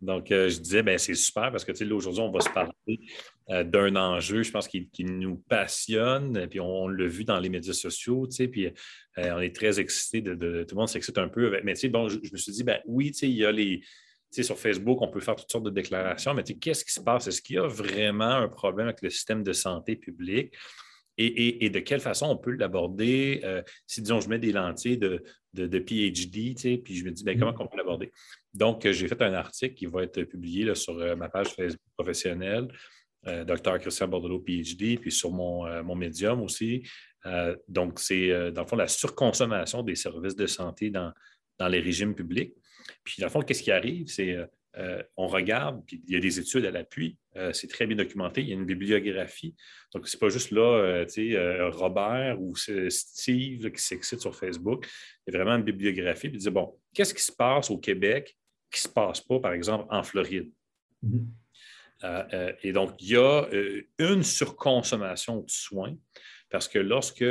Donc, euh, je disais, ben, c'est super parce que là, aujourd'hui, on va se parler euh, d'un enjeu, je pense, qui, nous passionne. Puis on, l'a vu dans les médias sociaux, puis euh, on est très excités. De, tout le monde s'excite un peu. Mais bon, je, je, me suis dit, ben oui, il y a les. sur Facebook, on peut faire toutes sortes de déclarations, mais qu'est-ce qui se passe? Est-ce qu'il y a vraiment un problème avec le système de santé publique? Et, de quelle façon on peut l'aborder? si, disons, je mets des lentilles de, de, PhD, puis je me dis, ben, comment mm-hmm. on peut l'aborder? Donc, euh, j'ai fait un article qui va être publié sur euh, ma page Facebook professionnelle, euh, Dr. Christian Bordelot, PhD, puis sur mon, mon médium aussi. donc, c'est dans le fond la surconsommation des services de santé dans, dans les régimes publics. Puis, dans le fond, qu'est-ce qui arrive? C'est on regarde, puis il y a des études à l'appui, c'est très bien documenté, il y a une bibliographie. Donc, ce n'est pas juste là, tu sais, Robert ou Steve qui s'excite sur Facebook. Il y a vraiment une bibliographie, puis dit, bon, qu'est-ce qui se passe au Québec qui ne se passe pas, par exemple, en Floride. Mm-hmm. Euh, euh, et donc, il y a euh, une surconsommation de soins parce que lorsque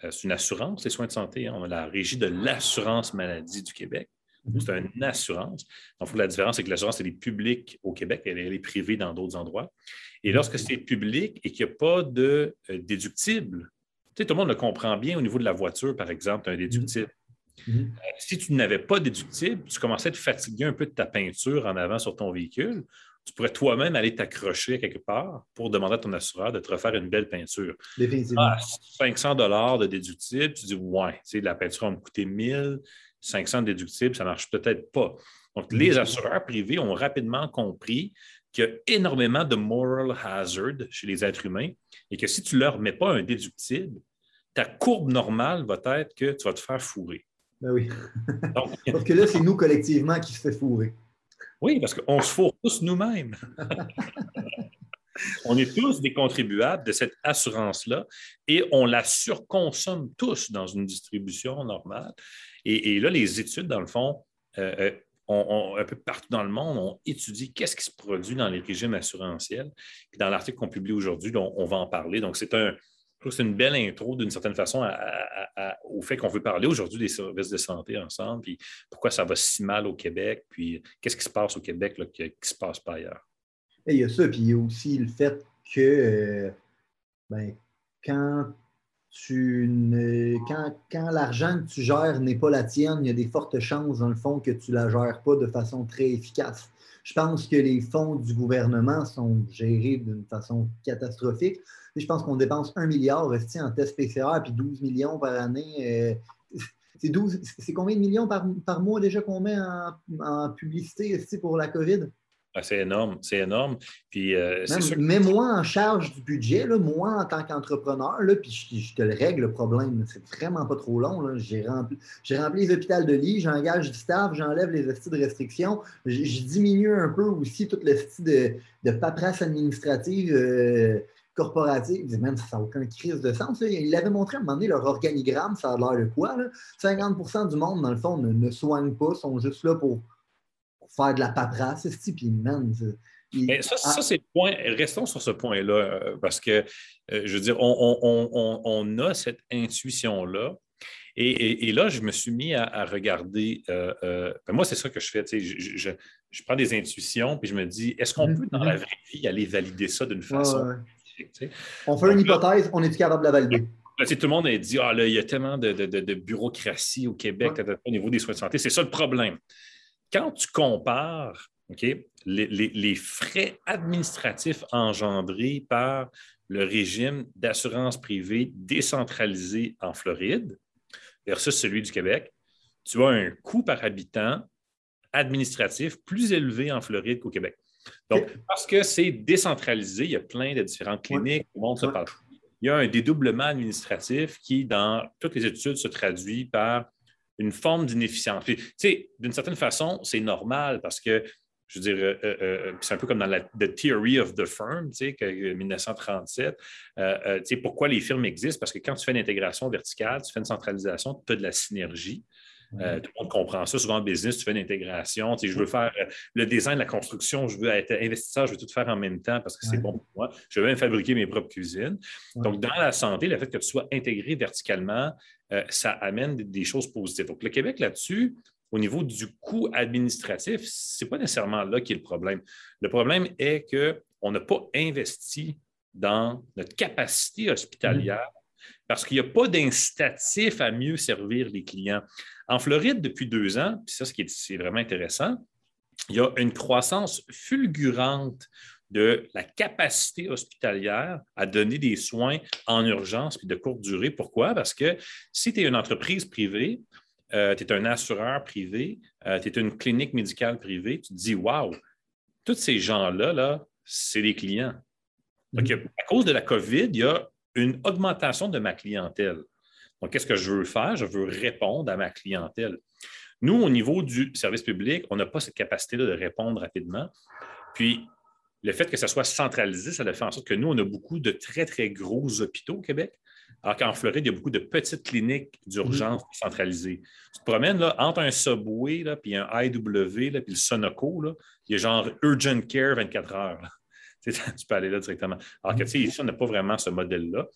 c'est une assurance, les soins de santé, hein, on a la régie de l'assurance maladie du Québec. Mm-hmm. C'est une assurance. Donc, la différence, c'est que l'assurance, elle est publique au Québec, elle, est privée dans d'autres endroits. Et mm-hmm. lorsque c'est public et qu'il n'y a pas de déductible, tu sais, tout le monde le comprend bien au niveau de la voiture, par exemple, un déductible. Mhm. Euh, si tu n'avais pas déductible, tu commençais à te fatiguer un peu de ta peinture en avant sur ton véhicule, tu pourrais toi-même aller t'accrocher quelque part pour demander à ton assureur de te refaire une belle peinture. Définitivement. 500 ah, dollars de déductible, tu dis ouais, la peinture va me coûter 1000, 500 de déductible, ça ne marche peut-être pas. Donc, les assureurs privés ont rapidement compris qu'il y a énormément de moral hazard chez les êtres humains et que si tu ne leur mets pas un déductible, ta courbe normale va être que tu vas te faire fourrer. Ben oui. parce que là, c'est nous collectivement qui se fait fourrer. Oui, parce qu'on se fourre tous nous-mêmes. on est tous des contribuables de cette assurance-là et on la surconsomme tous dans une distribution normale. Et, là, les études, dans le fond, euh, euh, un peu partout dans le monde, ont étudié qu'est-ce qui se produit dans les régimes assurantiels. Puis dans l'article qu'on publie aujourd'hui, on va en parler. Donc, c'est un, c'est une belle intro d'une certaine façon au fait qu'on veut parler aujourd'hui des services de santé ensemble, puis pourquoi ça va si mal au Québec, puis qu'est-ce qui se passe au Québec qui ne se passe pas ailleurs. il y a ça, puis il y a aussi le fait que euh, ben, quand tu quand, quand l'argent que tu gères n'est pas la tienne, il y a des fortes chances, dans le fond, que tu ne la gères pas de façon très efficace. Je pense que les fonds du gouvernement sont gérés d'une façon catastrophique je pense qu'on dépense un milliard en tests PCR puis 12 millions par année. Euh, c'est combien de millions par, mois déjà qu'on met en, publicité pour la COVID? Ah, c'est énorme, c'est énorme. Puis, euh, Mets-moi en charge du budget, là, moi en tant qu'entrepreneur, puis je, te le règle le problème. C'est vraiment pas trop long. J'ai rempli, rempli, les hôpitaux de lit, j'engage du staff, j'enlève les hosties de restriction, je, diminue un peu aussi toute le de, de paperasse administrative. Euh, corporative. Ils disent, ça n'a aucun crise de sens. Ils avait montré à un moment donné leur organigramme, ça a l'air de quoi? 50% du monde, dans le fond, ne, ne soignent pas, sont juste là pour, faire de la paperasse. Puis, man, mais ça, ça c'est le point. Restons sur ce point-là, euh, parce que, euh, je veux dire, on, a cette intuition-là. Et, là, je me suis mis à, regarder. Euh, ben moi, c'est ça que je fais. Je, je, prends des intuitions, puis je me dis, est-ce qu'on mm-hmm. peut, dans la vraie vie, aller valider ça d'une façon on fait une hypothèse, on est capable de la valider? tout le monde a dit Ah, là, il y a tellement de, bureaucratie au Québec au niveau des soins de santé. C'est ça le problème. Quand tu compares les, frais administratifs engendrés par le régime d'assurance privée décentralisé en Floride versus celui du Québec, tu as un coût par habitant administratif plus élevé en Floride qu'au Québec. Donc, parce que c'est décentralisé, il y a plein de différentes cliniques, le monde se parle. Il y a un dédoublement administratif qui, dans toutes les études, se traduit par une forme d'inefficience. Tu sais, d'une certaine façon, c'est normal parce que Je veux dire, euh, euh, euh, c'est un peu comme dans la The Theory of the Firm, tu sais, 1937. tu sais, pourquoi les firmes existent? Parce que quand tu fais une intégration verticale, tu fais une centralisation, tu as de la synergie. Tout le monde comprend ça. Souvent en business, tu fais une intégration. Tu sais, je veux faire le design, la construction, je veux être investisseur, je veux tout faire en même temps parce que c'est bon pour moi. Je veux même fabriquer mes propres cuisines. Donc, dans la santé, le fait que tu sois intégré verticalement, ça amène des choses positives. Donc, le Québec, là-dessus, au niveau du coût administratif, ce n'est pas nécessairement là qui est le problème. Le problème est qu'on n'a pas investi dans notre capacité hospitalière parce qu'il n'y a pas d'incitatif à mieux servir les clients. En Floride, depuis deux ans, puis ça, ce qui est, vraiment intéressant, il y a une croissance fulgurante de la capacité hospitalière à donner des soins en urgence puis de courte durée. Pourquoi? Parce que si tu es une entreprise privée, euh, tu es un assureur privé, euh, tu es une clinique médicale privée, tu te dis, waouh, tous ces gens-là, là, c'est des clients. Donc, mm-hmm. à cause de la COVID, il y a une augmentation de ma clientèle. Donc, qu'est-ce que je veux faire? Je veux répondre à ma clientèle. Nous, au niveau du service public, on n'a pas cette capacité-là de répondre rapidement. Puis, le fait que ça soit centralisé, ça fait en sorte que nous, on a beaucoup de très, très gros hôpitaux au Québec. Alors qu'en Floride, il y a beaucoup de petites cliniques d'urgence mhm. centralisées. Tu te promènes là, entre un Subway là, puis un IW, là, puis le Sonoco, là, il y a genre Urgent Care 24 heures. Tu, peux aller là directement. Alors que tu sais, ici, on n'a pas vraiment ce modèle-là.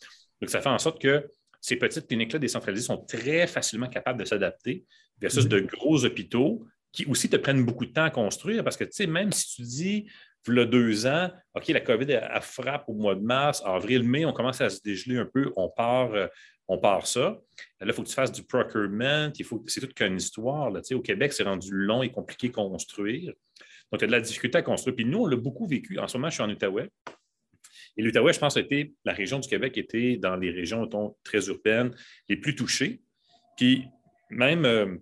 Donc, ça fait en sorte que ces petites cliniques-là décentralisées sont très facilement capables de s'adapter versus mhm. de gros hôpitaux qui aussi te prennent beaucoup de temps à construire parce que, tu sais, même si tu dis le deux ans, OK, la COVID, elle, frappe au mois de mars, avril, mai, on commence à se dégeler un peu, on part, euh, on part ça. Là, il faut que tu fasses du procurement, il faut, c'est toute qu'une histoire. Là, au Québec, c'est rendu long et compliqué à construire. Donc, il y a de la difficulté à construire. Puis nous, on l'a beaucoup vécu. En ce moment, je suis en Outaouais. Et l'Outaouais, je pense, a été, la région du Québec était dans les régions très urbaines les plus touchées. Puis même, euh,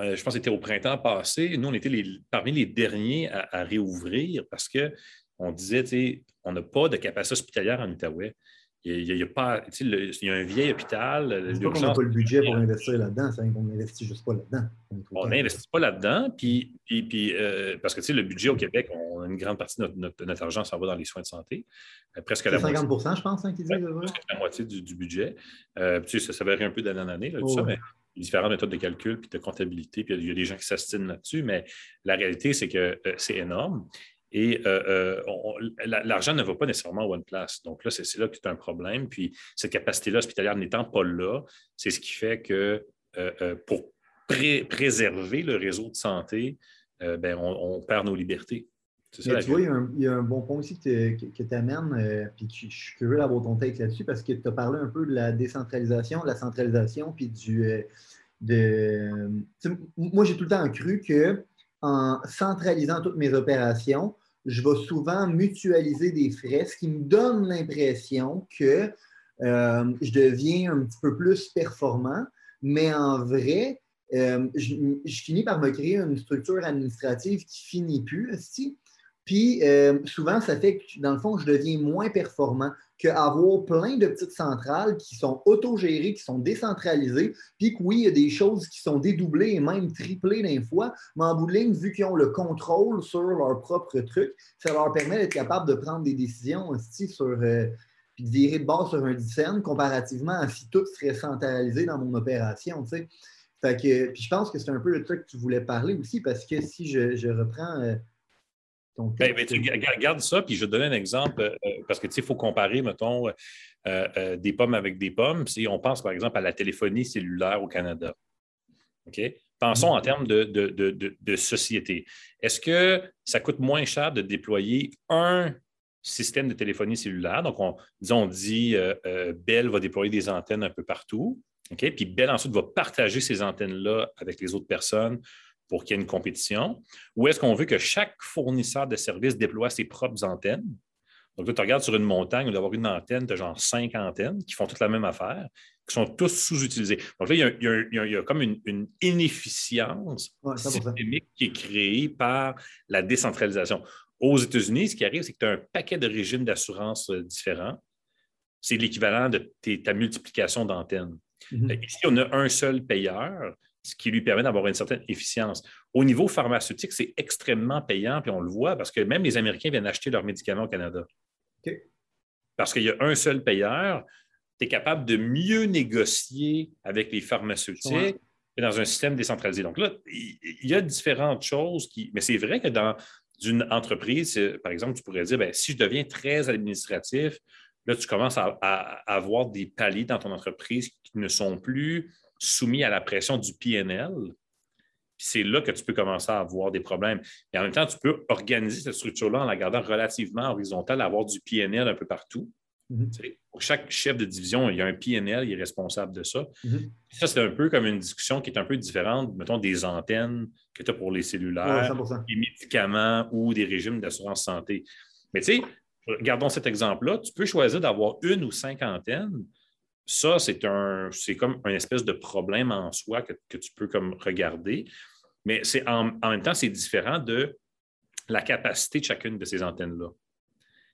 euh, je pense que c'était au printemps passé. Nous, on était parmi les derniers à, réouvrir parce qu'on disait, on n'a pas de capacité hospitalière en Outaouais. Il y a, pas, il y a un vieil hôpital. C'est pas qu'on n'a pas le budget pour investir là-dedans, c'est qu'on n'investit juste pas là-dedans. On n'investit pas là-dedans, puis, puis, euh, parce que le budget au Québec, on une grande partie de notre, argent s'en va dans les soins de santé. Euh, presque la 50 moitié, je pense, hein, qu'ils disent. la moitié du, budget. ça, ça varie un peu d'année en année, tout ça, mais différentes méthodes de calcul puis de comptabilité, puis il y a des gens qui s'astinent là-dessus, mais la réalité, c'est que euh, c'est énorme. Et euh, euh, l'argent ne va pas nécessairement à one place. Donc là, c'est là que c'est un problème. Puis cette capacité-là hospitalière n'étant pas là, c'est ce qui fait que pour préserver le réseau de santé, ben, on, perd nos libertés. tu vois, il y, a un, bon point aussi que, tu amènes, puis je suis curieux d'avoir ton take là-dessus parce que tu as parlé un peu de la décentralisation, de la centralisation, puis du, de. Moi, j'ai tout le temps cru que en centralisant toutes mes opérations, je vais souvent mutualiser des frais, ce qui me donne l'impression que euh, je deviens un petit peu plus performant, mais en vrai, euh, je, finis par me créer une structure administrative qui finit plus. aussi. Puis euh, souvent, ça fait que, dans le fond, je deviens moins performant qu'avoir plein de petites centrales qui sont autogérées, qui sont décentralisées, puis que oui, il y a des choses qui sont dédoublées et même triplées d'un fois, mais en bout de ligne, vu qu'ils ont le contrôle sur leur propre truc, ça leur permet d'être capable de prendre des décisions aussi sur. Euh, puis de virer de bord sur un dizaine comparativement à si tout serait centralisé dans mon opération. Fait que, puis je pense que c'est un peu le truc que tu voulais parler aussi, parce que si je, reprends. Euh, ben, ben, regarde ça, puis je vais te donner un exemple, euh, euh, parce que il faut comparer, mettons, euh, des pommes avec des pommes. Si on pense, par exemple, à la téléphonie cellulaire au Canada. OK? Pensons en termes de, société. Est-ce que ça coûte moins cher de déployer un système de téléphonie cellulaire? Donc, on, disons, on dit Bell va déployer des antennes un peu partout. OK? Puis Bell ensuite va partager ces antennes-là avec les autres personnes pour qu'il y ait une compétition? Ou est-ce qu'on veut que chaque fournisseur de services déploie ses propres antennes? Donc, là, tu regardes sur une montagne, où d'avoir une antenne, tu as genre cinq antennes qui font toutes la même affaire, qui sont tous sous-utilisées. Donc là, il y a, comme une, inefficience systémique qui est créée par la décentralisation. Aux États-Unis, ce qui arrive, c'est que tu as un paquet de régimes d'assurance euh, différents. C'est l'équivalent de ta multiplication d'antennes. Mm-hmm. Ici, on a un seul payeur ce qui lui permet d'avoir une certaine efficience. Au niveau pharmaceutique, c'est extrêmement payant, puis on le voit parce que même les Américains viennent acheter leurs médicaments au Canada. Parce qu'il y a un seul payeur, tu es capable de mieux négocier avec les pharmaceutiques dans un système décentralisé. Donc là, il y a différentes choses qui. Mais c'est vrai que dans une entreprise, par exemple, tu pourrais dire ben, si je deviens très administratif, là, tu commences à, avoir des paliers dans ton entreprise qui ne sont plus soumis à la pression du PNL. C'est là que tu peux commencer à avoir des problèmes. Et en même temps, tu peux organiser cette structure-là en la gardant relativement horizontale, avoir du PNL un peu partout. Mhm. Pour chaque chef de division, il y a un PNL, il est responsable de ça. Mhm. Ça, c'est un peu comme une discussion qui est un peu différente, mettons, des antennes que tu as pour les cellulaires, des médicaments ou des régimes d'assurance santé. Mais tu sais, regardons cet exemple-là, tu peux choisir d'avoir une ou cinq antennes ça, c'est un, c'est comme un espèce de problème en soi que, tu peux comme regarder. Mais c'est en, même temps, c'est différent de la capacité de chacune de ces antennes-là.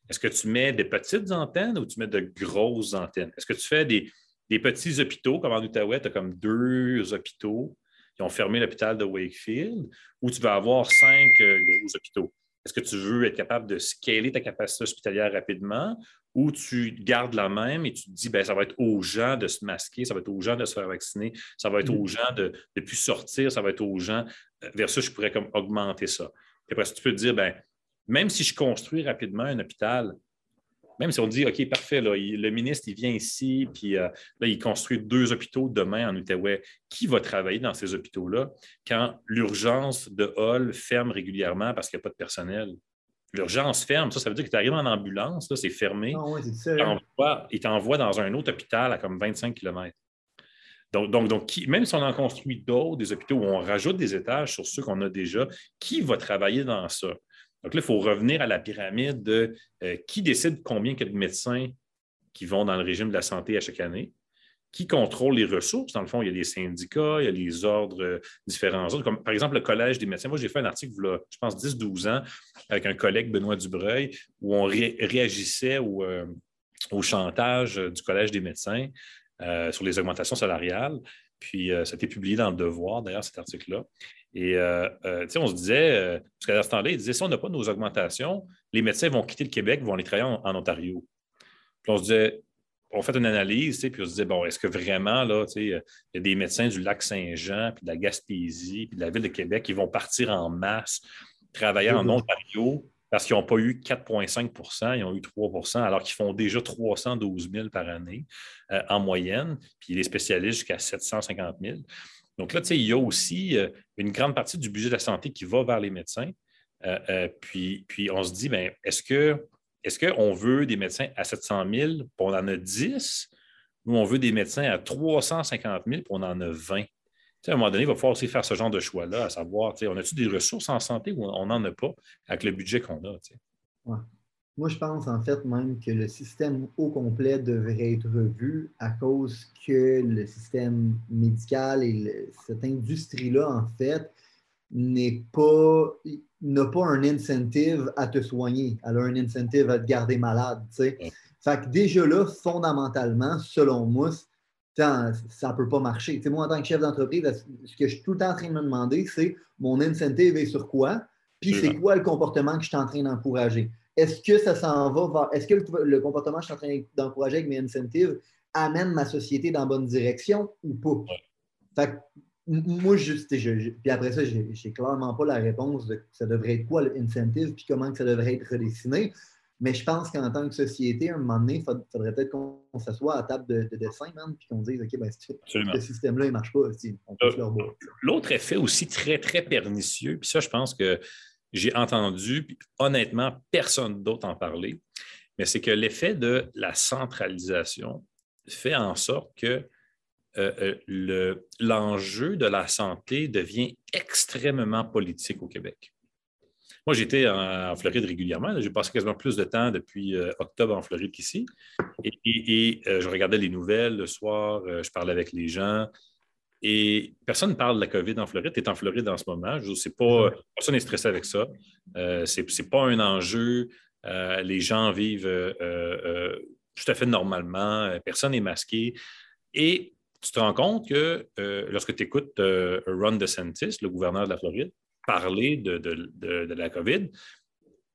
Est-ce que tu mets des petites antennes ou tu mets de grosses antennes? Est-ce que tu fais des, petits hôpitaux, comme en Outaouais, tu as comme deux hôpitaux qui ont fermé l'hôpital de Wakefield, ou tu vas avoir cinq euh, gros hôpitaux? Est-ce que tu veux être capable de scaler ta capacité hospitalière rapidement ou tu gardes la même et tu te dis, ben, ça va être aux gens de se masquer, ça va être aux gens de se faire vacciner, ça va être aux mm. gens de ne plus sortir, ça va être aux gens, euh, versus je pourrais comme augmenter ça. Et après, tu peux te dire, ben, même si je construis rapidement un hôpital, même si on dit, OK, parfait, le ministre, il vient ici, puis euh, là, il construit deux hôpitaux demain en Outaouais. Qui va travailler dans ces hôpitaux-là quand l'urgence de Hall ferme régulièrement parce qu'il n'y a pas de personnel? L'urgence ferme, ça, ça veut dire que tu arrives en ambulance, c'est fermé. Ah il t'envoie dans un autre hôpital à comme 25 km. Donc, donc, donc même si on en construit d'autres, des hôpitaux où on rajoute des étages sur ceux qu'on a déjà, qui va travailler dans ça? Donc là, il faut revenir à la pyramide de euh, qui décide combien il y a de médecins qui vont dans le régime de la santé à chaque année, qui contrôle les ressources. Dans le fond, il y a des syndicats, il y a les ordres, euh, différents comme par exemple le Collège des médecins. Moi, j'ai fait un article, je pense, 10-12 ans, avec un collègue, Benoît Dubreuil, où on réagissait euh, au, chantage du Collège des médecins sur les augmentations salariales. Puis, ça a été publié dans Le Devoir, d'ailleurs, cet article-là. Et euh, euh, on se disait, euh, parce qu'à ce temps-là, ils disaient si on n'a pas nos augmentations, les médecins vont quitter le Québec, vont aller travailler en, Ontario. Puis on se disait, on fait une analyse, puis on se disait, bon, est-ce que vraiment, là, il y a des médecins du lac Saint-Jean, puis de la Gaspésie, puis de la ville de Québec qui vont partir en masse travailler en Ontario parce qu'ils n'ont pas eu 4,5% ils ont eu 3% alors qu'ils font déjà 312 000 par année en moyenne, puis les spécialistes jusqu'à 750 000. Donc là, il y a aussi euh, une grande partie du budget de la santé qui va vers les médecins. Euh, euh, puis, puis on se dit, ben, est-ce que est-ce qu'on veut des médecins à 700 000 puis on en a 10 ou on veut des médecins à 350 000 puis on en a 20? à un moment donné, il va falloir aussi faire ce genre de choix-là, à savoir, on a-tu des ressources en santé ou on n'en a pas avec le budget qu'on a? Moi, je pense en fait même que le système au complet devrait être revu à cause que le système médical et cette industrie-là, en fait, n'est pas n'a pas un incentive à te soigner. Elle a un incentive à te garder malade. Fait que déjà là, fondamentalement, selon moi, ça ne peut pas marcher. moi, en tant que chef d'entreprise, ce que je suis tout le temps en train de me demander, c'est mon incentive est sur quoi, puis c'est quoi le comportement que je suis en train d'encourager est-ce que ça s'en va vers. Est-ce que le, comportement que je suis en train d'encourager avec mes incentives amène ma société dans la bonne direction ou pas? Fait moi, juste, puis après ça, je n'ai clairement pas la réponse de ça devrait être quoi l'incentive puis comment que ça devrait être redessiné. Mais je pense qu'en tant que société, à un moment donné, il faudrait peut-être qu'on s'assoie à table de, dessin, puis qu'on dise OK, ben, ce système-là, il ne marche pas. Euh, l'autre effet aussi très, très pernicieux, puis ça, je pense que j'ai entendu, puis honnêtement, personne d'autre en parler, mais c'est que l'effet de la centralisation fait en sorte que euh, euh, l'enjeu de la santé devient extrêmement politique au Québec. Moi, j'étais en, Floride régulièrement. J'ai passé quasiment plus de temps depuis euh, octobre en Floride qu'ici. Et, je regardais les nouvelles le soir, je parlais avec les gens. Et personne ne parle de la COVID en Floride. Tu es en Floride en ce moment. Je pas, personne n'est stressé avec ça. Ce n'est pas un enjeu. Les gens vivent tout à fait normalement. Personne n'est masqué. Et tu te rends compte que lorsque tu écoutes Ron DeSantis, le gouverneur de la Floride, parler de, de la COVID,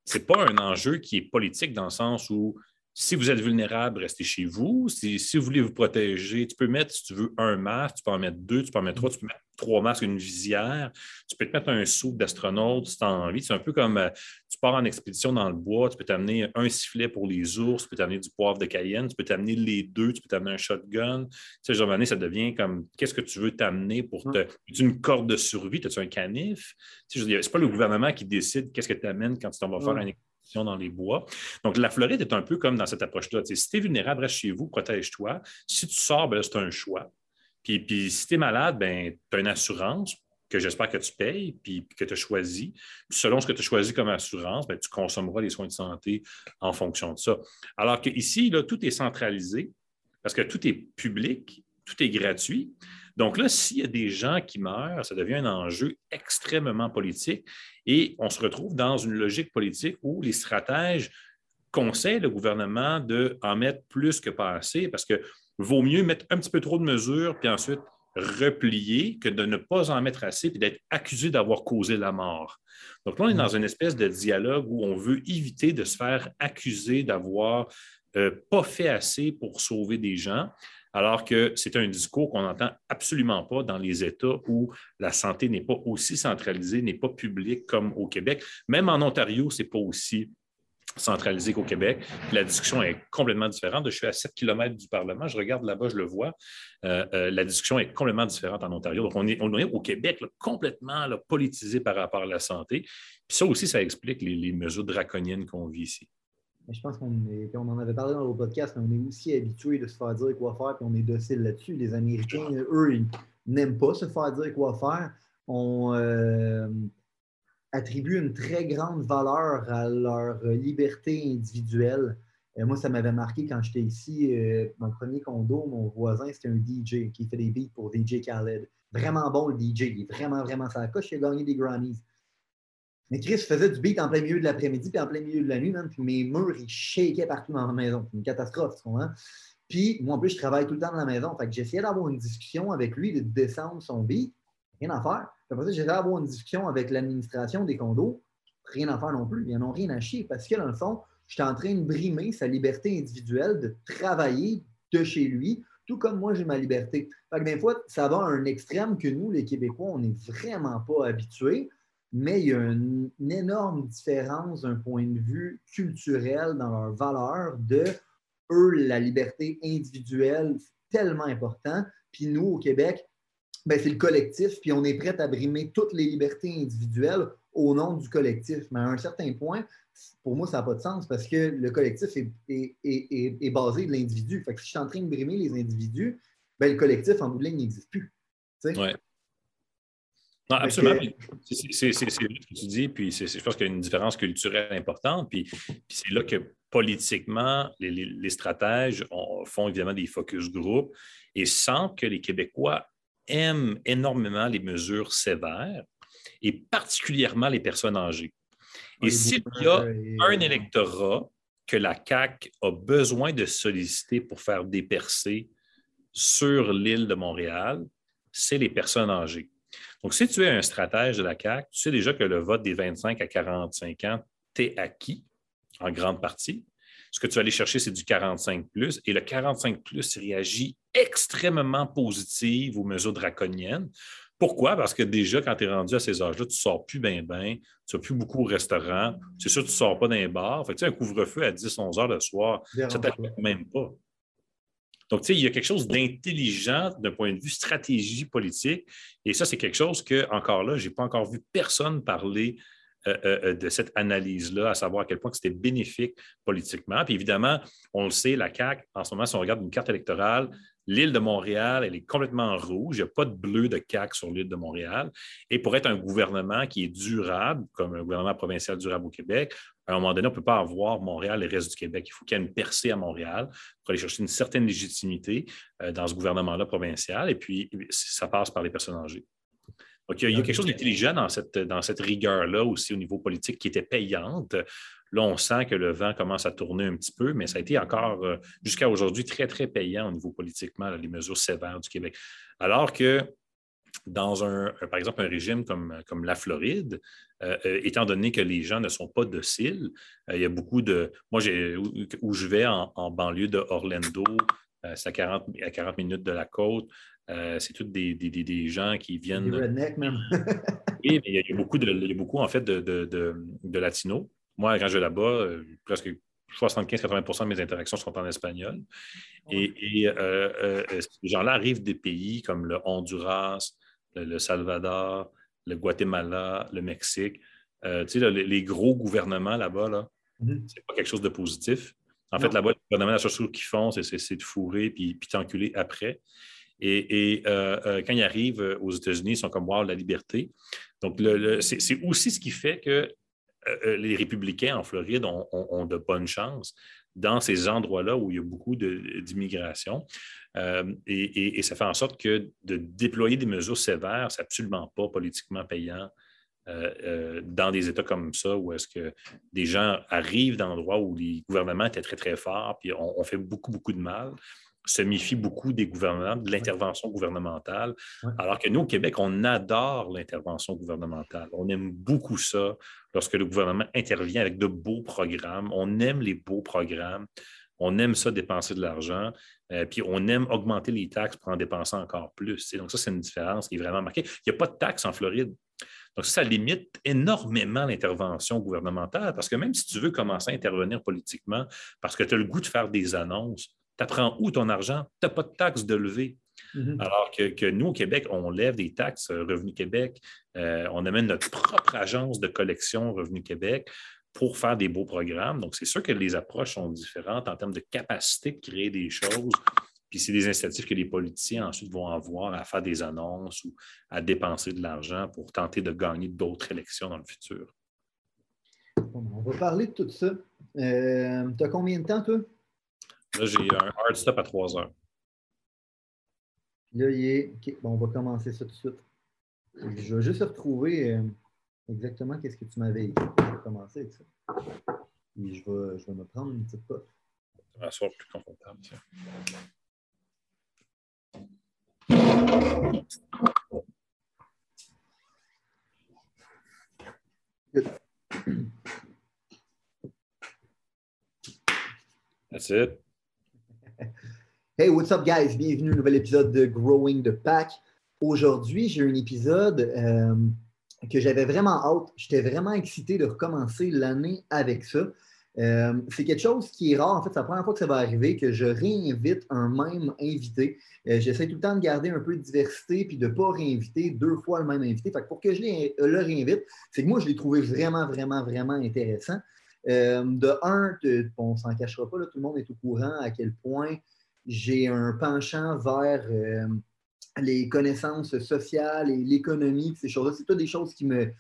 ce n'est pas un enjeu qui est politique dans le sens où si vous êtes vulnérable, restez chez vous. Si, vous voulez vous protéger, tu peux mettre, si tu veux, un masque, tu peux en mettre deux, tu peux en mettre trois, tu peux mettre trois masques, une visière. Tu peux te mettre un sou d'astronaute si tu as envie. C'est un peu comme euh, tu pars en expédition dans le bois, tu peux t'amener un sifflet pour les ours, tu peux t'amener du poivre de Cayenne, tu peux t'amener les deux, tu peux t'amener un shotgun. Tu sais, genre, ça devient comme qu'est-ce que tu veux t'amener pour te. une corde de survie? As-tu un canif? Tu sais, c'est pas le gouvernement qui décide qu'est-ce que tu amènes quand tu t'en vas faire un dans les bois. Donc, la Floride est un peu comme dans cette approche-là. si tu es vulnérable, reste chez vous, protège-toi. Si tu sors, ben c'est un choix. Puis, puis si tu es malade, ben, tu as une assurance que j'espère que tu payes, puis que tu as choisi. selon ce que tu as choisi comme assurance, ben, tu consommeras les soins de santé en fonction de ça. Alors qu'ici, tout est centralisé parce que tout est public, tout est gratuit. Donc là, s'il y a des gens qui meurent, ça devient un enjeu extrêmement politique et on se retrouve dans une logique politique où les stratèges conseillent le gouvernement d'en mettre plus que pas assez parce que vaut mieux mettre un petit peu trop de mesures puis ensuite replier que de ne pas en mettre assez puis d'être accusé d'avoir causé la mort. Donc là, on est dans une espèce de dialogue où on veut éviter de se faire accuser d'avoir euh, pas fait assez pour sauver des gens alors que c'est un discours qu'on n'entend absolument pas dans les États où la santé n'est pas aussi centralisée, n'est pas publique comme au Québec. Même en Ontario, ce n'est pas aussi centralisé qu'au Québec. La discussion est complètement différente. Je suis à 7 km du Parlement, je regarde là-bas, je le vois. Euh, euh, la discussion est complètement différente en Ontario. Donc, on est, au Québec complètement politisé par rapport à la santé. Puis ça aussi, ça explique les mesures draconiennes qu'on vit ici je pense qu'on est, on en avait parlé dans le podcast, mais on est aussi habitué de se faire dire quoi faire, puis on est docile là-dessus. Les Américains, eux, ils n'aiment pas se faire dire quoi faire. On euh, attribue une très grande valeur à leur liberté individuelle. Euh, moi, ça m'avait marqué quand j'étais ici. Euh, mon premier condo, mon voisin, c'était un DJ qui fait des beats pour DJ Khaled. Vraiment bon, le DJ. Il est vraiment, vraiment ça coche. Il a gagné des Grammys. Mais Chris faisait du beat en plein milieu de l'après-midi puis en plein milieu de la nuit, même, puis mes murs, ils shakaient partout dans la maison. C'est une catastrophe, tu comprends? Puis, moi, en plus, je travaille tout le temps dans la maison. Fait que j'essayais d'avoir une discussion avec lui, de descendre son beat. Rien à faire. Puis après ça, j'essayais d'avoir une discussion avec l'administration des condos. Rien à faire non plus. Ils n'en ont rien à chier parce que, dans le fond, j'étais en train de brimer sa liberté individuelle de travailler de chez lui, tout comme moi, j'ai ma liberté. Fait que des fois, ça va à un extrême que nous, les Québécois, on n'est vraiment pas habitués mais il y a une, énorme différence d'un point de vue culturel dans leurs valeurs de eux, la liberté individuelle, tellement important. Puis nous, au Québec, ben, c'est le collectif, puis on est prêt à brimer toutes les libertés individuelles au nom du collectif. Mais à un certain point, pour moi, ça n'a pas de sens parce que le collectif est, basé de l'individu. Fait que si je suis en train de brimer les individus, ben, le collectif, en bout de ligne, n'existe plus. Non, absolument. C'est ce que tu dis, puis je pense qu'il y a une différence culturelle importante, puis, c'est là que politiquement, les, stratèges font évidemment des focus group et sentent que les Québécois aiment énormément les mesures sévères et particulièrement les personnes âgées. Et s'il y a un électorat que la CAQ a besoin de solliciter pour faire des percées sur l'île de Montréal, c'est les personnes âgées. Donc, si tu es un stratège de la CAQ, tu sais déjà que le vote des 25 à 45 ans t'est acquis en grande partie. Ce que tu vas aller chercher, c'est du 45 plus. Et le 45 plus réagit extrêmement positif aux mesures draconiennes. Pourquoi? Parce que déjà, quand tu es rendu à ces âges-là, tu ne sors plus bien, bien, tu ne vas plus beaucoup au restaurant. C'est sûr, tu ne sors pas d'un bar. Fait un couvre-feu à 10-11 heures le soir, ça ne t'affecte même pas. Donc, tu sais, il y a quelque chose d'intelligent d'un point de vue stratégie politique. Et ça, c'est quelque chose que, encore là, je n'ai pas encore vu personne parler euh, euh, euh, de cette analyse-là, à savoir à quel point c'était bénéfique politiquement. Puis évidemment, on le sait, la CAQ, en ce moment, si on regarde une carte électorale, l'île de Montréal, elle est complètement rouge. Il n'y a pas de bleu de CAQ sur l'île de Montréal. Et pour être un gouvernement qui est durable, comme un gouvernement provincial durable au Québec, à un moment donné, on ne peut pas avoir Montréal et le reste du Québec. Il faut qu'il y ait une percée à Montréal pour aller chercher une certaine légitimité euh, dans ce gouvernement-là provincial. Et puis, ça passe par les personnes âgées. Donc, il y a, quelque chose d'intelligent dans cette, dans cette rigueur-là aussi au niveau politique qui était payante Là, on sent que le vent commence à tourner un petit peu, mais ça a été encore, euh, jusqu'à aujourd'hui, très, très payant au niveau politiquement, les mesures sévères du Québec. Alors que dans un, par exemple, un régime comme, comme la Floride, euh, euh, étant donné que les gens ne sont pas dociles, il y a beaucoup de. Moi, où, je vais en, banlieue de Orlando, c'est à 40, à 40 minutes de la côte. c'est tous des, des, gens qui viennent. Des rednecks, même. oui, mais il y, a, beaucoup, de, il y a beaucoup en fait, de, de, de latinos moi, quand je vais là-bas, euh, presque 75-80% de mes interactions sont en espagnol. Et, euh, euh, ces gens-là arrivent des pays comme le Honduras, le, Salvador, le Guatemala, le Mexique. tu sais, les, gros gouvernements là-bas, là, mm-hmm. c'est pas quelque chose de positif. En fait, là-bas, le gouvernement, la seule chose qu'ils font, c'est de fourrer puis, puis t'enculer après. Et, quand ils arrivent aux États-Unis, ils sont comme Wow, la liberté. Donc, c'est aussi ce qui fait que euh, euh, les républicains en Floride ont, de bonnes chances dans ces endroits-là où il y a beaucoup d'immigration. Euh, et, ça fait en sorte que de déployer des mesures sévères, c'est absolument pas politiquement payant dans des États comme ça, où est-ce que des gens arrivent d'endroits où les gouvernements étaient très, très forts, puis on, on fait beaucoup, beaucoup de mal se méfie beaucoup des gouvernements, de l'intervention gouvernementale, alors que nous, au Québec, on adore l'intervention gouvernementale. On aime beaucoup ça lorsque le gouvernement intervient avec de beaux programmes. On aime les beaux programmes. On aime ça dépenser de l'argent. Euh, puis on aime augmenter les taxes pour en dépenser encore plus. Donc, ça, c'est une différence qui est vraiment marquée. Il n'y a pas de taxes en Floride. Donc, ça limite énormément l'intervention gouvernementale parce que même si tu veux commencer à intervenir politiquement parce que tu as le goût de faire des annonces, tu apprends où ton argent? Tu n'as pas de taxes de lever. Mm-hmm. Alors que, nous, au Québec, on lève des taxes, euh, Revenu Québec, euh, on amène notre propre agence de collection, Revenu Québec, pour faire des beaux programmes. Donc, c'est sûr que les approches sont différentes en termes de capacité de créer des choses. Puis c'est des incitatifs que les politiciens ensuite vont avoir à faire des annonces ou à dépenser de l'argent pour tenter de gagner d'autres élections dans le futur. On va parler de tout ça. Euh, tu as combien de temps, toi? Là, j'ai un hard stop à 3 heures. Là, il est. OK, bon, on va commencer ça tout de suite. Je vais juste retrouver euh, exactement ce que tu m'avais écrit. Je vais commencer avec ça. Et je vais, je vais me prendre une petite pote. Ça va m'asseoir plus confortable. That's it. Hey, what's up, guys? Bienvenue à un nouvel épisode de Growing the Pack. Aujourd'hui, j'ai un épisode euh, que j'avais vraiment hâte. J'étais vraiment excité de recommencer l'année avec ça. Euh, c'est quelque chose qui est rare. En fait, c'est la première fois que ça va arriver que je réinvite un même invité. Euh, j'essaie tout le temps de garder un peu de diversité puis de ne pas réinviter deux fois le même invité. Fait pour que je le réinvite, c'est que moi, je l'ai trouvé vraiment, vraiment, vraiment intéressant. de un, on ne s'en cachera pas, tout le monde est au courant à quel point j'ai un penchant vers euh, les connaissances sociales et l'économie, ces choses-là. C'est toutes des choses qui, me,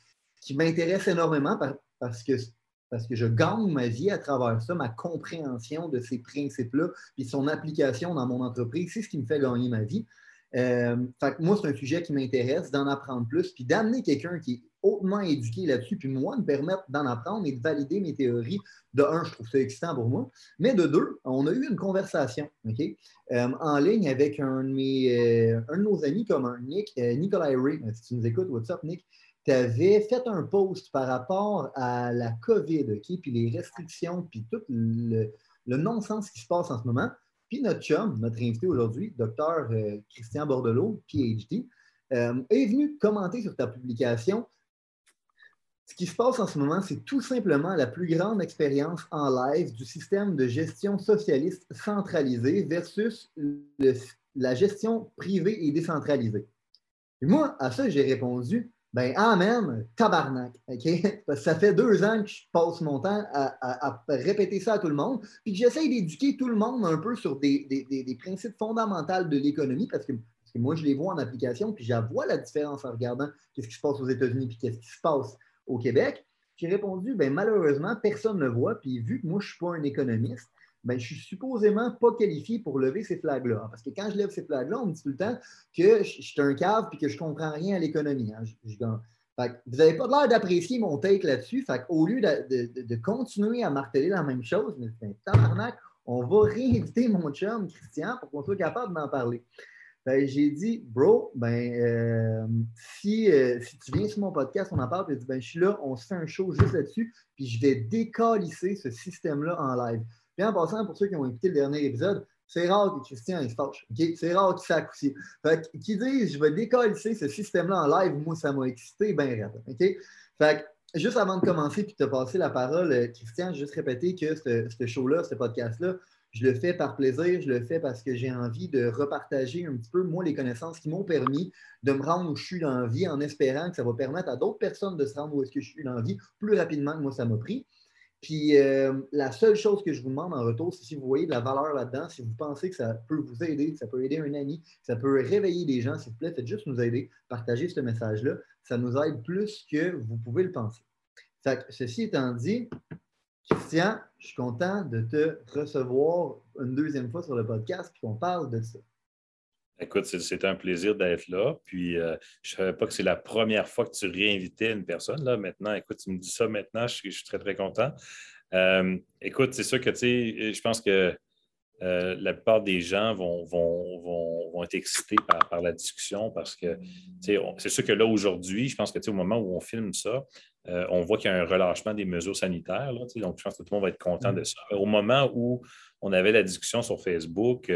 qui m'intéressent énormément parce, que, parce que je gagne ma vie à travers ça, ma compréhension de ces principes-là, puis son application dans mon entreprise. C'est ce qui me fait gagner ma vie. Euh, moi, c'est un sujet qui m'intéresse, d'en apprendre plus, puis d'amener quelqu'un qui hautement éduqué là-dessus, puis moi, me permettre d'en apprendre et de valider mes théories. De un, je trouve ça excitant pour moi. Mais de deux, on a eu une conversation euh, en ligne avec un de, mes, euh, un de nos amis communs, Nick, Nicolas Ray. Si tu nous écoutes, what's up, Nick? Tu avais fait un post par rapport à la COVID, OK? Puis les restrictions, puis tout le, non-sens qui se passe en ce moment. Puis notre chum, notre invité aujourd'hui, docteur euh, Christian Bordelot, PhD, euh, est venu commenter sur ta publication. Ce qui se passe en ce moment, c'est tout simplement la plus grande expérience en live du système de gestion socialiste centralisé versus la gestion privée et décentralisée. Et moi, à ça, j'ai répondu ben, amen, tabarnak. OK? Ça fait deux ans que je passe mon temps à, répéter ça à tout le monde, puis que j'essaye d'éduquer tout le monde un peu sur des, principes fondamentaux de l'économie, parce que, moi, je les vois en application, puis j'avoue la différence en regardant ce qui se passe aux États-Unis, puis qu'est-ce qui se passe au Québec. J'ai répondu, ben, malheureusement, personne ne voit, puis vu que moi, je ne suis pas un économiste, ben, je suis supposément pas qualifié pour lever ces flags-là. Parce que quand je lève ces flags-là, on me dit tout le temps que je, suis un cave et que je ne comprends rien à l'économie. Hein. vous n'avez pas l'air d'apprécier mon take là-dessus. Au lieu de, continuer à marteler la même chose, mais tabarnak, on va réinviter mon chum Christian pour qu'on soit capable d'en parler. J'ai dit, bro, ben, euh, si, euh, si, tu viens sur mon podcast, on en parle, puis ben, je suis là, on se fait un show juste là-dessus, puis je vais décalisser ce système-là en live. Puis en passant, pour ceux qui ont écouté le dernier épisode, c'est rare que Christian il se fâche. C'est rare qu'il s'accouche. Fait qui dit je vais décalisser ce système-là en live, moi, ça m'a excité bien raide. Fait juste avant de commencer puis de te passer la parole, euh, Christian, juste répéter que ce show-là, ce podcast-là, je le fais par plaisir, je le fais parce que j'ai envie de repartager un petit peu, moi, les connaissances qui m'ont permis de me rendre où je suis dans la vie en espérant que ça va permettre à d'autres personnes de se rendre où est-ce que je suis dans la vie plus rapidement que moi, ça m'a pris. Puis euh, la seule chose que je vous demande en retour, c'est si vous voyez de la valeur là-dedans, si vous pensez que ça peut vous aider, que ça peut aider un ami, que ça peut réveiller des gens, s'il vous plaît, faites juste nous aider, partagez ce message-là. Ça nous aide plus que vous pouvez le penser. ceci étant dit, Christian, je suis content de te recevoir une deuxième fois sur le podcast et qu'on parle de ça. Écoute, c'est un plaisir d'être là. Puis, euh, je ne savais pas que c'est la première fois que tu réinvitais une personne. Là. Maintenant, écoute, tu me dis ça maintenant, je, suis très, très content. Euh, écoute, c'est sûr que, tu sais, je pense que euh, la plupart des gens vont, vont, être excités par, la discussion parce que, c'est sûr que là, aujourd'hui, je pense que, au moment où on filme ça, on voit qu'il y a un relâchement des mesures sanitaires. donc, je pense que tout le monde va être content de ça. Au moment où on avait la discussion sur Facebook,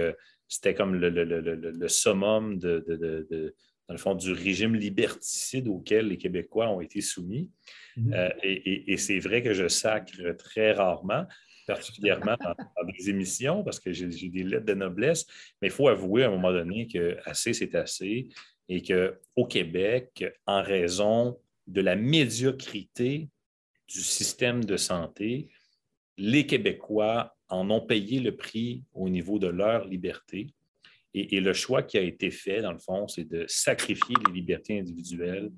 c'était comme le, summum de, dans le fond, du régime liberticide auquel les Québécois ont été soumis. Mhm. Euh, et, c'est vrai que je sacre très rarement, particulièrement dans, des émissions, parce que j'ai des lettres de noblesse, mais il faut avouer à un moment donné que assez, c'est assez, et qu'au Québec, en raison de la médiocrité du système de santé, les Québécois en ont payé le prix au niveau de leur liberté. Et, le choix qui a été fait, dans le fond, c'est de sacrifier les libertés individuelles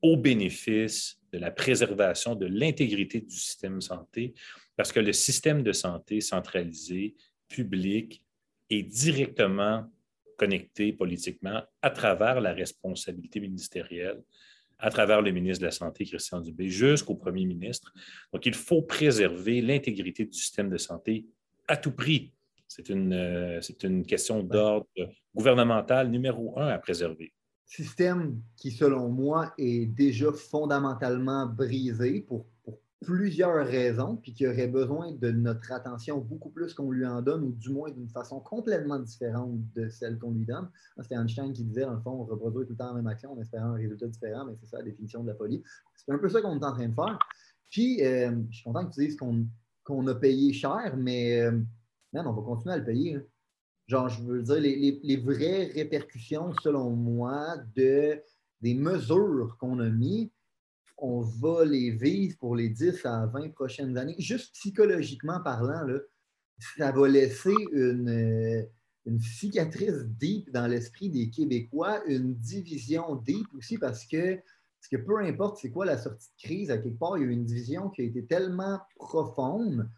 au bénéfice de la préservation de l'intégrité du système de santé, parce que le système de santé centralisé, public, est directement connecté politiquement à travers la responsabilité ministérielle à travers le ministre de la Santé, Christian Dubé, jusqu'au premier ministre. Donc, il faut préserver l'intégrité du système de santé à tout prix. C'est une, euh, une question d'ordre gouvernemental numéro un à préserver. Système qui, selon moi, est déjà fondamentalement brisé pour plusieurs raisons, puis qui aurait besoin de notre attention beaucoup plus qu'on lui en donne, ou du moins d'une façon complètement différente de celle qu'on lui donne. C'était Einstein qui disait, dans le fond, on reproduit tout le temps la même action en espérant un résultat différent, mais c'est ça la définition de la folie. C'est un peu ça qu'on est en train de faire. Puis, euh, je suis content que tu dises qu'on a payé cher, mais euh, on va continuer à le payer. Hein. Genre, je veux dire, les, les, vraies répercussions, selon moi, de, des mesures qu'on a mises, on va les vivre pour les 10 à 20 prochaines années. Juste psychologiquement parlant, ça va laisser une, euh, une cicatrice deep dans l'esprit des Québécois, une division deep aussi parce que, parce que peu importe c'est quoi la sortie de crise, à quelque part, il y a eu une division qui a été tellement profonde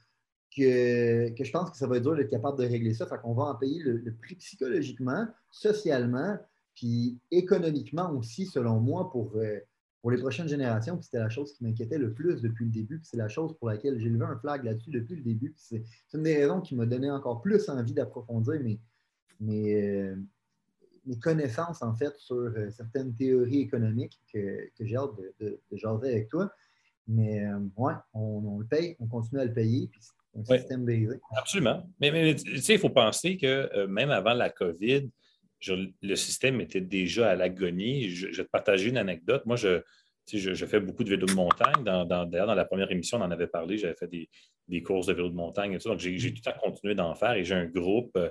que, je pense que ça va être dur d'être capable de régler ça. Fait qu'on va en payer le, le prix psychologiquement, socialement, puis économiquement aussi, selon moi, pour, euh, pour les prochaines générations. C'était la chose qui m'inquiétait le plus depuis le début. C'est la chose pour laquelle j'ai levé un flag là-dessus depuis le début. C'est une des raisons qui m'a donné encore plus envie d'approfondir mes, mes, euh, mes, connaissances en fait sur euh, certaines théories économiques que, que j'ai hâte de, de, jaser avec toi. Mais euh, ouais, on, le paye, on continue à le payer, puis c'est un système brisé. Absolument. Mais, mais tu sais, il faut penser que même avant la COVID, le système était déjà à l'agonie. Je, vais te partager une anecdote. Moi, je, fais beaucoup de vélo de montagne. D'ailleurs, dans, la première émission, on en avait parlé. J'avais fait des, courses de vélo de montagne et tout. Donc, j'ai tout le temps continué d'en faire et j'ai un groupe euh,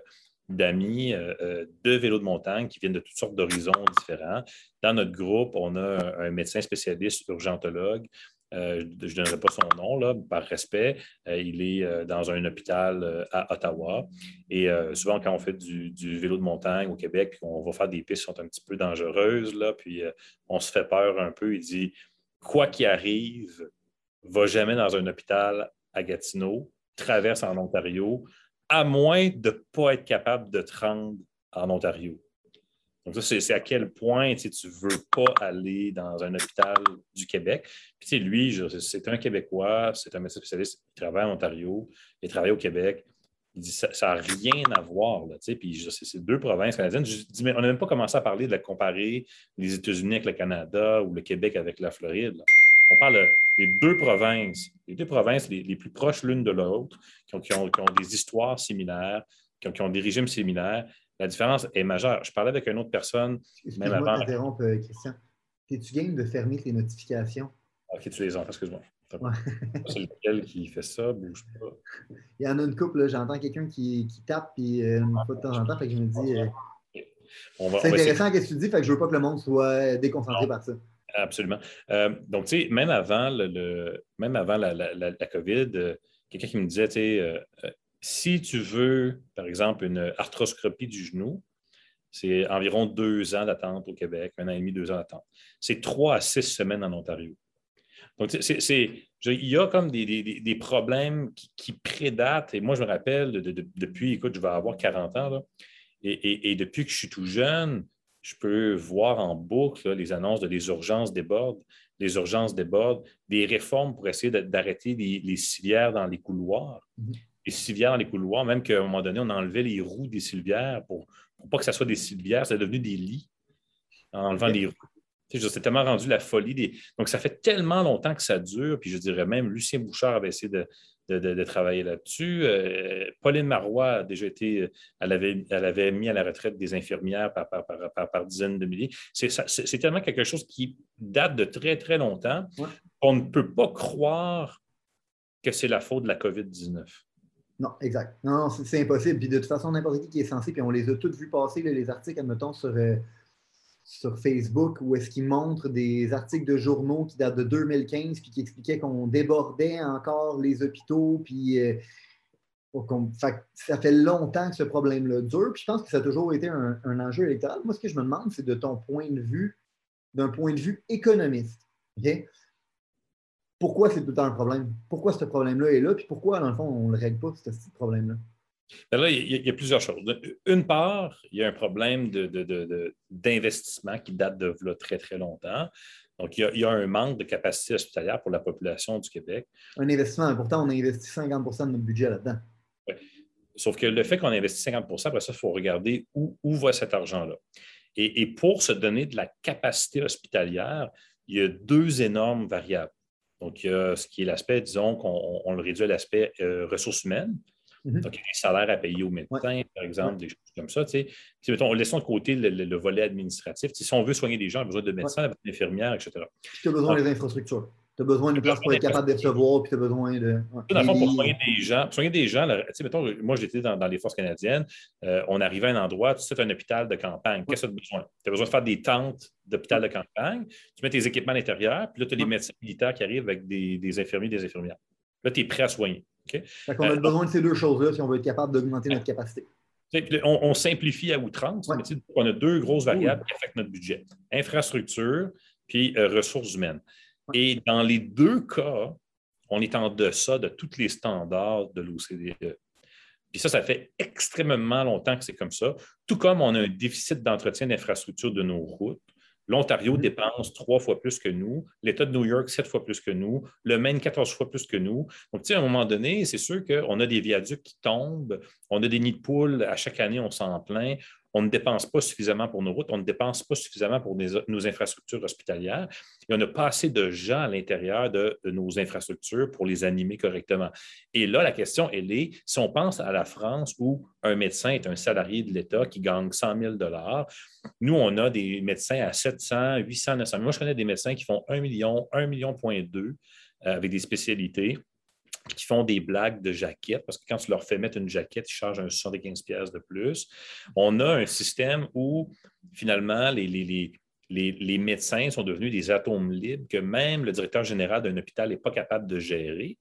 d'amis euh, euh, de vélo de montagne qui viennent de toutes sortes d'horizons différents. Dans notre groupe, on a un médecin spécialiste urgentologue, euh, je ne donnerai pas son nom, par respect. Euh, il est euh, dans un hôpital à Ottawa. Et souvent, quand on fait du, vélo de montagne au Québec, on va faire des pistes qui sont un petit peu dangereuses, puis on se fait peur un peu. Il dit Quoi qu'il arrive, va jamais dans un hôpital à Gatineau, traverse en Ontario, à moins de ne pas être capable de te rendre en Ontario. Donc, ça, c'est à quel point tu ne veux pas aller dans un hôpital du Québec. Puis, lui, c'est un Québécois, c'est un médecin spécialiste, il travaille en Ontario, il travaille au Québec. Il dit ça n'a rien à voir. Là, puis c'est deux provinces canadiennes. Je dis, mais on n'a même pas commencé à parler de comparer les États-Unis avec le Canada ou le Québec avec la Floride. On parle des deux provinces, les deux provinces les, plus proches l'une de l'autre, qui ont, des histoires similaires, qui ont, des régimes similaires. La différence est majeure. Je parlais avec une autre personne, même avant. t'interrompre, euh, Christian. Es-tu game de fermer tes notifications? Ok, tu les entends, excuse-moi. C'est lequel qui fait ça, bouge pas. Il y en a une couple, j'entends quelqu'un qui, tape puis euh, une fois de temps en temps, fait que je me dis. Euh, c'est intéressant ce que tu dis, fait que je veux pas que le monde soit déconcentré par ça. Absolument. donc, tu sais, même avant, le, même avant la, la, COVID, quelqu'un qui me disait, tu sais, si tu veux, par exemple, une arthroscopie du genou, c'est environ deux ans d'attente au Québec, un an et demi, deux ans d'attente. C'est trois à six semaines en Ontario. Donc, il y a comme des, problèmes qui, prédatent. Et moi, je me rappelle, depuis, écoute, je vais avoir 40 ans, et, depuis que je suis tout jeune, je peux voir en boucle les annonces de les urgences débordent, les urgences débordent, des réformes pour essayer d'arrêter les, civières dans les couloirs. Mm-hmm les civières dans les couloirs, même qu'à un moment donné, on enlevait les roues des civières pour, pour pas que ça soit des civières, c'est devenu des lits en enlevant les roues. C'est tellement rendu la folie. Des... Donc, ça fait tellement longtemps que ça dure. Puis je dirais même, Lucien Bouchard avait essayé de, travailler là-dessus. Euh, Pauline Marois a déjà été, elle avait, elle avait mis à la retraite des infirmières par, par, dizaines de milliers. C'est tellement quelque chose qui date de très, très longtemps. On ne peut pas croire que c'est la faute de la COVID-19. Non, exact. Non, c'est impossible. Puis de toute façon, n'importe qui qui est censé, puis on les a tous vus passer, les articles, admettons, sur, euh, sur Facebook, où est-ce qu'ils montrent des articles de journaux qui datent de 2015, puis qui expliquaient qu'on débordait encore les hôpitaux, puis euh, ça fait longtemps que ce problème-là dure. Puis je pense que ça a toujours été un, un enjeu électoral. Moi, ce que je me demande, c'est de ton point de vue, d'un point de vue économiste. Pourquoi c'est tout le temps un problème? Pourquoi ce problème-là est là? Puis pourquoi, dans le fond, on ne le règle pas, ce, problème-là? Ben là, il y, a, plusieurs choses. Une part, il y a un problème d'investissement qui date de très, très longtemps. Donc, il y, a, un manque de capacité hospitalière pour la population du Québec. Un investissement. Pourtant, on a investi 50% de notre budget là-dedans. Sauf que le fait qu'on a investi 50 après ça, il faut regarder où, va cet argent-là. Et, et, pour se donner de la capacité hospitalière, il y a deux énormes variables. Donc, il y a ce qui est l'aspect, disons, qu'on le réduit à l'aspect euh, ressources humaines. Mhm. Donc, il y a des salaires à payer aux médecins, par exemple, des choses comme ça. Tu sais. mettons, laissons de côté le, volet administratif. si on veut soigner des gens, on a besoin de médecins, d'infirmières, etc. Tu as besoin des infrastructures. Tu as besoin d'une place pour être capable de recevoir, puis tu as besoin de. Dans le fond, pour soigner des gens, pour soigner des gens, mettons, moi j'étais dans, les forces canadiennes, euh, on arrivait à un endroit, tu sais, un hôpital de campagne. Qu'est-ce que tu as besoin? Tu as besoin de faire des tentes d'hôpital de campagne, tu mets tes équipements à l'intérieur, puis là, tu as les médecins militaires qui arrivent avec des, des infirmiers des infirmières. Là, tu es prêt à soigner. Okay? on a euh, besoin de ces deux choses-là si on veut être capable d'augmenter notre capacité. On, simplifie à outrance, mais on a deux grosses variables qui affectent notre budget infrastructure puis euh, ressources humaines. Et dans les deux cas, on est en deçà de tous les standards de l'OCDE. Puis ça, ça fait extrêmement longtemps que c'est comme ça. Tout comme on a un déficit d'entretien d'infrastructures de nos routes. L'Ontario mm-hmm. dépense trois fois plus que nous, l'État de New York sept fois plus que nous, le Maine quatorze fois plus que nous. Donc, tu sais, à un moment donné, c'est sûr qu'on a des viaducs qui tombent, on a des nids de poules, à chaque année, on s'en plaint on ne dépense pas suffisamment pour nos routes, on ne dépense pas suffisamment pour nos infrastructures hospitalières et on n'a pas assez de gens à l'intérieur de, nos infrastructures pour les animer correctement. Et là, la question, elle est, si on pense à la France où un médecin est un salarié de l'État qui gagne 100 000 nous, on a des médecins à 700, 800, 900 000. Moi, je connais des médecins qui font 1 million, 1 million point 2 euh, avec des spécialités qui font des blagues de jaquettes, parce que quand tu leur fais mettre une jaquette, ils chargent un 75 pièces de plus. On a un système où, finalement, les, les, les, médecins sont devenus des atomes libres que même le directeur général d'un hôpital n'est pas capable de gérer.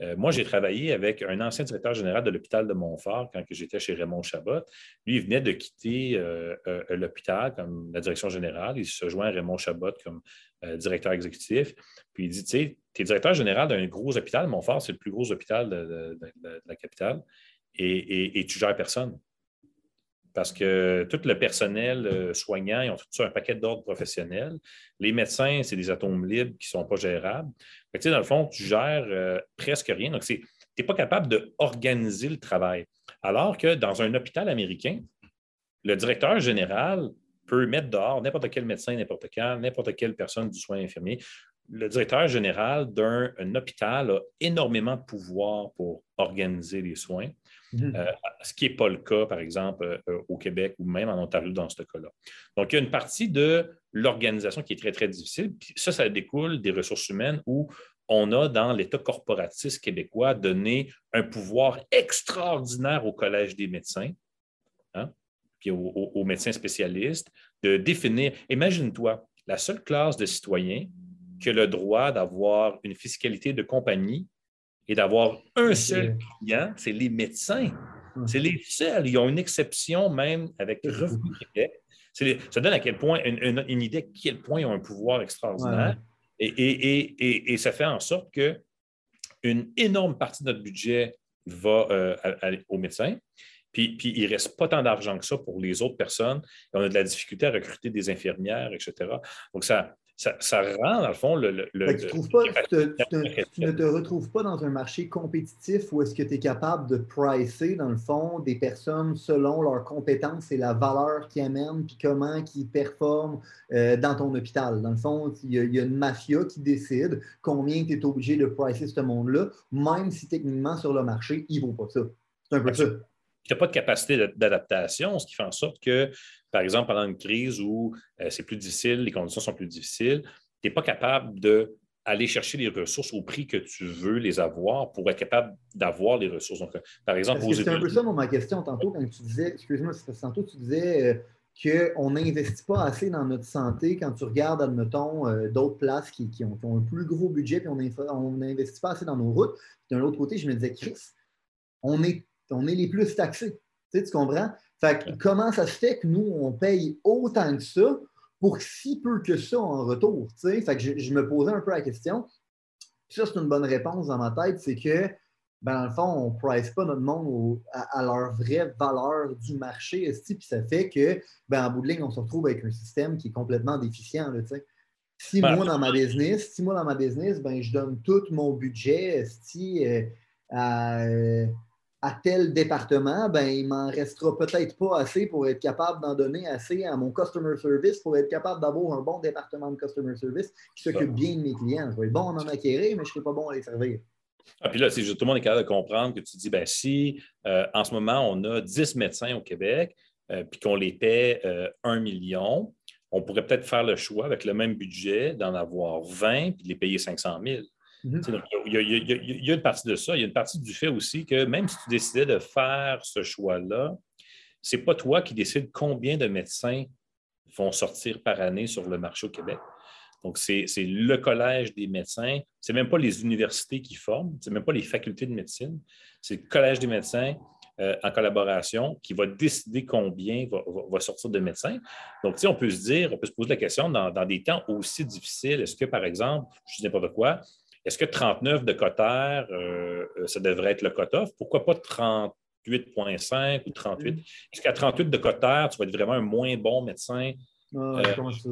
Euh, moi, j'ai travaillé avec un ancien directeur général de l'hôpital de Montfort quand j'étais chez Raymond Chabot. Lui, il venait de quitter euh, euh, l'hôpital comme la direction générale. Il se joint à Raymond Chabot comme directeur exécutif. Puis il dit, tu sais, tu es directeur général d'un gros hôpital. Montfort, c'est le plus gros hôpital de, la capitale. Et, et, et tu gères personne parce que tout le personnel soignant, ils ont tout un paquet d'ordres professionnels. Les médecins, c'est des atomes libres qui ne sont pas gérables. Dans le fond, tu gères euh, presque rien. Donc, tu n'es pas capable d'organiser le travail. Alors que dans un hôpital américain, le directeur général peut mettre dehors n'importe quel médecin, n'importe quand, n'importe quelle personne du soin infirmier. Le directeur général d'un hôpital a énormément de pouvoir pour organiser les soins. Mhm. Euh, ce qui n'est pas le cas, par exemple, euh, au Québec ou même en Ontario dans ce cas-là. Donc, il y a une partie de l'organisation qui est très, très difficile. Puis ça, ça découle des ressources humaines où on a, dans l'État corporatiste québécois, donné un pouvoir extraordinaire au Collège des médecins, hein, puis aux, médecins spécialistes, de définir. Imagine-toi, la seule classe de citoyens qui a le droit d'avoir une fiscalité de compagnie et d'avoir un seul client, c'est les médecins. C'est les seuls. Ils ont une exception même avec Revenu Québec. Ça donne à quel point une, idée à quel point ils ont un pouvoir extraordinaire. Et, ça fait en sorte qu'une énorme partie de notre budget va euh, aux médecins. Puis, puis, il ne reste pas tant d'argent que ça pour les autres personnes. On a de la difficulté à recruter des infirmières, etc. Donc, ça, ça, rend, dans le fond, le. tu, ne te retrouves pas dans un marché compétitif où est-ce que tu es capable de pricer, dans le fond, des personnes selon leurs compétences et la valeur qu'ils amènent, puis comment ils performent euh, dans ton hôpital. Dans le fond, il y, a, une mafia qui décide combien tu es obligé de pricer ce monde-là, même si techniquement sur le marché, il ne vaut pas ça. C'est un peu ça tu n'as pas de capacité d'adaptation, ce qui fait en sorte que, par exemple, pendant une crise où euh, c'est plus difficile, les conditions sont plus difficiles, tu n'es pas capable d'aller chercher les ressources au prix que tu veux les avoir pour être capable d'avoir les ressources. Donc, par exemple, C'est un peu ça ma question tantôt quand tu disais, excuse-moi, tantôt tu disais euh, qu'on n'investit pas assez dans notre santé quand tu regardes, admettons, euh, d'autres places qui, ont, un plus gros budget puis on n'investit pas assez dans nos routes. D'un autre côté, je me disais, Chris, on est on est les plus taxés. Tu, comprends? Fait comment ça se fait que nous, on paye autant que ça pour si peu que ça en retour? Fait que je, me posais un peu la question. ça, c'est une bonne réponse dans ma tête, c'est que, ben, dans le fond, on ne price pas notre monde à, leur vraie valeur du marché, puis ça fait que, ben, en bout de ligne, on se retrouve avec un système qui est complètement déficient. Là, si moi, dans ma business, si moi, dans ma business, ben, je donne tout mon budget si, euh, à à tel département, ben, il m'en restera peut-être pas assez pour être capable d'en donner assez à mon customer service pour être capable d'avoir un bon département de customer service qui s'occupe bien de mes clients. Je vais être bon à en acquérir, mais je ne serai pas bon à les servir. Ah, puis là, c'est tout le monde est capable de comprendre que tu dis, ben, si euh, en ce moment, on a 10 médecins au Québec, euh, puis qu'on les paie euh, 1 million, on pourrait peut-être faire le choix avec le même budget d'en avoir 20 puis de les payer 500 000. Il, y a, une partie de ça. Il y a une partie du fait aussi que même si tu décidais de faire ce choix-là, ce n'est pas toi qui décides combien de médecins vont sortir par année sur le marché au Québec. Donc, c'est le collège des médecins. Ce n'est même pas les universités qui forment, ce n'est même pas les facultés de médecine. C'est le collège des médecins euh, en collaboration qui va décider combien va, sortir de médecins. Donc, on peut se dire, on peut se poser la question dans, dans des temps aussi difficiles, est-ce que, par exemple, je dis n'importe quoi, est-ce que 39 de Cotter, euh, euh, ça devrait être le cut-off? Pourquoi pas 38,5 ou 38? Mm. Est-ce qu'à 38 de Cotter, tu vas être vraiment un moins bon médecin? 39.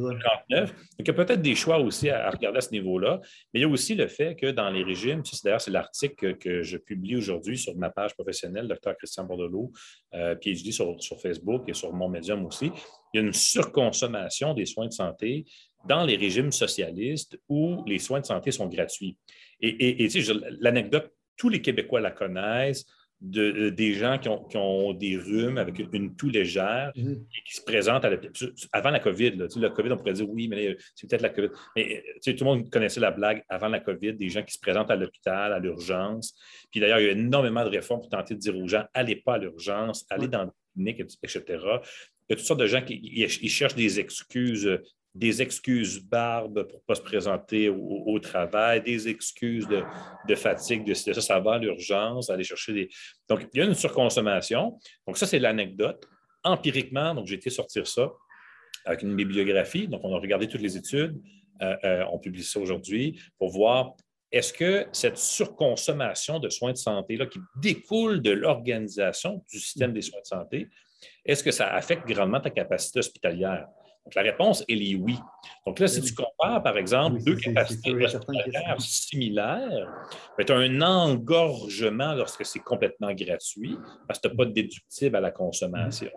Euh, Donc, il y a peut-être des choix aussi à, regarder à ce niveau-là. Mais il y a aussi le fait que dans les régimes, d'ailleurs, c'est l'article que, je publie aujourd'hui sur ma page professionnelle, Dr Christian Bordelot, PhD sur, sur Facebook et sur mon médium aussi. Il y a une surconsommation des soins de santé dans les régimes socialistes où les soins de santé sont gratuits. Et, l'anecdote, tous les Québécois la connaissent, de, euh, des gens qui ont, des rhumes avec une, toux légère mhm. et qui se présentent avant la COVID. Là, la COVID, on pourrait dire oui, mais c'est peut-être la COVID. Mais tout le monde connaissait la blague avant la COVID, des gens qui se présentent à l'hôpital, à l'urgence. Puis d'ailleurs, il y a énormément de réformes pour tenter de dire aux gens allez pas à l'urgence, allez dans la clinique, etc. Il y a toutes sortes de gens qui cherchent des excuses des excuses barbes pour ne pas se présenter au, travail, des excuses de, fatigue, de, ça, ça va l'urgence, aller chercher des. Donc, il y a une surconsommation. Donc, ça, c'est l'anecdote. Empiriquement, donc, j'ai été sortir ça avec une bibliographie. Donc, on a regardé toutes les études. Euh, euh, on publie ça aujourd'hui pour voir est-ce que cette surconsommation de soins de santé là, qui découle de l'organisation du système des soins de santé, est-ce que ça affecte grandement ta capacité hospitalière? Donc, la réponse, elle est oui. Donc là, si tu compares, par exemple, deux capacités hospitalières similaires, ben, tu as un engorgement lorsque c'est complètement gratuit parce que tu n'as pas de déductible à la consommation.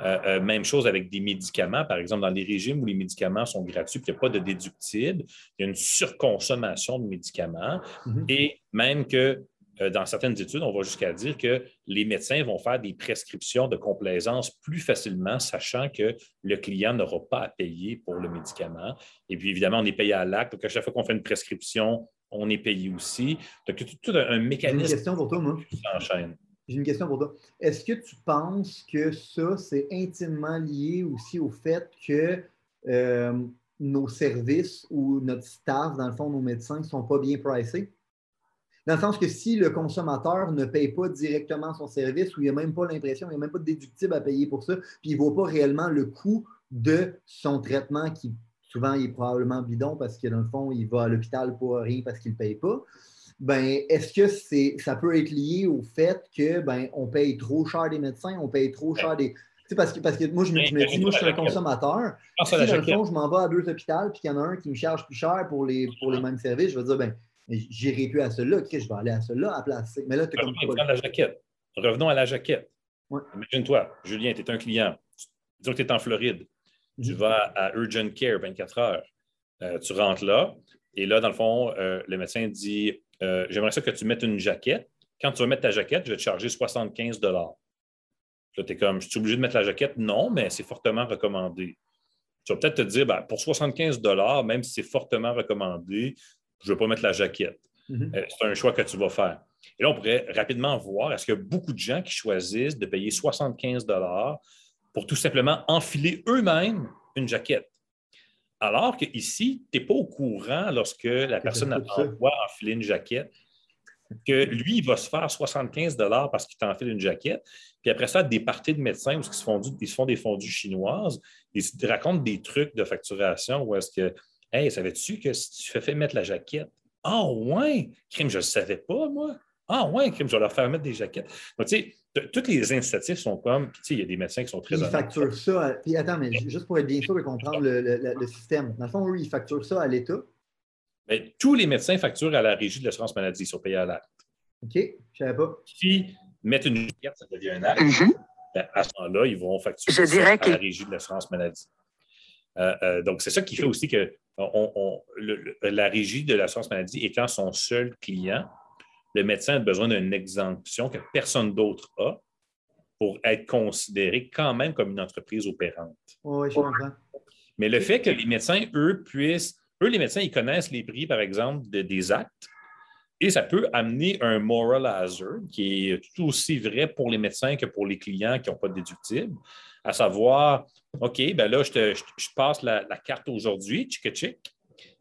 Euh, euh, même chose avec des médicaments, par exemple, dans les régimes où les médicaments sont gratuits, il n'y a pas de déductible, il y a une surconsommation de médicaments mm-hmm. et même que dans certaines études, on va jusqu'à dire que les médecins vont faire des prescriptions de complaisance plus facilement, sachant que le client n'aura pas à payer pour le médicament. Et puis, évidemment, on est payé à l'acte. Donc, à chaque fois qu'on fait une prescription, on est payé aussi. Donc, tout, un mécanisme J'ai une question pour toi, moi. J'ai une question pour toi. Est-ce que tu penses que ça, c'est intimement lié aussi au fait que euh, nos services ou notre staff, dans le fond, nos médecins ne sont pas bien pricés? Dans le sens que si le consommateur ne paye pas directement son service ou il n'a même pas l'impression, il n'y a même pas de déductible à payer pour ça, puis il ne vaut pas réellement le coût de son traitement qui souvent est probablement bidon parce que dans le fond, il va à l'hôpital pour rien parce qu'il ne paye pas. Ben, est-ce que c'est, ça peut être lié au fait que ben, on paye trop cher des médecins, on paye trop cher des. parce que, parce que moi, je me, dis, moi, je suis un consommateur. Si, dans le fond, je m'en vais à deux hôpitaux puis qu'il y en a un qui me charge plus cher pour les, pour les mêmes services, je vais dire, ben, j'irai plus à celui-là, je vais aller à celui-là à place. Mais là, tu comme à la jaquette. Revenons à la jaquette. Imagine-toi, Julien, tu es un client. Disons que tu es en Floride. Tu mhm. vas à Urgent Care 24 heures. Euh, tu rentres là. Et là, dans le fond, euh, le médecin dit euh, J'aimerais ça que tu mettes une jaquette. Quand tu vas mettre ta jaquette, je vais te charger 75 Là, tu es comme Je suis obligé de mettre la jaquette? Non, mais c'est fortement recommandé. Tu vas peut-être te dire ben, Pour 75 même si c'est fortement recommandé, je ne veux pas mettre la jaquette. Mhm. Euh, c'est un choix que tu vas faire. Et là, on pourrait rapidement voir, est-ce qu'il y a beaucoup de gens qui choisissent de payer 75 pour tout simplement enfiler eux-mêmes une jaquette? Alors qu'ici, tu n'es pas au courant lorsque la personne a envoie enfiler une jaquette, que lui, il va se faire 75 parce qu'il t'enfile une jaquette. Puis après ça, des parties de médecins où ils se font, ils se font des fondus chinoises, ils racontent des trucs de facturation où est-ce que Hey, savais-tu que si tu fais, mettre la jaquette? Ah ouais! Crime, je ne le savais pas, moi. Ah ouais, crime, je vais leur faire mettre des jaquettes. Donc, tu sais, toutes les incitatifs sont comme, tu sais, il y a des médecins qui sont très Ils facturent ça. Puis attends, mais juste pour être bien sûr de comprendre le, système. Dans le fond, oui, ils facturent ça à l'État. Bien, tous les médecins facturent à la régie de l'assurance maladie, ils sont payés à l'acte. OK, je ne savais pas. Si mettre une jaquette, ça devient un acte, mm-hmm. ben, à ce moment-là, ils vont facturer à la régie de l'assurance maladie. Euh, euh, donc, c'est ça qui fait aussi que la régie de l'assurance maladie étant son seul client, le médecin a besoin d'une exemption que personne d'autre a pour être considéré quand même comme une entreprise opérante. Oui, je comprends. Mais le fait que les médecins, eux, puissent, eux, les médecins, ils connaissent les prix, par exemple, des actes, et ça peut amener un moral hazard qui est tout aussi vrai pour les médecins que pour les clients qui n'ont pas de déductible à savoir, OK, ben là, je, passe la, carte aujourd'hui, tchic tchic,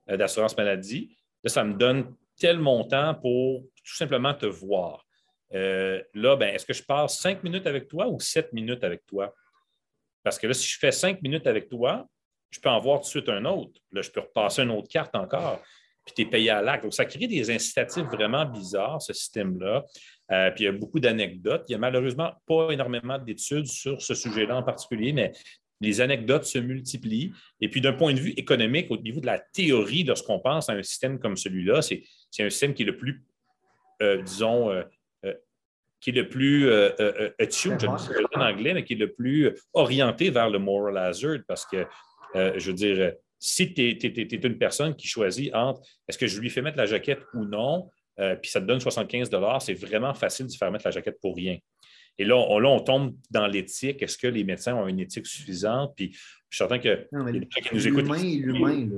euh, d'assurance maladie. Là, ça me donne tel montant pour tout simplement te voir. Euh, là, ben, est-ce que je passe cinq minutes avec toi ou sept minutes avec toi? Parce que là, si je fais cinq minutes avec toi, je peux en voir tout de suite un autre. Là, je peux repasser une autre carte encore puis tu es payé à l'acte. Donc, ça crée des incitatifs vraiment bizarres, ce système-là. Euh, puis il y a beaucoup d'anecdotes. Il n'y a malheureusement pas énormément d'études sur ce sujet-là en particulier, mais les anecdotes se multiplient. Et puis, d'un point de vue économique, au niveau de la théorie, lorsqu'on pense à un système comme celui-là, c'est un système qui est le plus, euh, disons, euh, qui est le plus attuned, je ne sais pas en anglais, mais qui est le plus orienté vers le moral hazard, parce que, je veux dire, si tu es, une personne qui choisit entre est-ce que je lui fais mettre la jaquette ou non, euh, puis ça te donne 75 c'est vraiment facile de faire mettre la jaquette pour rien. Et là, on, là, on tombe dans l'éthique. Est-ce que les médecins ont une éthique suffisante? Puis je suis certain que les qui nous écoutent. L'humain,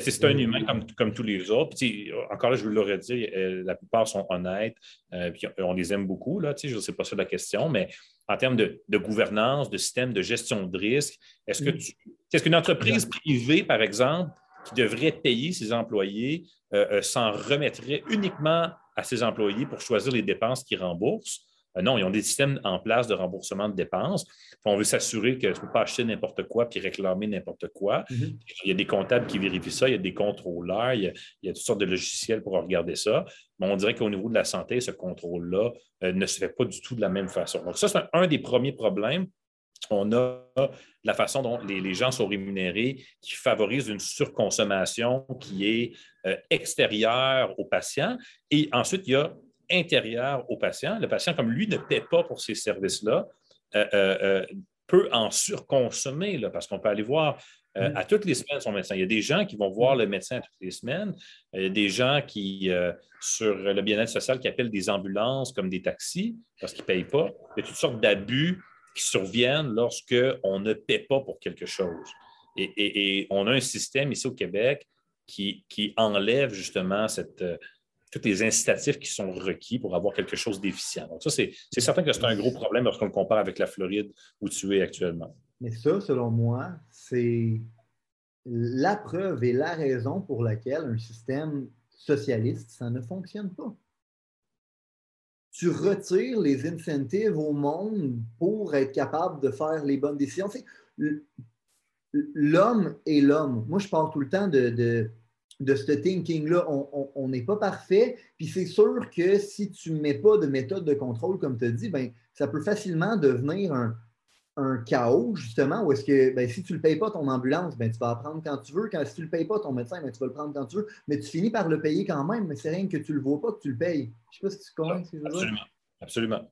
c'est un humain comme, tous les autres. Puis, encore là, je vous l'aurais dit, euh, la plupart sont honnêtes, euh, puis on les aime beaucoup. Là, je ne sais pas ça la question, mais en termes de, gouvernance, de système de gestion de risque, est-ce que mm. tu, est-ce qu'une entreprise privée, par exemple, qui devrait payer ses employés, euh, s'en remettrait uniquement à ses employés pour choisir les dépenses qu'ils remboursent? Euh, non, ils ont des systèmes en place de remboursement de dépenses. on veut s'assurer que tu ne peux pas acheter n'importe quoi puis réclamer n'importe quoi. Mm-hmm. Il y a des comptables qui vérifient ça, il y a des contrôleurs, il y a, toutes sortes de logiciels pour regarder ça. Mais on dirait qu'au niveau de la santé, ce contrôle-là euh, ne se fait pas du tout de la même façon. Donc, ça, c'est un, des premiers problèmes on a la façon dont les, gens sont rémunérés qui favorise une surconsommation qui est euh, extérieure au patient. Et ensuite, il y a intérieure au patient. Le patient, comme lui, ne paie pas pour ces services-là, euh, euh, peut en surconsommer, là, parce qu'on peut aller voir mm. à toutes les semaines son médecin. Il y a des gens qui vont voir le médecin toutes les semaines. Il y a des gens qui, sur le bien-être social, qui appellent des ambulances comme des taxis parce qu'ils ne payent pas. Il y a toutes sortes d'abus qui surviennent lorsqu'on ne paie pas pour quelque chose. Et, on a un système ici au Québec qui, enlève justement cette, euh, tous les incitatifs qui sont requis pour avoir quelque chose d'efficient. Donc, ça, c'est certain que c'est un gros problème lorsqu'on le compare avec la Floride où tu es actuellement. Mais ça, selon moi, c'est la preuve et la raison pour laquelle un système socialiste, ça ne fonctionne pas tu retires les incentives au monde pour être capable de faire les bonnes décisions. L'homme est l'homme. Moi, je parle tout le temps de, de, ce thinking-là. On n'est pas parfait. Puis c'est sûr que si tu ne mets pas de méthode de contrôle, comme tu as dit, ben, ça peut facilement devenir un, un chaos, justement, où est-ce que ben, si tu ne le payes pas ton ambulance, ben, tu vas apprendre quand tu veux. Quand, si tu ne le payes pas ton médecin, ben, tu vas le prendre quand tu veux. Mais tu finis par le payer quand même, mais c'est rien que tu ne le vois pas que tu le payes. Je ne sais pas si tu comprends ce que je veux dire. Absolument.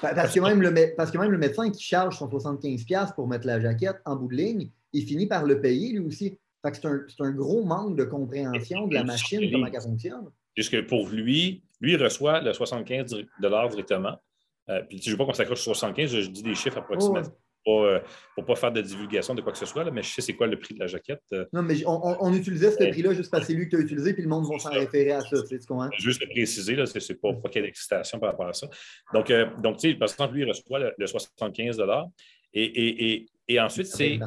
Parce que, même le, parce que même le médecin qui charge son 75$ pour mettre la jaquette en bout de ligne, il finit par le payer lui aussi. C'est un, un, gros manque de compréhension de la machine, comment elle fonctionne. Puisque pour lui, lui reçoit le 75 directement. Euh, puis, je ne veux pas qu'on s'accroche sur 75, je, dis des chiffres approximatifs. Pour ne pas faire de divulgation de quoi que ce soit, mais je sais c'est quoi le prix de la jaquette. Euh. Non, mais on, utilisait ce prix-là juste parce que c'est lui tu as utilisé, puis le monde va s'en référer à ça. Tu comprends? Juste le préciser, ce n'est pas, pas quelle excitation par rapport à ça. Donc, euh, donc tu sais, par exemple, lui, il reçoit le, 75 et, et, et, et, ensuite, c'est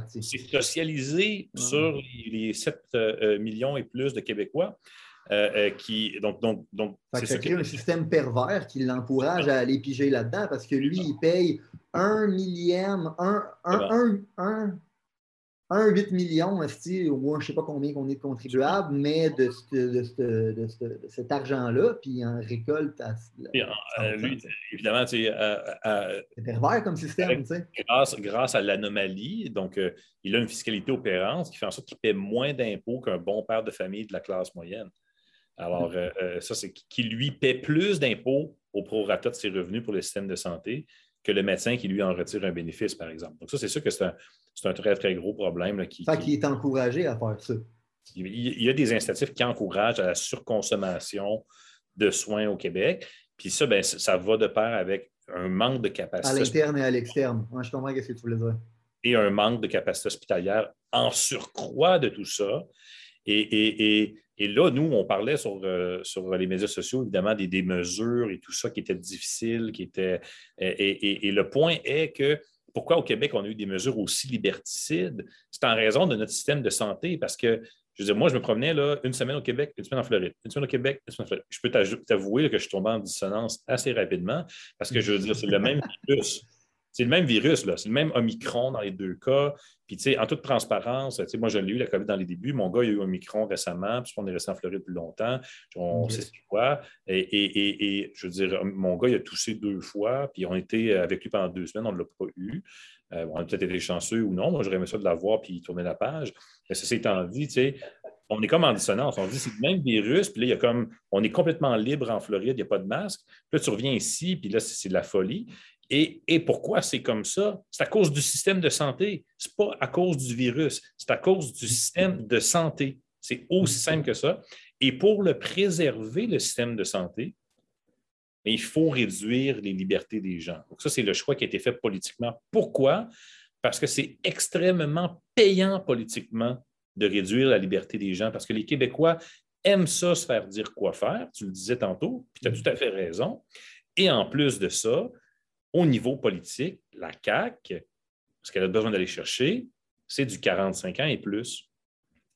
socialisé sur les, 7 millions et plus de Québécois. Euh, euh, qui, donc, donc, donc, ça crée un système pervers qui l'encourage à aller piger là-dedans parce que lui, il paye un millième, un, un, un, un, 8 millions, ou moins je ne sais pas combien qu'on est de contribuables, mais de, de, cet argent-là, puis il en récolte à. Euh, lui, évidemment, c'est. pervers comme système, tu sais. Grâce, grâce à l'anomalie, donc il a une fiscalité opérante qui fait en sorte qu'il paie moins d'impôts qu'un bon père de famille de la classe moyenne. Alors, euh, euh, ça, c'est qui lui paie plus d'impôts au prorata de ses revenus pour le système de santé que le médecin qui lui en retire un bénéfice, par exemple. Donc, ça, c'est sûr que c'est un, très, très gros problème. qui, qui... est encouragé à faire ça. Il y a des incitatifs qui encouragent à la surconsommation de soins au Québec. Puis ça, ben, ça va de pair avec un manque de capacité. À l'interne et à l'externe. je comprends ce que tu voulais dire. Et un manque de capacité hospitalière en surcroît de tout ça. Et, là, nous, on parlait sur, euh, sur les médias sociaux, évidemment, des, mesures et tout ça qui étaient difficiles, qui étaient. Et, le point est que pourquoi au Québec on a eu des mesures aussi liberticides? C'est en raison de notre système de santé, parce que, je veux dire, moi, je me promenais là, une semaine au Québec, une semaine en Floride, une semaine au Québec, une semaine en Floride. Je peux t'avouer que je suis tombé en dissonance assez rapidement, parce que je veux dire, c'est le même virus. C'est le même virus, là. C'est le même Omicron dans les deux cas. Puis, tu sais, en toute transparence, tu sais, moi, je l'ai eu, la COVID, dans les débuts. Mon gars, il a eu Omicron récemment, puis on est resté en Floride plus longtemps. On sait ce qu'il voit. Et, et, et, je veux dire, mon gars, il a toussé deux fois, puis on était avec lui pendant deux semaines, on ne l'a pas eu. Euh, on a peut-être été chanceux ou non. Moi, j'aurais aimé ça de l'avoir puis tourner la page. Mais ceci étant dit, tu sais, on est comme en dissonance. On dit c'est le même virus, puis là, il y a comme, on est complètement libre en Floride, il n'y a pas de masque. Puis là, tu reviens ici, puis là, c'est de la folie. Et, pourquoi c'est comme ça? C'est à cause du système de santé. Ce n'est pas à cause du virus, c'est à cause du système de santé. C'est aussi simple que ça. Et pour le préserver, le système de santé, il faut réduire les libertés des gens. Donc, ça, c'est le choix qui a été fait politiquement. Pourquoi? Parce que c'est extrêmement payant politiquement de réduire la liberté des gens, parce que les Québécois aiment ça, se faire dire quoi faire. Tu le disais tantôt, puis tu as tout à fait raison. Et en plus de ça, au niveau politique, la CAQ, ce qu'elle a besoin d'aller chercher, c'est du 45 ans et plus.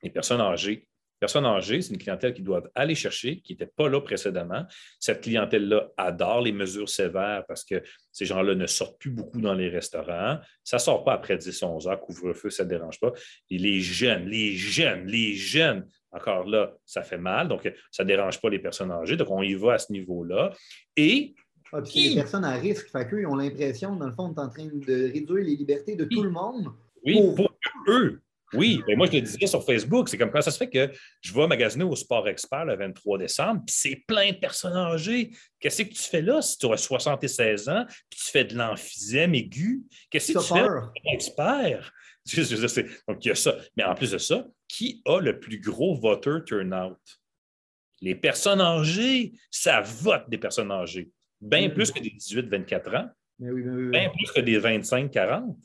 Les personnes âgées. Personnes âgées, c'est une clientèle qu'ils doivent aller chercher, qui n'était pas là précédemment. Cette clientèle-là adore les mesures sévères parce que ces gens-là ne sortent plus beaucoup dans les restaurants. Ça ne sort pas après 10-11 heures, couvre-feu, ça ne dérange pas. Et les jeunes, les jeunes, les jeunes, encore là, ça fait mal. Donc, ça ne dérange pas les personnes âgées. Donc, on y va à ce niveau-là. Et Ah, puis c'est les personnes à risque. Fait qu'eux, ils ont l'impression, dans le fond, on est en train de réduire les libertés de tout le monde. Oui, pour, eux. Oui, mais moi je le disais sur Facebook, c'est comme quand ça se fait que je vais magasiner au Sport Expert le 23 décembre, puis c'est plein de personnes âgées. Qu'est-ce que tu fais là si tu as 76 ans, puis tu fais de l'emphysème aigu? Qu'est-ce que tu fais, expert? Donc, il y a ça. Mais en plus de ça, qui a le plus gros voter turnout? Les personnes âgées, ça vote des personnes âgées. Bien plus que des 18-24 ans. Bien plus que des 25-40.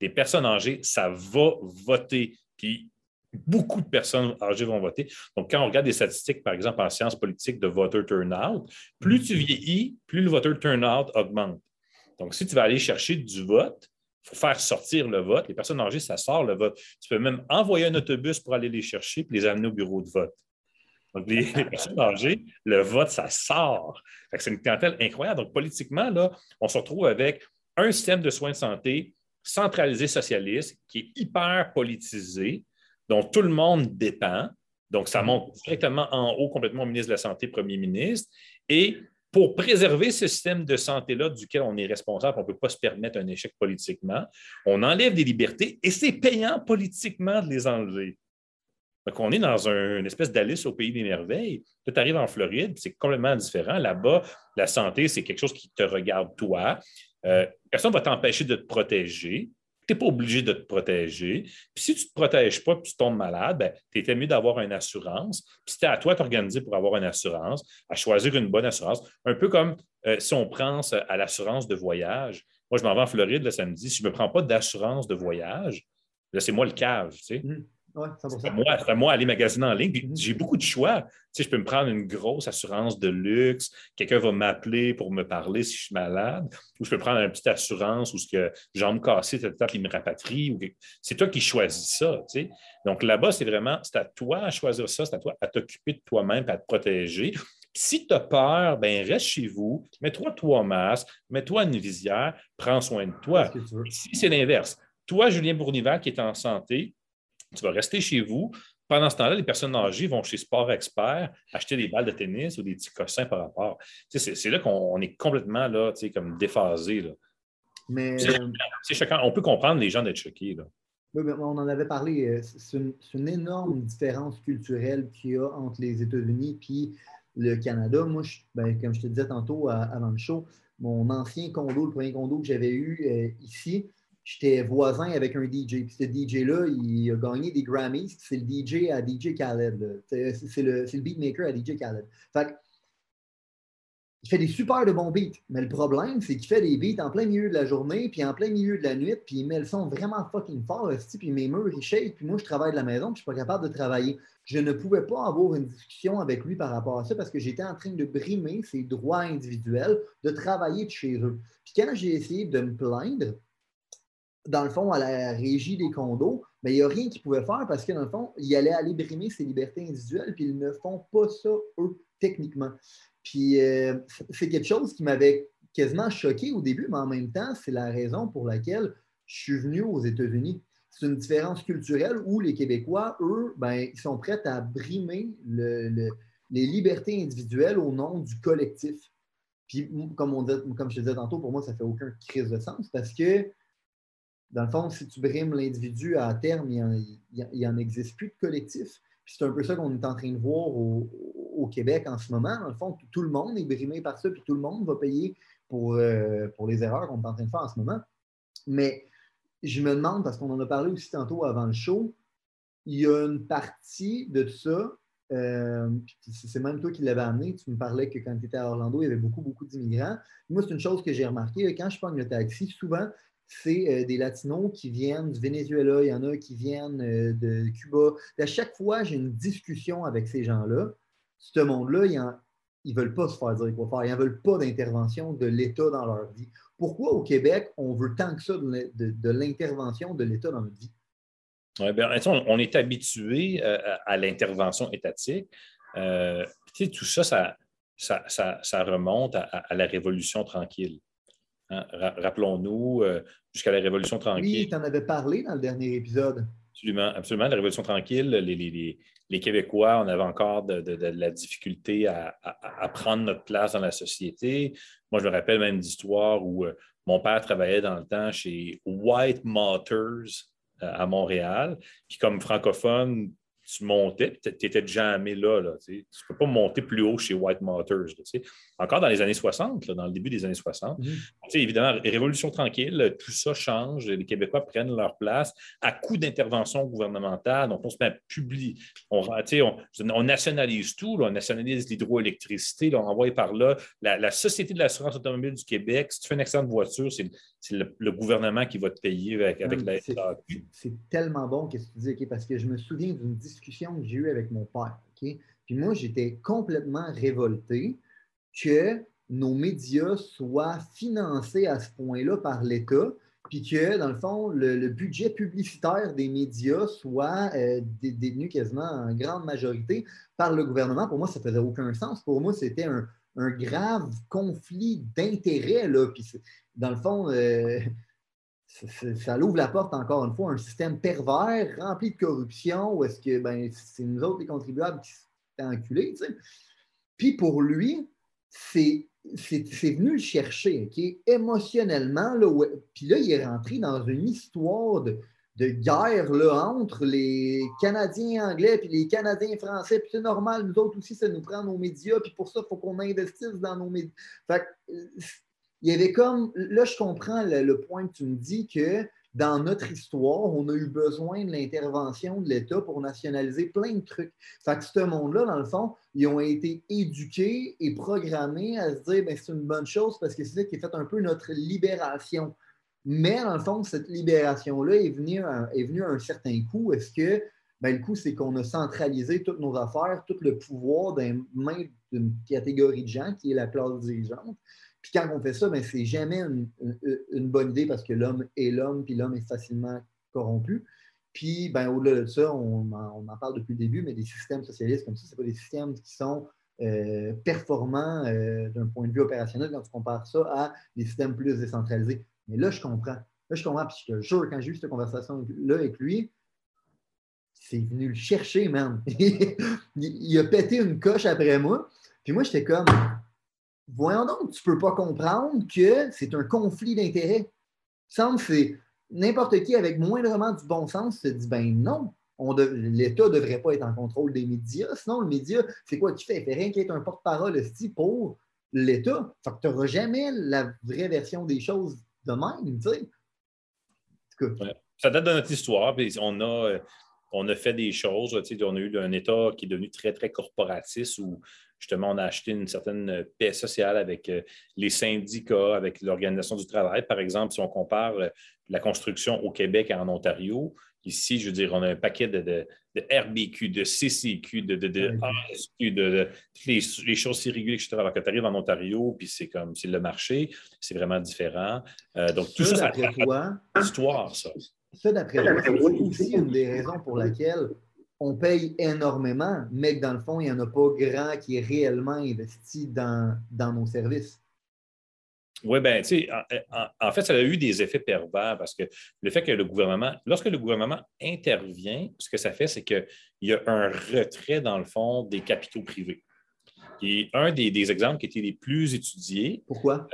Des personnes âgées, ça va voter. Puis beaucoup de personnes âgées vont voter. Donc, quand on regarde des statistiques, par exemple, en sciences politiques de voter turnout, plus tu vieillis, plus le voter turnout augmente. Donc, si tu vas aller chercher du vote, il faut faire sortir le vote. Les personnes âgées, ça sort le vote. Tu peux même envoyer un autobus pour aller les chercher et les amener au bureau de vote. Donc, les, personnes âgées, le vote, ça sort. C'est une clientèle incroyable. Donc, politiquement, là, on se retrouve avec un système de soins de santé centralisé socialiste qui est hyper politisé, dont tout le monde dépend. Donc, ça monte directement en haut, complètement au ministre de la Santé, premier ministre. Et pour préserver ce système de santé-là duquel on est responsable, on ne peut pas se permettre un échec politiquement, on enlève des libertés et c'est payant politiquement de les enlever. Donc, on est dans une espèce d'Alice au pays des merveilles. tu arrives en Floride, c'est complètement différent. Là-bas, la santé, c'est quelque chose qui te regarde toi. Euh, personne ne va t'empêcher de te protéger. Tu n'es pas obligé de te protéger. Puis si tu ne te protèges pas et tu tombes malade, ben, tu étais mieux d'avoir une assurance. Puis c'était à toi de t'organiser pour avoir une assurance, à choisir une bonne assurance. Un peu comme euh, si on pense à l'assurance de voyage. Moi, je m'en vais en Floride le samedi. Si je ne me prends pas d'assurance de voyage, là, c'est moi le cave. Tu sais. C'est à moi, aller magasiner en ligne. Mmh. J'ai beaucoup de choix. Tu sais, je peux me prendre une grosse assurance de luxe. Quelqu'un va m'appeler pour me parler si je suis malade. Ou je peux prendre une petite assurance où ce que jambes cassées, il me rapatrie. C'est toi qui choisis ça. Tu sais. Donc là-bas, c'est vraiment, c'est à toi à choisir ça, c'est à toi à t'occuper de toi-même, à te protéger. Si tu as peur, ben reste chez vous, mets-toi toi masque, mets-toi une visière, prends soin de toi. Si c'est l'inverse, toi, Julien Bournival, qui est en santé, tu vas rester chez vous. Pendant ce temps-là, les personnes âgées vont chez Sport Expert acheter des balles de tennis ou des petits cossins par rapport. c'est là qu'on est complètement là, comme déphasé. Là. Mais On peut comprendre les gens d'être choqués. Là. Oui, mais on en avait parlé. Euh, c'est une, énorme différence culturelle qu'il y a entre les États-Unis et le Canada. Moi, ben, comme je te disais tantôt avant le show, mon ancien condo, le premier condo que j'avais eu euh, ici, j'étais voisin avec un DJ. Puis ce DJ-là, il a gagné des Grammys. C'est le DJ à DJ Khaled. C'est le, le, beatmaker à DJ Khaled. Fait il fait des super de bons beats. Mais le problème, c'est qu'il fait des beats en plein milieu de la journée, puis en plein milieu de la nuit, puis il met le son vraiment fucking fort, puis mes murs, ils shake, puis moi, je travaille de la maison, puis je suis pas capable de travailler. Je ne pouvais pas avoir une discussion avec lui par rapport à ça parce que j'étais en train de brimer ses droits individuels de travailler de chez eux. Puis quand j'ai essayé de me plaindre, dans le fond, à la régie des condos, mais il n'y a rien qu'ils pouvaient faire parce que, dans le fond, il allait aller brimer ses libertés individuelles, puis ils ne font pas ça, eux, techniquement. Puis euh, c'est quelque chose qui m'avait quasiment choqué au début, mais en même temps, c'est la raison pour laquelle je suis venu aux États-Unis. C'est une différence culturelle où les Québécois, eux, ben, ils sont prêts à brimer les libertés individuelles au nom du collectif. Puis, comme, on comme je te disais tantôt, pour moi, ça fait aucun crise de sens parce que, dans le fond, si tu brimes l'individu à terme, il n'en existe plus de collectif. C'est un peu ça qu'on est en train de voir au, Québec en ce moment. Dans le fond, tout le monde est brimé par ça, puis tout le monde va payer pour, euh, pour les erreurs qu'on est en train de faire en ce moment. Mais je me demande, parce qu'on en a parlé aussi tantôt avant le show, il y a une partie de ça, euh, c'est même toi qui l'avais amené, tu me parlais que quand tu étais à Orlando, il y avait beaucoup, beaucoup d'immigrants. Moi, c'est une chose que j'ai remarqué, quand je prends le taxi, souvent, c'est euh, des Latinos qui viennent du Venezuela, il y en a qui viennent de Cuba. À chaque fois, j'ai une discussion avec ces gens-là ce monde-là, ils ne veulent pas se faire dire quoi faire. Ils ne veulent pas d'intervention de l'État dans leur vie. Pourquoi au Québec, on veut tant que ça de, l'intervention de l'État dans notre vie? Ben, on est habitué euh, à, l'intervention étatique. Euh, tout ça ça, remonte à, la Révolution tranquille. Hein. Rappelons-nous, euh, jusqu'à la Révolution tranquille. Oui, tu en avais parlé dans le dernier épisode. Absolument, absolument. La Révolution tranquille, les, Québécois, on avait encore de, la difficulté à, prendre notre place dans la société. Moi, je me rappelle même d'histoires où euh, mon père travaillait dans le temps chez White Motors euh, à Montréal. Puis comme francophone, tu montais, tu étais jamais là. là tu ne peux pas monter plus haut chez White Motors. Encore dans les années 60, dans le début des années 60. Mhm. Évidemment, révolution tranquille, tout ça change, les Québécois prennent leur place à coup d'intervention gouvernementale. Donc, on se met à publier, on, on, nationalise tout, on nationalise l'hydroélectricité, on envoie par là la, Société de l'assurance automobile du Québec. Si tu fais une excellente voiture, c'est le, gouvernement qui va te payer avec, avec la C'est tellement bon ce que tu dis, parce que je me souviens d'une discussion discussion que j'ai eue avec mon père. Puis moi, j'étais complètement révolté que nos médias soient financés à ce point-là par l'État, puis que, dans le fond, le, budget publicitaire des médias soit euh, détenu quasiment en grande majorité par le gouvernement. Pour moi, ça ne faisait aucun sens. Pour moi, c'était un, grave conflit d'intérêts. Dans le fond, euh, ça, ouvre la porte, encore une fois, à un système pervers, rempli de corruption, où est-ce que ben, c'est nous autres, les contribuables, qui sont enculés. Puis pour lui, c'est venu le chercher, émotionnellement. Là, puis là, il est rentré dans une histoire de, guerre là, entre les Canadiens anglais et les Canadiens français. Puis c'est normal, nous autres aussi, ça nous prend nos médias. Puis pour ça, il faut qu'on investisse dans nos médias. Il y avait comme, là, je comprends le, point que tu me dis que dans notre histoire, on a eu besoin de l'intervention de l'État pour nationaliser plein de trucs. Fait que ce monde-là, dans le fond, ils ont été éduqués et programmés à se dire ben, c'est une bonne chose parce que c'est ça qui est fait un peu notre libération. Mais dans le fond, cette libération-là est venue, à, est un certain coût. Est-ce que ben, le coup, c'est qu'on a centralisé toutes nos affaires, tout le pouvoir dans les d'une catégorie de gens qui est la classe dirigeante. Puis quand on fait ça, ben, c'est jamais une, bonne idée parce que l'homme est l'homme, puis l'homme est facilement corrompu. Puis, ben, au-delà de ça, on en, parle depuis le début, mais des systèmes socialistes comme ça, ce pas des systèmes qui sont euh, performants euh, d'un point de vue opérationnel quand tu compares ça à des systèmes plus décentralisés. Mais là, je comprends. Là, je comprends, puis je te jure, quand j'ai eu cette conversation-là avec lui, c'est venu le chercher, man. il a pété une coche après moi. Puis moi, j'étais comme, voyons donc, tu ne peux pas comprendre que c'est un conflit d'intérêts. semble c'est n'importe qui avec moindrement du bon sens se dit ben non, l'État ne devrait pas être en contrôle des médias. Sinon, le média, c'est quoi tu fais? Il fait rien qui est un porte-parole pour l'État. Fait que tu n'auras jamais la vraie version des choses de même, tu sais. Ça date de notre histoire, puis on a, euh, on a fait des choses. On a eu un État qui est devenu très, très corporatiste où justement, on a acheté une certaine paix sociale avec euh, les syndicats, avec l'organisation du travail. Par exemple, si on compare euh, la construction au Québec et en Ontario, ici, je veux dire, on a un paquet de, RBQ, de CCQ, de, de, ASQ, de, toutes les, choses irrégulières, etc. Alors que tu arrives en Ontario, puis c'est comme, c'est le marché, c'est vraiment différent. Euh, donc, tout ça, ça, toi, histoire, ça. Ça, d'après toi, c'est aussi une des raisons pour laquelle on paye énormément, mais que dans le fond, il n'y en a pas grand qui est réellement investi dans, dans nos services. Oui, bien, tu sais, en, fait, ça a eu des effets pervers parce que le fait que le gouvernement, lorsque le gouvernement intervient, ce que ça fait, c'est qu'il y a un retrait, dans le fond, des capitaux privés. Et un des, exemples qui était les plus étudiés. Pourquoi?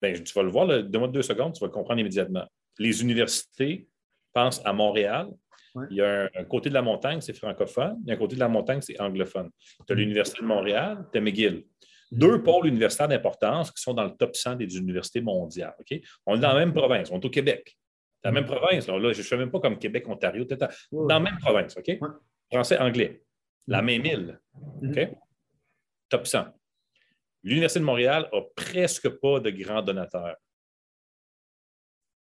Ben, tu vas le voir, donne-moi deux secondes, tu vas le comprendre immédiatement. Les universités pensent à Montréal, il y a un, côté de la montagne, c'est francophone, il y a un côté de la montagne, c'est anglophone. Tu as mm. l'Université de Montréal, tu as McGill. Deux pôles universitaires d'importance qui sont dans le top 100 des universités mondiales. On est dans la même province, on est au Québec. Dans la même province. Là, je ne fais même pas comme Québec, Ontario, dans la même province. OK? Français, anglais. La même île. Mm. OK? Top 100. L'Université de Montréal n'a presque pas de grands donateurs.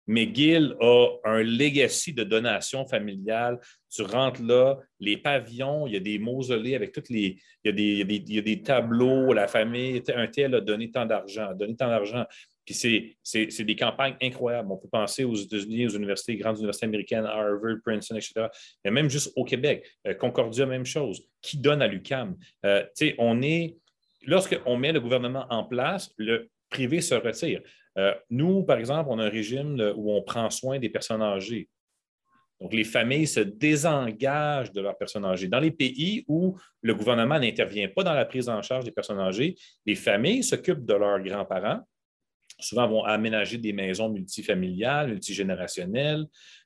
McGill a un legacy de donation familiale. Tu rentres là, les pavillons, il y a des mausolées avec toutes les. Il y a des, des, tableaux, la famille, un tel a donné tant d'argent, donné tant d'argent. Puis c'est des campagnes incroyables. On peut penser aux États-Unis, aux universités, grandes universités américaines, Harvard, Princeton, etc. Mais même juste au Québec, euh, Concordia, même chose. Qui donne à l'UCAM? Euh, on est. Lorsqu'on met le gouvernement en place, le privé se retire. Euh, nous, par exemple, on a un régime où on prend soin des personnes âgées. Donc, les familles se désengagent de leurs personnes âgées. Dans les pays où le gouvernement n'intervient pas dans la prise en charge des personnes âgées, les familles s'occupent de leurs grands-parents, souvent vont aménager des maisons multifamiliales, multigénérationnelles,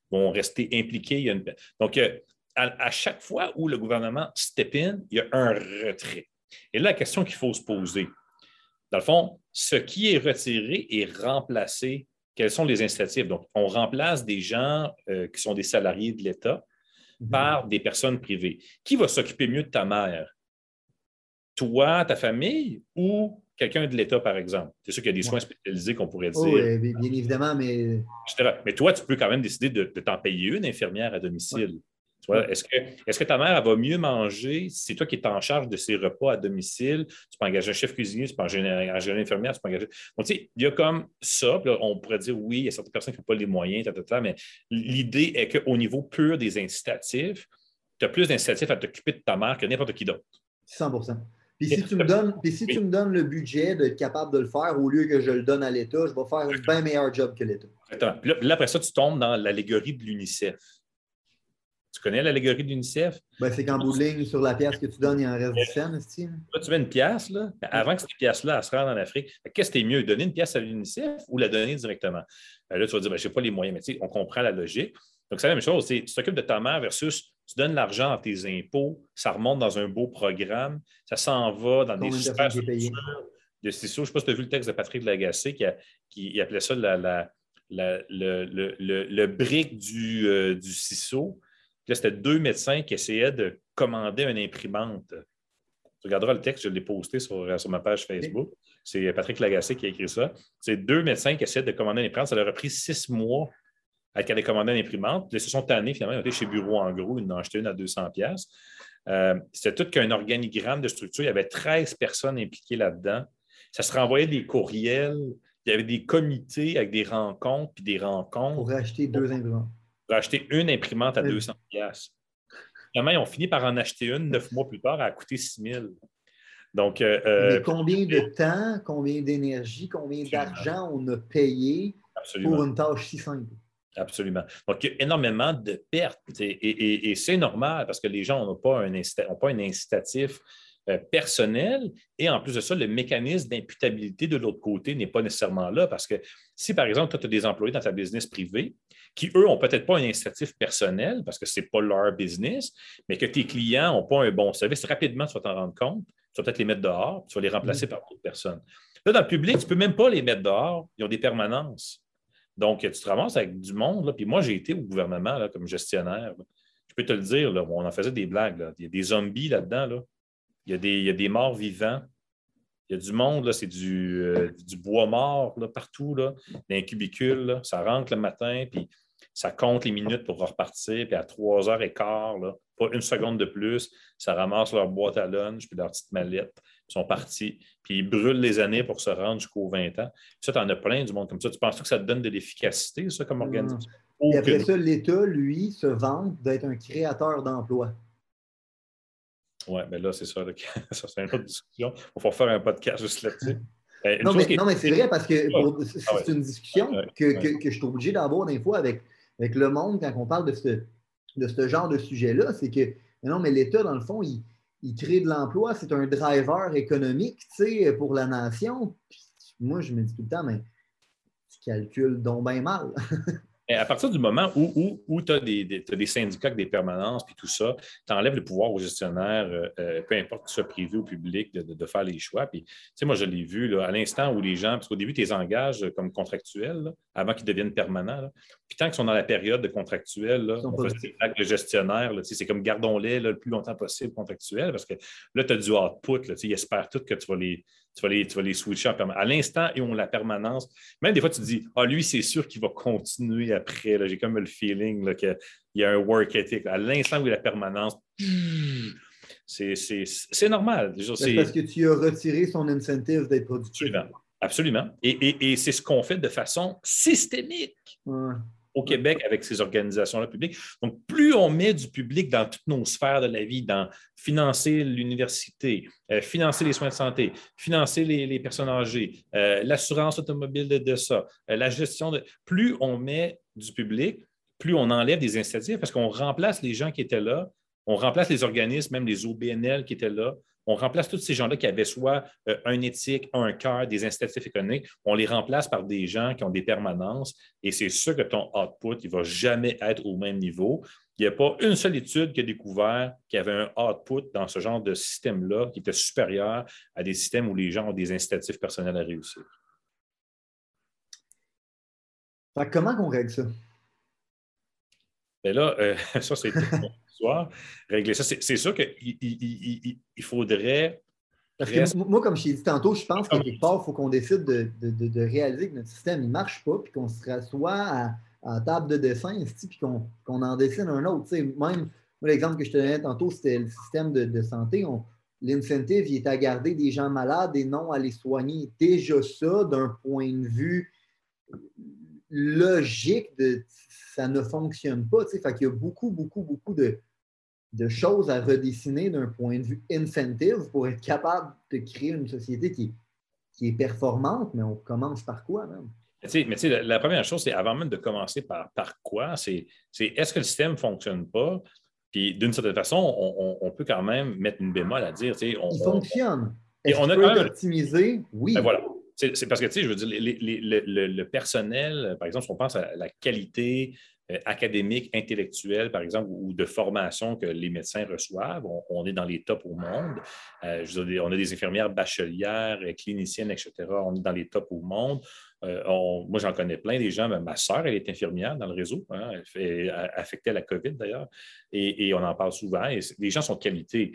vont rester impliquées. Donc, euh, à, à, chaque fois où le gouvernement step in, il y a un retrait. Et là, la question qu'il faut se poser, dans le fond, ce qui est retiré est remplacé quelles sont les incitatifs? Donc, on remplace des gens euh, qui sont des salariés de l'État mhm. par des personnes privées. Qui va s'occuper mieux de ta mère? Toi, ta famille ou quelqu'un de l'État, par exemple? C'est sûr qu'il y a des soins spécialisés qu'on pourrait dire. oui, bien évidemment, mais. Mais toi, tu peux quand même décider de, t'en payer une infirmière à domicile. Est-ce que, est que, ta mère va mieux manger si c'est toi qui es en charge de ses repas à domicile? Tu peux engager un chef cuisinier, tu peux engager une infirmière, tu peux engager. Donc, tu sais, il y a comme ça. on pourrait dire oui, il y a certaines personnes qui n'ont pas les moyens, mais l'idée est qu'au niveau pur des incitatifs, tu as plus d'incitatifs à t'occuper de ta mère que n'importe qui d'autre. 100 puis si, tu me donnes, puis si tu me donnes le budget d'être capable de le faire, au lieu que je le donne à l'État, je vais faire un bien meilleur job que l'État. Puis là, après ça, tu tombes dans l'allégorie de l'UNICEF. Tu connais l'allégorie de l'UNICEF? Ben, c'est qu'en bout de ligne, sur la pièce que tu donnes, il en reste du scène, Là, tu mets une pièce, là? avant que cette pièce-là se rende en Afrique, qu'est-ce qui est mieux, donner une pièce à l'UNICEF ou la donner directement? Euh, là, tu vas dire, ben, je n'ai pas les moyens, mais tu sais, on comprend la logique. Donc, c'est la même chose. Tu t'occupes de ta mère versus tu donnes l'argent à tes impôts, ça remonte dans un beau programme, ça s'en va dans des super de Je ne sais pas si tu as vu le texte de Patrick Lagacé qui, qui appelait ça la, le, le, le, brick du, euh, du ciseau c'était deux médecins qui essayaient de commander une imprimante. Tu regarderas le texte, je l'ai posté sur, sur, ma page Facebook. C'est Patrick Lagacé qui a écrit ça. C'est deux médecins qui essayaient de commander une imprimante. Ça leur a pris six mois à qu'elle ait commandé une imprimante. Ils se sont tannés, finalement. Ils ont été chez Bureau en gros. Ils en ont acheté une à 200 pièces. Euh, c'était tout qu'un organigramme de structure. Il y avait 13 personnes impliquées là-dedans. Ça se renvoyait des courriels. Il y avait des comités avec des rencontres puis des rencontres. Pour acheter deux imprimantes acheter une imprimante à 200 pièces. Finalement, ils ont fini par en acheter une neuf mois plus tard, à coûter 6 000 donc, euh, euh, combien de temps, combien d'énergie, combien d'argent on a payé pour une tâche si simple? Absolument. Donc, il y a énormément de pertes et, c'est normal parce que les gens n'ont pas, un, pas un incitatif euh, personnel et en plus de ça, le mécanisme d'imputabilité de l'autre côté n'est pas nécessairement là parce que si, par exemple, tu as des employés dans ta business privée qui, eux, n'ont peut-être pas un incitatif personnel parce que ce n'est pas leur business, mais que tes clients n'ont pas un bon service, rapidement, tu vas t'en rendre compte. Tu vas peut-être les mettre dehors, tu vas les remplacer mm. par d'autres personnes. Là, dans le public, tu ne peux même pas les mettre dehors. Ils ont des permanences. Donc, tu te ramasses avec du monde. Là. Puis moi, j'ai été au gouvernement là, comme gestionnaire. Je peux te le dire, là, on en faisait des blagues. Il y a des zombies là-dedans. Là. Il, y a des, il y a des morts vivants. Il y a du monde, c'est du, euh, du, bois mort là, partout, là, dans un cubicule. Ça rentre le matin, puis ça compte les minutes pour repartir, puis à 3h15, là, pas une seconde de plus, ça ramasse leur boîte à lunch, puis leur petite mallette, ils sont partis, puis ils brûlent les années pour se rendre jusqu'aux 20 ans. ça, tu en as plein du monde comme ça. Tu penses que ça te donne de l'efficacité, ça, comme organisation? Et après ça, l'État, lui, se vante d'être un créateur d'emplois. Oui, mais là, c'est ça. ça c'est une autre discussion. Il faut faire un podcast juste là-dessus. Ben, non, mais, c'est vrai parce que ah c'est une discussion que, que, je suis obligé d'avoir des fois avec, avec le monde quand on parle de ce, de ce genre de sujet-là. C'est que, non, mais l'État, dans le fond, il, il crée de l'emploi. C'est un driver économique pour la nation. moi, je me dis tout le temps, mais tu calcules donc bien mal. à partir du moment où, où, tu as, des, syndicats avec des permanences puis tout ça, tu enlèves le pouvoir aux gestionnaires, euh, euh, peu importe que ce soit privé ou public, de, faire les choix. Puis, tu sais, moi, je l'ai vu à l'instant où les gens, parce qu'au début, tu les engages comme contractuels avant qu'ils deviennent permanents. Puis, tant qu'ils sont dans la période de contractuel, là, on fait des actes de gestionnaire. C'est comme gardons-les le plus longtemps possible contractuel parce que là, tu as du output. Là, ils espèrent tout que tu vas les tu vas les, tu vas les switcher en permanence. À l'instant, ils ont la permanence. Même des fois, tu te dis, ah, lui, c'est sûr qu'il va continuer après. J'ai comme le feeling qu'il y a un work ethic. À l'instant où il a la permanence, c'est normal. C'est parce que tu as retiré son incentive d'être productif. Absolument. Absolument. Et, et, c'est ce qu'on fait de façon systémique au Québec avec ces organisations-là publiques. Donc, plus on met du public dans toutes nos sphères de la vie, dans financer l'université, euh, financer les soins de santé, financer les, personnes âgées, euh, l'assurance automobile de, ça, euh, la gestion de... Plus on met du public, plus on enlève des incitatifs parce qu'on remplace les gens qui étaient là, on remplace les organismes, même les OBNL qui étaient là, on remplace tous ces gens-là qui avaient soit euh, un éthique, un cœur, des incitatifs économiques, on les remplace par des gens qui ont des permanences et c'est sûr que ton output, il ne va jamais être au même niveau. Il n'y a pas une seule étude qui a découvert qu'il y avait un output dans ce genre de système-là qui était supérieur à des systèmes où les gens ont des incitatifs personnels à réussir. comment on règle ça? Bien là, euh, ça, c'est une histoire. Régler ça, c'est sûr qu'il il, faudrait. Parce que moi, comme je t'ai dit tantôt, je pense qu'à quelque part, il faut qu'on décide de, réaliser que notre système ne marche pas, puis qu'on se rassoit à, à, table de dessin, puis qu'on en dessine un autre. même l'exemple que je te donnais tantôt, c'était le système de, santé. L'incentive, il est à garder des gens malades et non à les soigner. Déjà ça, d'un point de vue logique, de, ça ne fonctionne pas. Fait qu'il y a beaucoup, beaucoup, beaucoup de, choses à redessiner d'un point de vue incentive pour être capable de créer une société qui, qui est performante, mais on commence par quoi même? Mais tu sais, la, première chose, c'est avant même de commencer par, par quoi, c'est est-ce que le système ne fonctionne pas? Puis d'une certaine façon, on, peut quand même mettre une bémol à dire. Il fonctionne. Est-ce qu'on peut optimiser? Oui. Ben voilà. C'est parce que, tu sais, je veux dire, le, personnel, par exemple, si on pense à la qualité euh, académique, intellectuelle, par exemple, ou de formation que les médecins reçoivent, on, est dans les tops au monde. Euh, je veux dire, on a des infirmières bachelières, euh, cliniciennes, etc. On est dans les tops au monde. moi, j'en connais plein des gens. Ma soeur, elle est infirmière dans le réseau. Hein, elle fait affectée la COVID, d'ailleurs. Et, et, on en parle souvent. Et les gens sont de qualité.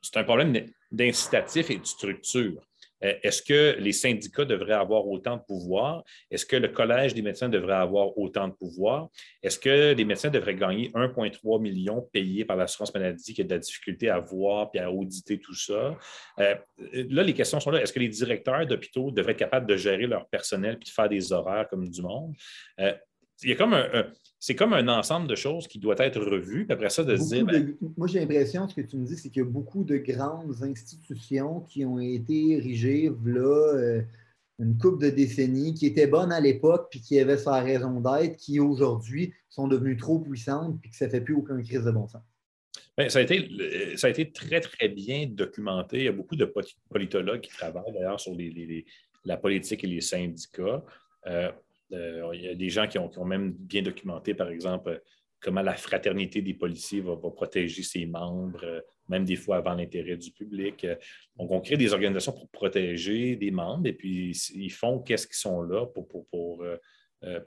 C'est un problème d'incitatif et de structure. Euh, est-ce que les syndicats devraient avoir autant de pouvoir? Est-ce que le Collège des médecins devrait avoir autant de pouvoir? Est-ce que les médecins devraient gagner 1,3 million payés par l'assurance maladie qui a de la difficulté à voir et à auditer tout ça? Euh, là, les questions sont là. Est-ce que les directeurs d'hôpitaux devraient être capables de gérer leur personnel et de faire des horaires comme du monde? Euh, il y a comme un, c'est comme un ensemble de choses qui doit être revu. Puis après ça, de se dire. Ben moi, j'ai l'impression, ce que tu me dis, c'est qu'il y a beaucoup de grandes institutions qui ont été érigées là, euh, une couple de décennies, qui étaient bonnes à l'époque, puis qui avaient sa raison d'être, qui aujourd'hui sont devenues trop puissantes, puis que ça ne fait plus aucune crise de bon sens. Bien, ça, a été, ça a été très, très bien documenté. Il y a beaucoup de politologues qui travaillent d'ailleurs sur la politique et les syndicats. Euh, euh, il y a des gens qui ont, même bien documenté, par exemple, comment la fraternité des policiers va, protéger ses membres, euh, même des fois avant l'intérêt du public. Donc, on crée des organisations pour protéger des membres et puis ils font qu'est-ce qu'ils sont là pour, pour, euh,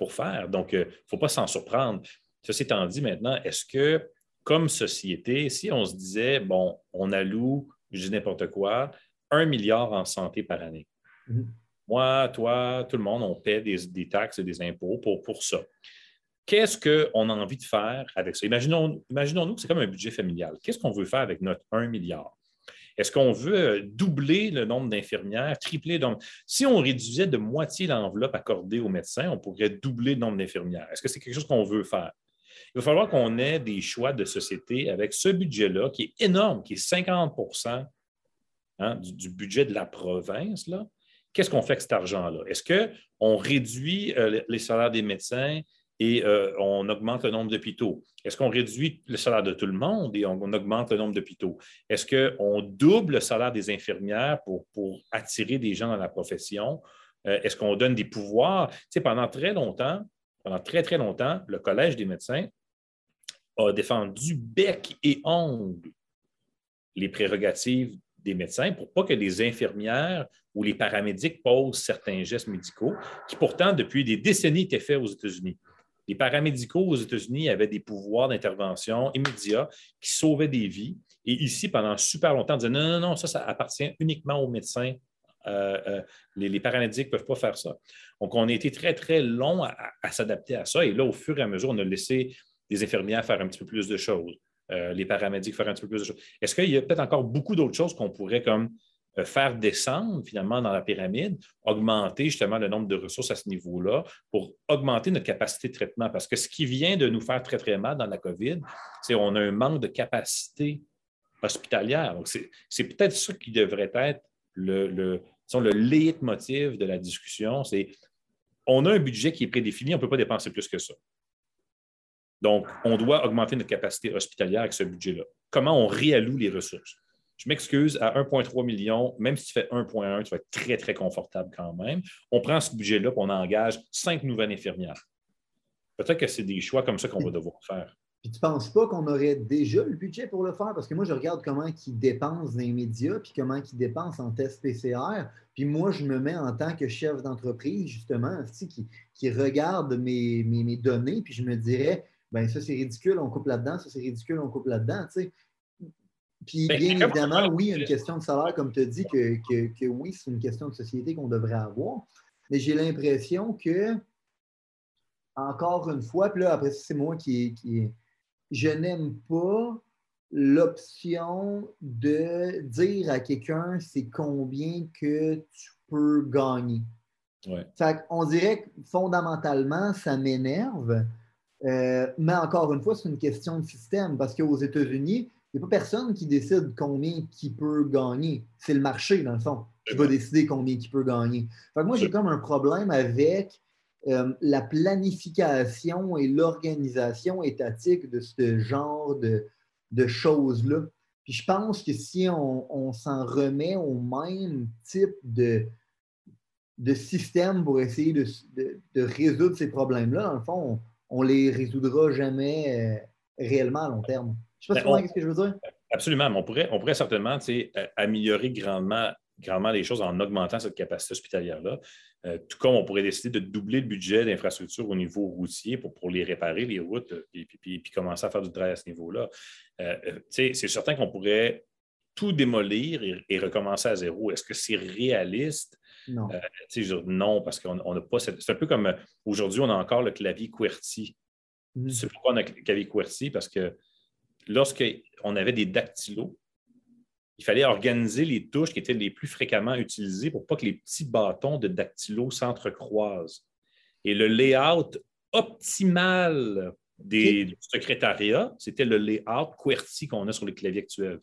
faire. Donc, il ne faut pas s'en surprendre. Ceci étant dit, maintenant, est-ce que, comme société, si on se disait, bon, on alloue, je dis n'importe quoi, un milliard en santé par année, mm-hmm. Moi, toi, tout le monde, on paie des, taxes et des impôts pour, pour ça. Qu'est-ce qu'on a envie de faire avec ça? Imaginons-nous imaginons que c'est comme un budget familial. Qu'est-ce qu'on veut faire avec notre 1 milliard? Est-ce qu'on veut euh, doubler le nombre d'infirmières, tripler le nombre? Si on réduisait de moitié l'enveloppe accordée aux médecins, on pourrait doubler le nombre d'infirmières. Est-ce que c'est quelque chose qu'on veut faire? Il va falloir qu'on ait des choix de société avec ce budget-là qui est énorme, qui est 50 hein, du, du, budget de la province, là, qu'est-ce qu'on fait avec cet argent-là? Est-ce qu'on réduit euh, les salaires des médecins et euh, on augmente le nombre d'hôpitaux? Est-ce qu'on réduit le salaire de tout le monde et on, augmente le nombre d'hôpitaux? Est-ce qu'on double le salaire des infirmières pour, attirer des gens dans la profession? Euh, est-ce qu'on donne des pouvoirs? Tu pendant très longtemps, pendant très, très longtemps, le Collège des médecins a défendu bec et ongle les prérogatives des médecins pour pas que les infirmières ou les paramédics posent certains gestes médicaux qui pourtant, depuis des décennies, étaient faits aux États-Unis. Les paramédicaux aux États-Unis avaient des pouvoirs d'intervention immédiats qui sauvaient des vies. Et ici, pendant super longtemps, on disait non, non, non, ça, ça appartient uniquement aux médecins. Euh, euh, les, paramédics ne peuvent pas faire ça. Donc, on a été très, très long à, à s'adapter à ça. Et là, au fur et à mesure, on a laissé les infirmières faire un petit peu plus de choses. Euh, les paramédics faire un petit peu plus de choses. Est-ce qu'il y a peut-être encore beaucoup d'autres choses qu'on pourrait comme euh, faire descendre finalement dans la pyramide, augmenter justement le nombre de ressources à ce niveau-là pour augmenter notre capacité de traitement? Parce que ce qui vient de nous faire très, très mal dans la COVID, c'est qu'on a un manque de capacité hospitalière. Donc, c'est peut-être ça qui devrait être le, le, le leitmotiv de la discussion, c'est on a un budget qui est prédéfini, on ne peut pas dépenser plus que ça. Donc, on doit augmenter notre capacité hospitalière avec ce budget-là. Comment on réalloue les ressources? Je m'excuse, à 1,3 million, même si tu fais 1,1, tu vas être très, très confortable quand même. On prend ce budget-là et on engage cinq nouvelles infirmières. Peut-être que c'est des choix comme ça qu'on va devoir faire. Puis tu ne penses pas qu'on aurait déjà le budget pour le faire? Parce que moi, je regarde comment ils dépensent dans les médias, puis comment ils dépensent en tests PCR. Puis moi, je me mets en tant que chef d'entreprise, justement, qui, qui regarde mes, mes, données, puis je me dirais, ben ça, c'est ridicule, on coupe là-dedans, ça, c'est ridicule, on coupe là-dedans. Puis ben, bien évidemment, oui, il y a une question de salaire, comme tu as dit, que, que oui, c'est une question de société qu'on devrait avoir. Mais j'ai l'impression que, encore une fois, puis là, après, c'est moi qui, qui, je n'aime pas l'option de dire à quelqu'un c'est combien que tu peux gagner. on dirait que fondamentalement, ça m'énerve. Euh, mais encore une fois, c'est une question de système parce qu'aux États-Unis, il n'y a pas personne qui décide combien qui peut gagner. C'est le marché, dans le fond, qui va décider combien qui peut gagner. moi, j'ai comme un problème avec euh, la planification et l'organisation étatique de ce genre de, choses-là. Puis je pense que si on, s'en remet au même type de, de système pour essayer de, résoudre ces problèmes-là, dans le fond, on ne les résoudra jamais euh, réellement à long terme. Je ne sais pas ben, ce que je veux dire. Absolument, mais on pourrait, on pourrait certainement améliorer grandement grandement les choses en augmentant cette capacité hospitalière-là. Euh, tout comme on pourrait décider de doubler le budget d'infrastructure au niveau routier pour, pour les réparer, les routes, et euh, puis, commencer à faire du travail à ce niveau-là. C'est certain qu'on pourrait tout démolir et, recommencer à zéro. Est-ce que c'est réaliste? Non. non, parce qu'on n'a pas C'est un peu comme aujourd'hui, on a encore le clavier QWERTY. Mm. C'est pourquoi on a le clavier QWERTY? Parce que lorsqu'on avait des dactylos, il fallait organiser les touches qui étaient les plus fréquemment utilisées pour pas que les petits bâtons de dactylo s'entrecroisent. Et le layout optimal des, du secrétariat, c'était le layout QWERTY qu'on a sur le clavier actuel.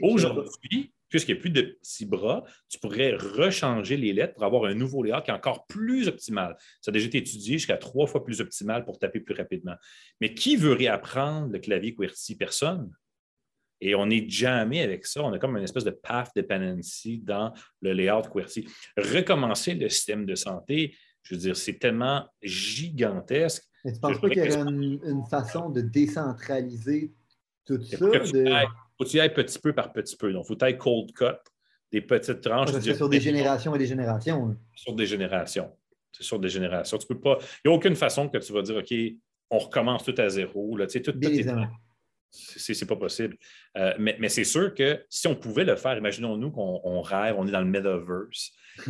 Aujourd'hui, puisqu'il n'y a plus de petits bras, tu pourrais rechanger les lettres pour avoir un nouveau layout qui est encore plus optimal. Ça a déjà été étudié jusqu'à trois fois plus optimal pour taper plus rapidement. Mais qui veut réapprendre le clavier QWERTY? Personne. Et on n'est jamais avec ça. On a comme une espèce de path dependency dans le layout QWERTY. Recommencer le système de santé, je veux dire, c'est tellement gigantesque. Mais tu ne penses pas qu'il y aurait une, façon de décentraliser tout ça? Faut que tu ailles petit peu par petit peu. Donc, il faut que tu ailles cold cut, des petites tranches. Sur des générations et des générations. Hein. Sur des générations. C'est sur des générations. Tu peux pas. Il n'y a aucune façon que tu vas dire OK, on recommence tout à zéro. Là. Tu sais, tout, tout est c'est pas possible. Euh, mais, c'est sûr que si on pouvait le faire, imaginons-nous qu'on rêve, on est dans le metaverse.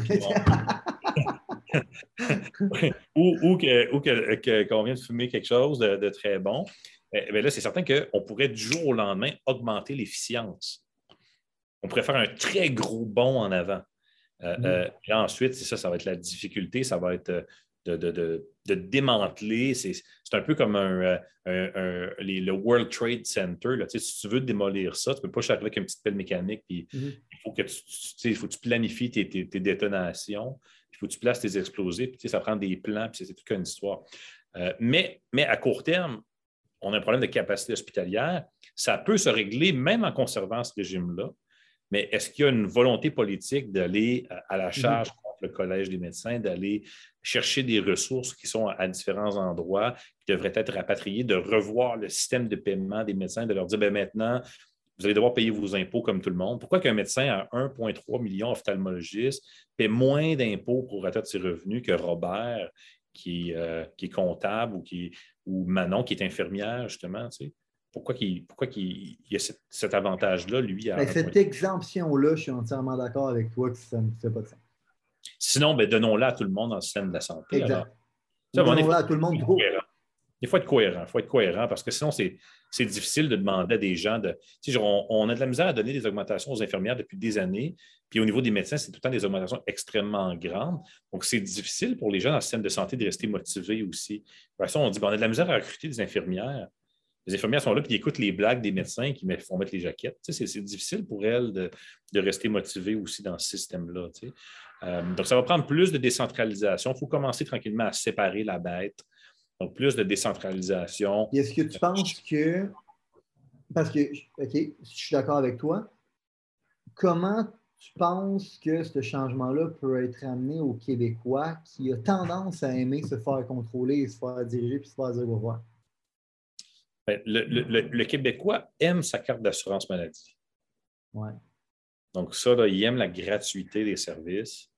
ou, ou qu'on vient de fumer quelque chose de, très bon. Eh, ben là, c'est certain qu'on pourrait du jour au lendemain augmenter l'efficience. On pourrait faire un très gros bond en avant. Euh, mm. euh, et ensuite, c'est ça, ça va être la difficulté, ça va être de, démanteler. C'est un peu comme un, euh, le World Trade Center. Là. si tu veux démolir ça, tu ne peux pas arriver avec une petite pelle mécanique. Puis mm-hmm. Il faut que tu, faut tu planifies tes, détonations. Il faut que tu places tes explosifs. Puis, ça prend des plans. Puis c'est toute une histoire. Euh, mais, mais à court terme, on a un problème de capacité hospitalière. Ça peut se régler même en conservant ce régime-là. Mais est-ce qu'il y a une volonté politique d'aller à la mm-hmm. charge le Collège des médecins d'aller chercher des ressources qui sont à différents endroits, qui devraient être rapatriées, de revoir le système de paiement des médecins, de leur dire ben maintenant, vous allez devoir payer vos impôts comme tout le monde. Pourquoi qu'un médecin à 1,3 million ophtalmologiste paie moins d'impôts pour de ses revenus que Robert, qui, euh, qui, est comptable, ou, qui, ou Manon, qui est infirmière, justement? Pourquoi, il, pourquoi il, y a cet, avantage-là, lui? À ben, cette exemption-là, je suis entièrement d'accord avec toi que ça ne fait pas de sens. Sinon, ben, donnons-la à tout le monde le système de la santé. Exact. Donnons-la à tout le monde. Il faut être cohérent. Il faut être cohérent parce que sinon, c'est difficile de demander à des gens de. on, a de la misère à donner des augmentations aux infirmières depuis des années. Puis au niveau des médecins, c'est tout le temps des augmentations extrêmement grandes. Donc, c'est difficile pour les gens dans le système de santé de rester motivés aussi. De toute façon, on dit ben, on a de la misère à recruter des infirmières. Les infirmières sont là, puis ils écoutent les blagues des médecins qui font mettre les jaquettes. c'est difficile pour elles de, rester motivées aussi dans ce système-là. Euh, donc, ça va prendre plus de décentralisation. Il faut commencer tranquillement à séparer la bête. Donc, plus de décentralisation. Est-ce que tu penses que, parce que, OK, je suis d'accord avec toi, comment tu penses que ce changement-là peut être amené aux Québécois qui a tendance à aimer se faire contrôler, se faire diriger puis se faire dire au revoir? Ben, le, Québécois aime sa carte d'assurance maladie. Ouais. Donc, ça, là, il aime la gratuité des services.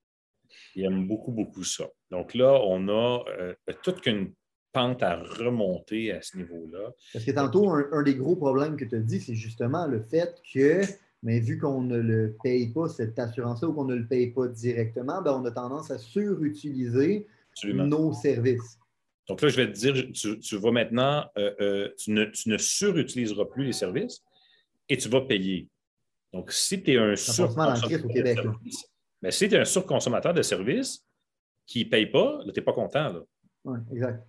Il aime beaucoup, beaucoup ça. Donc là, on a euh, toute qu'une pente à remonter à ce niveau-là. Parce que tantôt, un, des gros problèmes que tu as dit, c'est justement le fait que, mais vu qu'on ne le paye pas, cette assurance-là, ou qu'on ne le paye pas directement, ben, on a tendance à surutiliser nos services. Donc là, je vais te dire, tu, vas maintenant, euh, euh, tu, ne, surutiliseras plus les services et tu vas payer. Donc, si tu es un surconsommateur de services, mais si tu es un surconsommateur de services qui ne paye pas, tu n'es pas content. Oui, exact.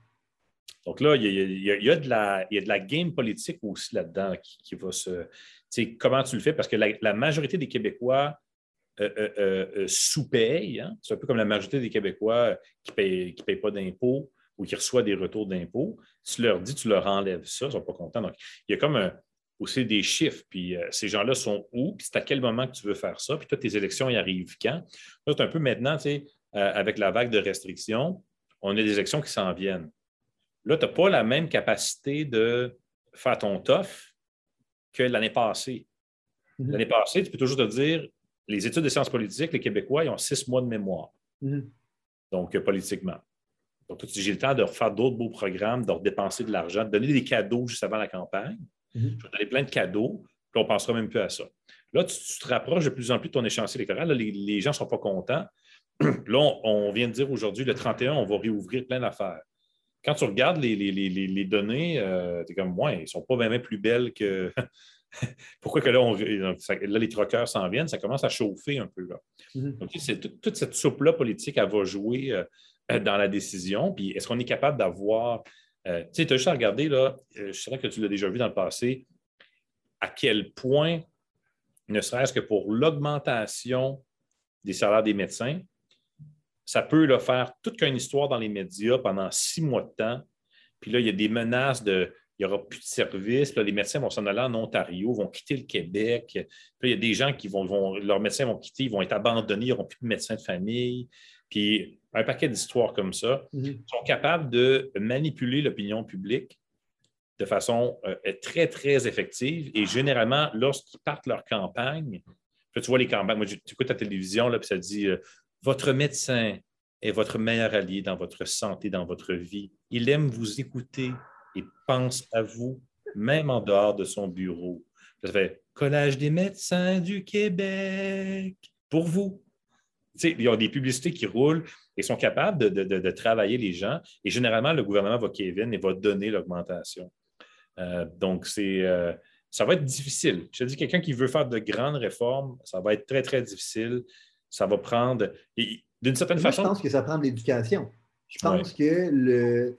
Donc là, il y, a, de la, game politique aussi là-dedans qui, va se. Comment tu le fais? Parce que la, majorité des Québécois euh, euh, sous-payent. Hein? C'est un peu comme la majorité des Québécois qui ne payent, qui pas d'impôts ou qui reçoivent des retours d'impôts, tu leur dis, tu leur enlèves ça, ils ne sont pas contents. Donc, il y a comme aussi des chiffres, puis euh, ces gens-là sont où, puis c'est à quel moment que tu veux faire ça, puis toi, tes élections y arrivent quand? Là, c'est un peu maintenant, tu sais, euh, avec la vague de restrictions, on a des élections qui s'en viennent. Là, tu n'as pas la même capacité de faire ton tof que l'année passée. Mm-hmm. L'année passée, tu peux toujours te dire, les études de sciences politiques, les Québécois, ils ont six mois de mémoire. Mm-hmm. Donc, euh, politiquement. Donc, j'ai le temps de refaire d'autres beaux programmes, de redépenser de l'argent, de donner des cadeaux juste avant la campagne. Mhm. Je vais donner plein de cadeaux, puis on ne pensera même plus à ça. Là, tu, te rapproches de plus en plus de ton échéancier électoral. les, gens ne sont pas contents. Là, on, vient de dire aujourd'hui, le 31, on va réouvrir plein d'affaires. Quand tu regardes les, données, euh, tu es comme, ouais, ils ne sont pas vraiment plus belles que. Pourquoi que là, on, là les troqueurs s'en viennent, ça commence à chauffer un peu. Là. Mhm. Donc, toute cette soupe-là politique, elle va jouer. Euh, dans la décision. Puis est-ce qu'on est capable d'avoir. Euh, tu sais, tu as juste à regarder, là, je sais que tu l'as déjà vu dans le passé, à quel point, ne serait-ce que pour l'augmentation des salaires des médecins, ça peut le faire toute qu'une histoire dans les médias pendant six mois de temps. Puis là, il y a des menaces de il n'y aura plus de services. les médecins vont s'en aller en Ontario, vont quitter le Québec. Puis il y a des gens qui vont, vont, leurs médecins vont quitter, ils vont être abandonnés, ils n'auront plus de médecins de famille. Puis un paquet d'histoires comme ça, mhm. sont capables de manipuler l'opinion publique de façon euh, très, très effective. Et généralement, lorsqu'ils partent leur campagne, tu vois les campagnes, moi, tu écoutes la télévision, là, puis ça dit euh, Votre médecin est votre meilleur allié dans votre santé, dans votre vie. Il aime vous écouter et pense à vous, même en dehors de son bureau. Ça fait Collège des médecins du Québec pour vous. il y a des publicités qui roulent et sont capables de, travailler les gens. Et généralement, le gouvernement va Kevin et va donner l'augmentation. Euh, donc, c'est, euh, ça va être difficile. Je te dis, quelqu'un qui veut faire de grandes réformes, ça va être très, très difficile. Ça va prendre. D'une certaine façon. Je pense que ça prend de l'éducation. Je pense que le,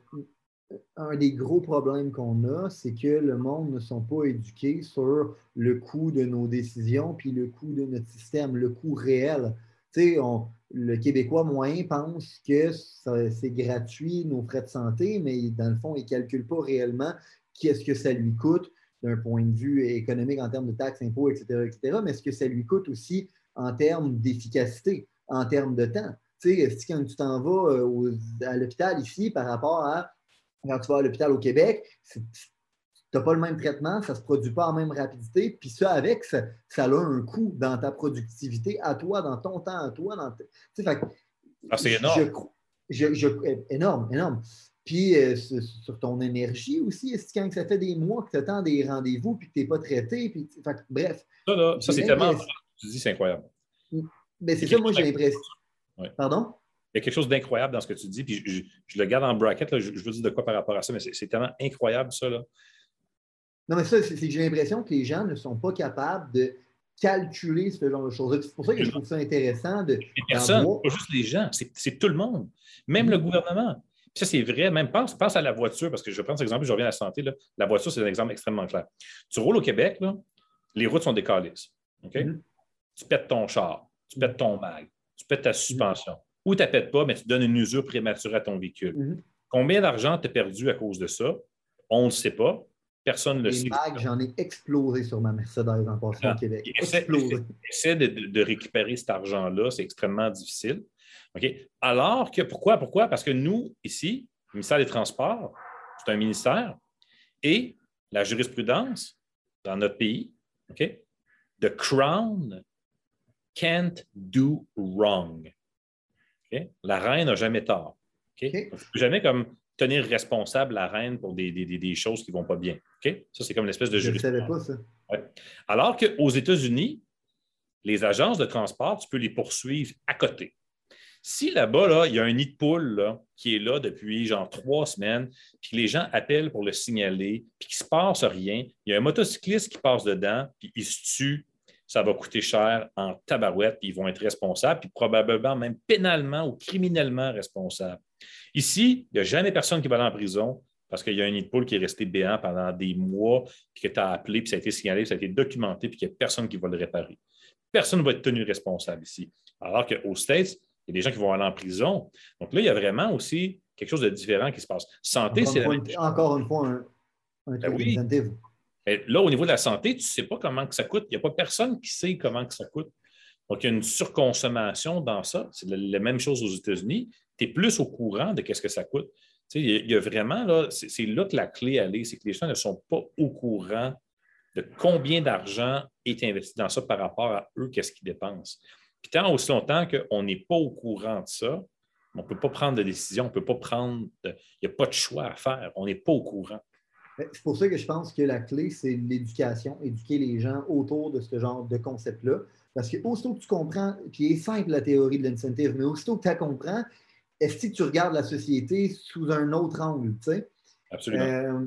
un des gros problèmes qu'on a, c'est que le monde ne sont pas éduqués sur le coût de nos décisions puis le coût de notre système, le coût réel. Tu sais, on, le Québécois moyen pense que c'est gratuit, nos frais de santé, mais dans le fond, il ne calcule pas réellement qu'est-ce que ça lui coûte d'un point de vue économique en termes de taxes, impôts, etc., etc., mais ce que ça lui coûte aussi en termes d'efficacité, en termes de temps. Tu sais, quand tu t'en vas euh, à l'hôpital ici par rapport à quand tu vas à l'hôpital au Québec, tu n'as pas le même traitement, ça ne se produit pas en même rapidité. Puis ça, avec, ça, a un coût dans ta productivité à toi, dans ton temps à toi. Dans ah, c'est énorme. énorme, énorme. Puis euh, sur ton énergie aussi, est-ce que quand ça fait des mois que tu attends des rendez-vous puis que tu n'es pas traité? Puis, bref. Ça, là, ça c'est tellement. Tu dis, c'est incroyable. Mais ben, c'est ça, moi, j'ai l'impression. Pardon? Il y a quelque chose d'incroyable dans ce que tu dis, puis je, le garde en bracket, je, je, veux dire de quoi par rapport à ça, mais c'est tellement incroyable, ça. Là. Non, mais ça, c'est que j'ai l'impression que les gens ne sont pas capables de calculer ce genre de choses. C'est pour ça que je trouve ça intéressant de. Personne, pas juste les gens, c'est tout le monde, même le gouvernement. ça, c'est vrai, même pense, pense à la voiture, parce que je prends cet exemple, je reviens à la santé. Là. La voiture, c'est un exemple extrêmement clair. Tu roules au Québec, là, les routes sont décalées. OK? Mm-hmm. Tu pètes ton char, tu pètes ton mag, tu pètes ta suspension. Ou tu ne pètes pas, mais tu donnes une usure prématurée à ton véhicule. Mm-hmm. Combien d'argent tu as perdu à cause de ça? On ne le sait pas. Personne ne le sait. j'en ai explosé sur ma Mercedes en passant au ah, Québec. Essaie, essaie de, de, récupérer cet argent-là, c'est extrêmement difficile. Alors que, pourquoi? Pourquoi? Parce que nous, ici, le ministère des Transports, c'est un ministère, et la jurisprudence dans notre pays, OK? The Crown can't do wrong. La reine n'a jamais tort. Okay? jamais comme tenir responsable la reine pour des, choses qui ne vont pas bien. Ça, c'est comme une espèce de. Je ne savais pas ça. Alors qu'aux États-Unis, les agences de transport, tu peux les poursuivre à côté. Si là-bas, là, il y a un nid de poule qui est là depuis genre trois semaines, puis les gens appellent pour le signaler, puis qu'il ne se passe rien, il y a un motocycliste qui passe dedans, puis il se tue, ça va coûter cher en tabarouette, puis ils vont être responsables, puis probablement même pénalement ou criminellement responsables. Ici, il n'y a jamais personne qui va aller en prison parce qu'il y a un nid de poule qui est resté béant pendant des mois, puis que tu as appelé, puis ça a été signalé, ça a été documenté, puis qu'il n'y a personne qui va le réparer. Personne ne va être tenu responsable ici. Alors qu'aux States, il y a des gens qui vont aller en prison. Donc là, il y a vraiment aussi quelque chose de différent qui se passe. Santé, c'est Encore une fois, un, ben oui. Là, au niveau de la santé, tu ne sais pas comment que ça coûte. Il n'y a pas personne qui sait comment que ça coûte. Donc, il y a une surconsommation dans ça. C'est la, même chose aux États-Unis. Tu es plus au courant de ce que ça coûte. Tu sais, il y a vraiment, là, c'est là que la clé est, c'est que les gens ne sont pas au courant de combien d'argent est investi dans ça par rapport à eux, qu'est-ce qu'ils dépensent. Puis tant aussi longtemps qu'on n'est pas au courant de ça, on ne peut pas prendre de décision, on ne peut pas prendre, il n'y a pas de choix à faire, on n'est pas au courant. C'est pour ça que je pense que la clé, c'est l'éducation, éduquer les gens autour de ce genre de concept-là. Parce que aussitôt que tu comprends, puis il est simple la théorie de l'incentive, mais aussitôt que tu comprends, est-ce que tu regardes la société sous un autre angle, tu sais? Absolument. Euh,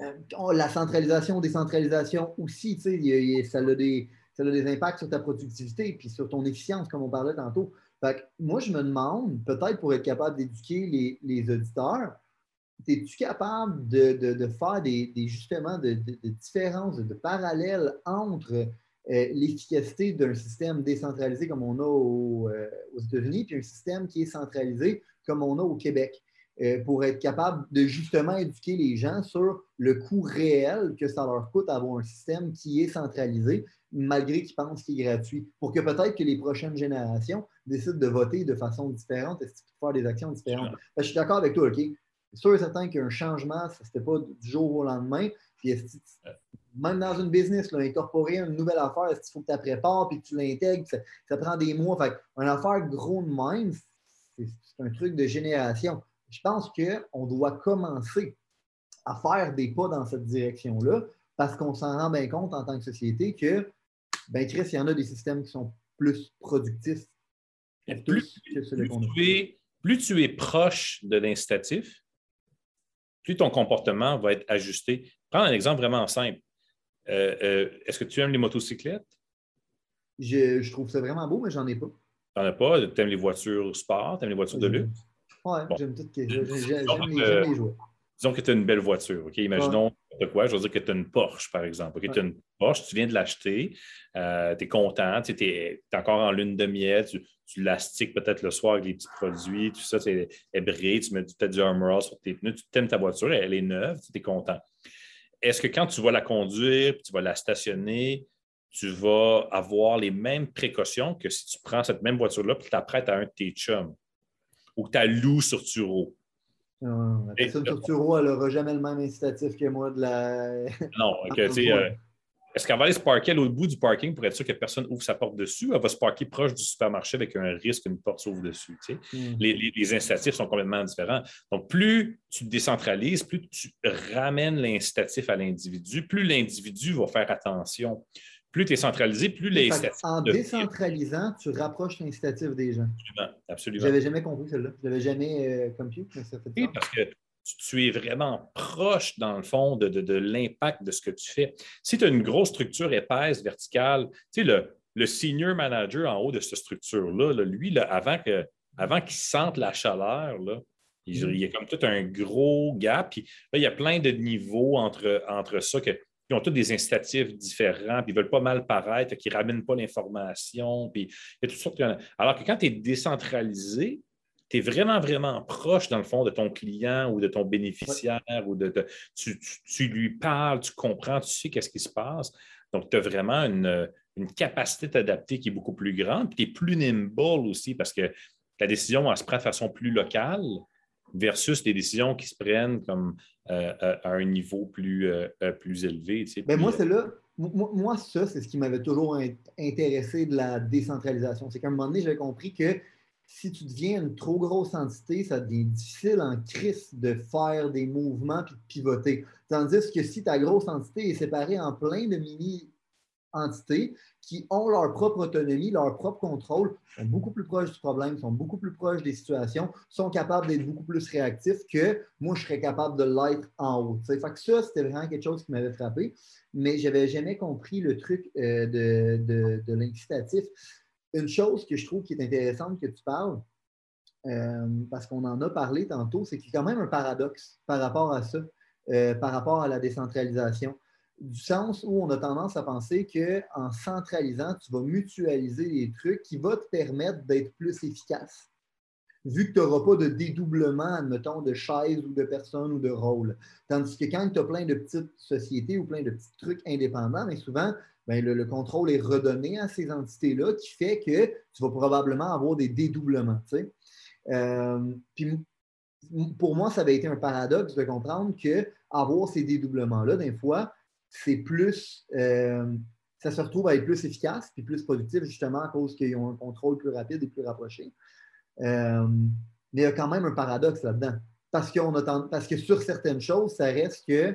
euh, la centralisation, décentralisation aussi, tu sais, ça, a des, ça a des impacts sur ta productivité puis sur ton efficience, comme on parlait tantôt. Fait moi, je me demande, peut-être pour être capable d'éduquer les, les auditeurs, es-tu capable de, faire des, justement de, différences, de parallèles entre euh, l'efficacité d'un système décentralisé comme on a euh, aux États-Unis, puis un système qui est centralisé comme on a au Québec, euh, pour être capable de justement éduquer les gens sur le coût réel que ça leur coûte d'avoir un système qui est centralisé, malgré qu'ils pensent qu'il est gratuit, pour que peut-être que les prochaines générations décident de voter de façon différente et de faire des actions différentes? je suis d'accord avec toi, OK? C'est sûr et certain qu'un changement, ce n'était pas du jour au lendemain. Puis même dans une business, là, incorporer une nouvelle affaire, il faut que tu la prépares puis que tu l'intègres, ça, prend des mois? Fait une affaire gros de même, c'est un truc de génération. Je pense qu'on doit commencer à faire des pas dans cette direction-là parce qu'on s'en rend bien compte en tant que société que, ben Chris, il y en a des systèmes qui sont plus productifs. Plus, plus, tu es, proche de l'incitatif, plus ton comportement va être ajusté. Prends un exemple vraiment simple. Euh, euh, est-ce que tu aimes les motocyclettes? Je, trouve ça vraiment beau, mais j'en ai pas. T'en as pas? Tu aimes les voitures sport? Tu aimes les voitures de luxe? Oui, j'aime toutes les, les jouets. Disons que tu as une belle voiture. OK? Imaginons de quoi? Je veux dire que tu as une Porsche, par exemple. Tu as une Porsche, tu viens de l'acheter, euh, tu es content, tu es, encore en lune de miel, tu, tu l'astiques peut-être le soir avec les petits produits, tout ça, es brillé, tu mets peut-être du Armor sur tes pneus, tu aimes ta voiture, elle est neuve, tu es content. Est-ce que quand tu vas la conduire, tu vas la stationner, tu vas avoir les mêmes précautions que si tu prends cette même voiture-là et tu t'apprêtes à un de tes chums? Ou que tu as loup sur Turo? La personne sur Turo, elle n'aura jamais le même incitatif que moi de la. Non, tu sais. Euh, est-ce qu'elle va aller se parker à l'autre bout du parking pour être sûr que personne ouvre sa porte dessus? Elle va se parker proche du supermarché avec un risque qu'une porte s'ouvre dessus. Mm. les, les, incitatifs sont complètement différents. Donc, plus tu décentralises, plus tu ramènes l'incitatif à l'individu, plus l'individu va faire attention plus tu es centralisé, plus les En décentralisant, tu rapproches l'incitatif des gens. Absolument. absolument. Je n'avais jamais compris celle-là. Je n'avais jamais euh, compris, mais ça fait Oui, parce que tu, es vraiment proche, dans le fond, de, l'impact de ce que tu fais. Si tu as une grosse structure épaisse, verticale, tu sais, le, le senior manager en haut de cette structure-là, lui, avant qu'il avant sente la chaleur, là, il, mm. y a comme tout un gros gap. Puis là, il y a plein de niveaux entre, entre ça que ils ont tous des incitatifs différents, puis ils veulent pas mal paraître, qui ne ramènent pas l'information. Puis il y a toutes sortes Alors que quand tu es décentralisé, tu es vraiment, vraiment proche, dans le fond, de ton client ou de ton bénéficiaire, ou de, tu, lui parles, tu comprends, tu sais qu'est-ce qui se passe. Donc, tu as vraiment une, capacité d'adapter qui est beaucoup plus grande, puis tu es plus nimble aussi parce que la décision, elle se prend de façon plus locale versus des décisions qui se prennent comme euh, euh, à un niveau plus, euh, plus élevé. Ben, moi, c'est là. Moi, ça, c'est ce qui m'avait toujours intéressé de la décentralisation. C'est qu'à un moment donné, j'ai compris que si tu deviens une trop grosse entité, ça devient difficile en crise de faire des mouvements et de pivoter. Tandis que si ta grosse entité est séparée en plein de mini-entités qui ont leur propre autonomie, leur propre contrôle, sont beaucoup plus proches du problème, sont beaucoup plus proches des situations, sont capables d'être beaucoup plus réactifs que moi, je serais capable de l'être en haut. Ça, c'était vraiment quelque chose qui m'avait frappé, mais je n'avais jamais compris le truc euh, de, de l'incitatif une chose que je trouve qui est intéressante que tu parles, euh, parce qu'on en a parlé tantôt, c'est qu'il y a quand même un paradoxe par rapport à ça, euh, par rapport à la décentralisation. Du sens où on a tendance à penser qu'en centralisant, tu vas mutualiser les trucs qui vont te permettre d'être plus efficace. Vu que tu n'auras pas de dédoublement, admettons, de chaises ou de personnes ou de rôles. Tandis que quand tu as plein de petites sociétés ou plein de petits trucs indépendants, mais souvent, ben, le, contrôle est redonné à ces entités-là, qui fait que tu vas probablement avoir des dédoublements. Euh, puis, pour moi, ça avait été un paradoxe de comprendre qu'avoir ces dédoublements-là, des fois, c'est plus. Euh, ça se retrouve à être plus efficace et plus productif, justement, à cause qu'ils ont un contrôle plus rapide et plus rapproché. Euh, mais il y a quand même un paradoxe là-dedans. Parce, qu'on parce que sur certaines choses, ça reste que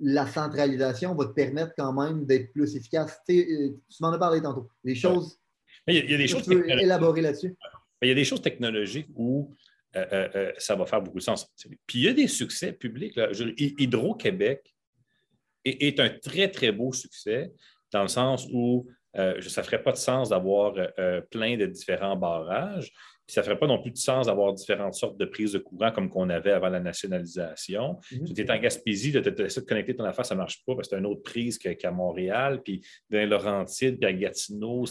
la centralisation va te permettre quand même d'être plus efficace. Euh, tu, m'en as parlé tantôt. Les choses. Il y a, des choses. Tu peux élaborer là-dessus. Il y a des choses technologiques où euh, euh, ça va faire beaucoup de sens. Puis il y a des succès publics. Hydro-Québec est, un très, très beau succès dans le sens où ça ne ferait pas de sens d'avoir plein de différents barrages ça ne ferait pas non plus de sens d'avoir différentes sortes de prises de courant comme qu'on avait avant la nationalisation. Mhm. Tu es en Gaspésie, tu essaies de connecter ton affaire, ça ne marche pas parce que c'est une autre prise qu'à Montréal, puis dans Laurentides, puis à Gatineau.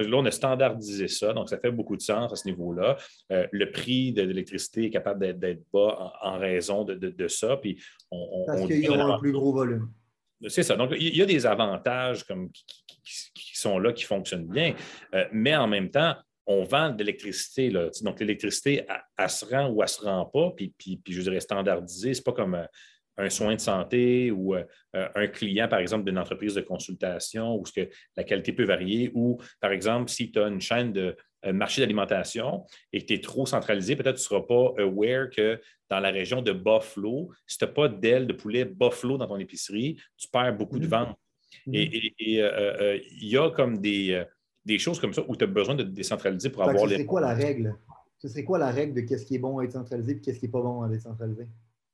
Là, on a standardisé ça, donc ça fait beaucoup de sens à ce niveau-là. Euh, le prix de l'électricité est capable d'être bas en, raison de, ça. Puis on, parce qu'ils ont un plus gros volume. C'est ça. Donc, il y a des avantages comme, qui, sont là, qui fonctionnent bien, euh, mais en même temps, on vend de l'électricité. Donc, l'électricité, elle, se rend ou elle ne se rend pas, puis, puis, je dirais standardisé. Ce n'est pas comme euh, un soin de santé ou euh, un client, par exemple, d'une entreprise de consultation où que la qualité peut varier, ou, par exemple, si tu as une chaîne de marché d'alimentation et que tu es trop centralisé, peut-être que tu ne seras pas aware que dans la région de Buffalo, si tu n'as pas d'aile de poulet Buffalo dans ton épicerie, tu perds beaucoup de mmh. ventes. Mmh. Et euh, il y a comme des des choses comme ça où tu as besoin de décentraliser pour avoir les. C'est quoi la règle? Ce serait quoi la règle de qu'est-ce qui est bon à être centralisé et qu'est-ce qui n'est pas bon à décentraliser?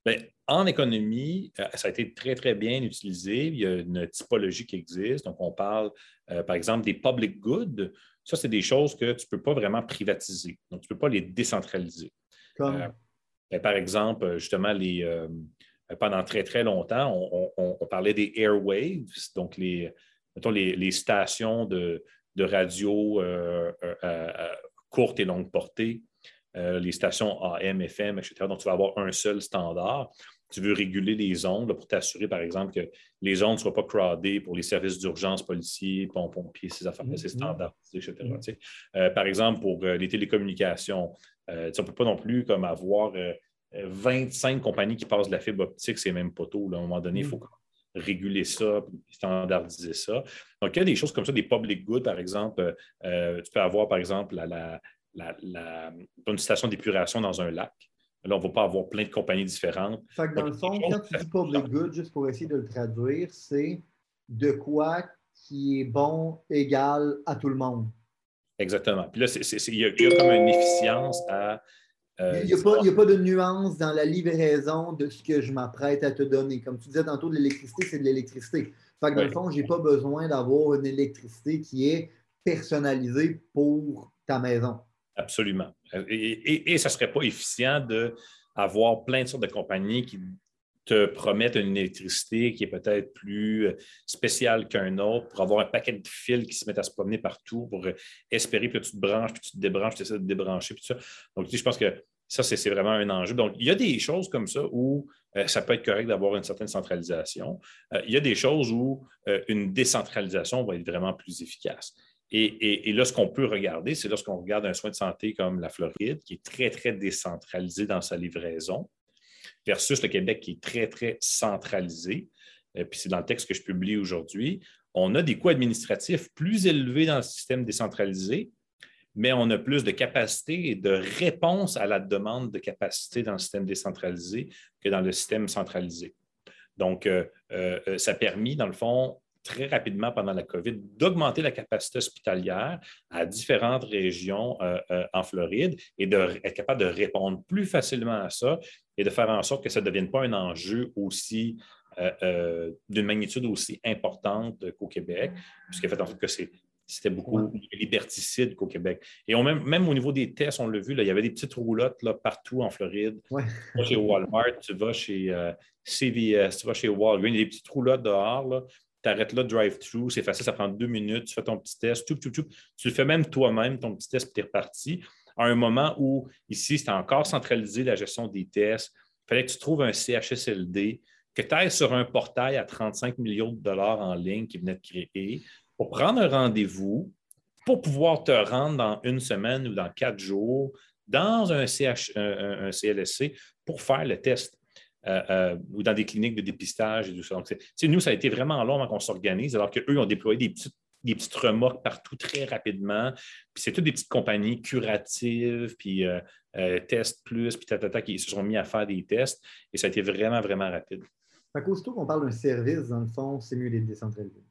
Bien, en économie, euh, ça a été très, très bien utilisé. Il y a une typologie qui existe. Donc, on parle, euh, par exemple, des public goods. Ça, c'est des choses que tu ne peux pas vraiment privatiser. Donc, tu ne peux pas les décentraliser. Comme? Euh, ben, par exemple, justement, les, pendant très, très longtemps, on, parlait des airwaves, donc les, les, les stations de, de radio euh, euh, euh, courte et longue portée, les stations AM, FM, etc. Donc, tu vas avoir un seul standard. Tu veux réguler les ondes pour t'assurer, par exemple, que les ondes ne soient pas crowdées pour les services d'urgence, policiers, pompiers, ces affaires-là, ces mm-hmm. standards, etc. Mm-hmm. par exemple, pour les télécommunications, tu ne peux pas non plus comme avoir 25 compagnies qui passent de la fibre optique, c'est même tôt. À un moment donné, il faut mm réguler ça, standardiser ça. Donc, il y a des choses comme ça, des public goods, par exemple. Euh, tu peux avoir, par exemple, la, une station d'épuration dans un lac. Là, on ne va pas avoir plein de compagnies différentes. Fait que dans le fond, quand tu dis public good, juste pour essayer de le traduire, c'est de quoi qui est bon égal à tout le monde. Exactement. Puis là, il y, a comme une efficience à euh, il n'y a, pas de nuance dans la livraison de ce que je m'apprête à te donner. Comme tu disais tantôt, l'électricité, c'est de l'électricité. Fait que dans le fond, je n'ai pas besoin d'avoir une électricité qui est personnalisée pour ta maison. Absolument. Et, et, ça ne serait pas efficient d'avoir plein de sortes de compagnies qui te promettent une électricité qui est peut-être plus spéciale qu'un autre, pour avoir un paquet de fils qui se mettent à se promener partout, pour espérer, que tu te branches, puis tu te débranches, tu essaies de débrancher, puis tout ça. Donc, je pense que ça, c'est vraiment un enjeu. Donc, il y a des choses comme ça où euh, ça peut être correct d'avoir une certaine centralisation. Euh, il y a des choses où euh, une décentralisation va être vraiment plus efficace. Et, là, ce qu'on peut regarder, c'est lorsqu'on regarde un soin de santé comme la Floride, qui est très, très décentralisé dans sa livraison, versus le Québec qui est très, très centralisé. puis c'est dans le texte que je publie aujourd'hui. On a des coûts administratifs plus élevés dans le système décentralisé, mais on a plus de capacité et de réponse à la demande de capacité dans le système décentralisé que dans le système centralisé. Donc, euh, euh, ça a permis, dans le fond, très rapidement pendant la COVID, d'augmenter la capacité hospitalière à différentes régions euh, en Floride et d'être capable de répondre plus facilement à ça et de faire en sorte que ça ne devienne pas un enjeu aussi d'une magnitude aussi importante qu'au Québec, puisqu'il fait en sorte que c'est c'était beaucoup liberticide qu'au Québec. Et même, même, au niveau des tests, on l'a vu, là, il y avait des petites roulottes là, partout en Floride. Tu vas chez Walmart, tu vas chez euh, CVS, tu vas chez Walgreens, il y a des petites roulottes dehors. Tu arrêtes là, drive-through, c'est facile, ça prend deux minutes, tu fais ton petit test, tout, tout, tout. tu le fais même toi-même, ton petit test, puis tu es reparti. À un moment où, ici, c'était encore centralisé la gestion des tests, il fallait que tu trouves un CHSLD, que tu ailles sur un portail à 35 millions de dollars en ligne qui venait de créer, pour prendre un rendez-vous, pour pouvoir te rendre dans une semaine ou dans quatre jours dans un, CLSC pour faire le test. Euh, euh, ou dans des cliniques de dépistage et tout ça. Donc, nous, ça a été vraiment long avant qu'on s'organise, alors qu'eux ont déployé des petites, des petites remorques partout très rapidement. Puis c'est toutes des petites compagnies curatives, puis euh, Test Plus, puis tatata, qui se sont mis à faire des tests. Et ça a été vraiment, vraiment rapide. Fait qu'aussitôt qu'on parle d'un service, dans le fond, c'est mieux d'être décentralisé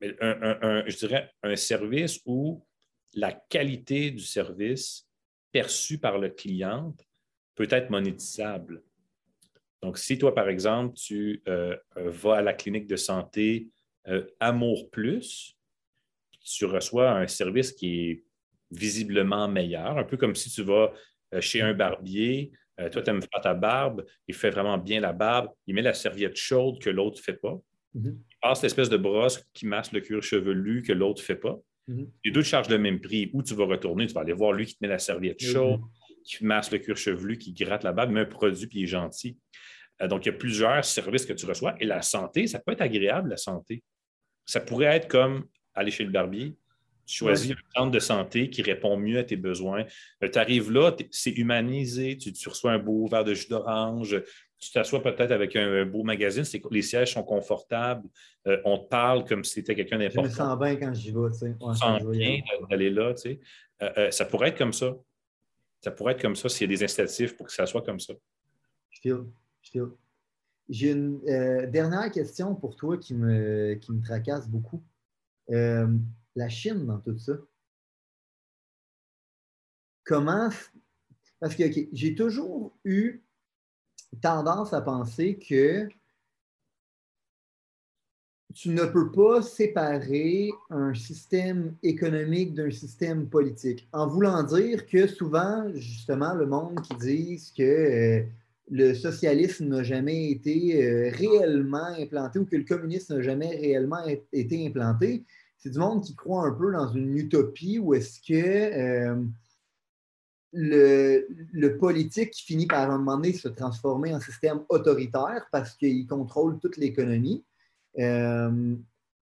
je dirais un service où la qualité du service perçu par le client peut être monétisable. Donc, si toi, par exemple, tu euh, euh, vas à la clinique de santé euh, Amour Plus, tu reçois un service qui est visiblement meilleur, un peu comme si tu vas chez un barbier, toi, tu aimes faire ta barbe, il fait vraiment bien la barbe, il met la serviette chaude que l'autre ne fait pas. Mhm. Il passe l'espèce de brosse qui masse le cuir chevelu que l'autre ne fait pas. Mhm. Les deux chargent le même prix. Où tu vas retourner, tu vas aller voir lui qui te met la serviette chaude, qui masse le cuir chevelu, qui gratte la barbe, met un produit puis il est gentil. Euh, donc, il y a plusieurs services que tu reçois. Et la santé, ça peut être agréable, la santé. Ça pourrait être comme aller chez le barbier, tu choisis un centre de santé qui répond mieux à tes besoins. Euh, tu arrives là, c'est humanisé, tu, tu, reçois un beau verre de jus d'orange, tu t'assois peut-être avec un beau magazine, les sièges sont confortables, euh, on te parle comme si c'était quelqu'un d'important. Je me sens bien quand j'y vais. Tu sais. Ouais, sens bien d'aller là. Tu sais. Euh, euh, ça pourrait être comme ça. Ça pourrait être comme ça s'il y a des incitatifs pour que ça soit comme ça. Je file. Je file. J'ai une dernière question pour toi qui me, qui me tracasse beaucoup. la Chine dans tout ça. Comment. Parce que j'ai toujours eu tendance à penser que tu ne peux pas séparer un système économique d'un système politique. En voulant dire que souvent, justement, le monde qui dit que euh, le socialisme n'a jamais été euh, réellement implanté ou que le communisme n'a jamais réellement été implanté, c'est du monde qui croit un peu dans une utopie où est-ce que euh, le, politique finit par un moment donné se transformer en système autoritaire parce qu'il contrôle toute l'économie. Euh,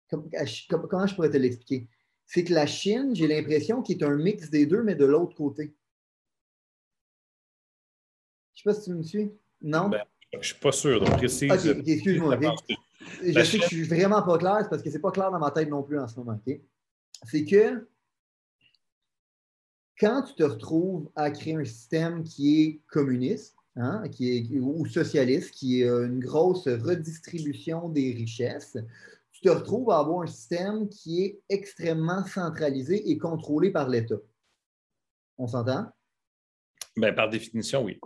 comment je pourrais te l'expliquer? C'est que la Chine, j'ai l'impression qu'il est un mix des deux, mais de l'autre côté. Je ne sais pas si tu me suis. Non? Ben, je ne suis pas sûr. Donc, précise. excuse-moi. Je sais que je suis vraiment pas clair, parce que ce n'est pas clair dans ma tête non plus en ce moment. C'est que quand tu te retrouves à créer un système qui est communiste, hein, qui est, ou socialiste, qui est euh, une grosse redistribution des richesses, tu te retrouves à avoir un système qui est extrêmement centralisé et contrôlé par l'État. On s'entend? Bien, par définition, oui.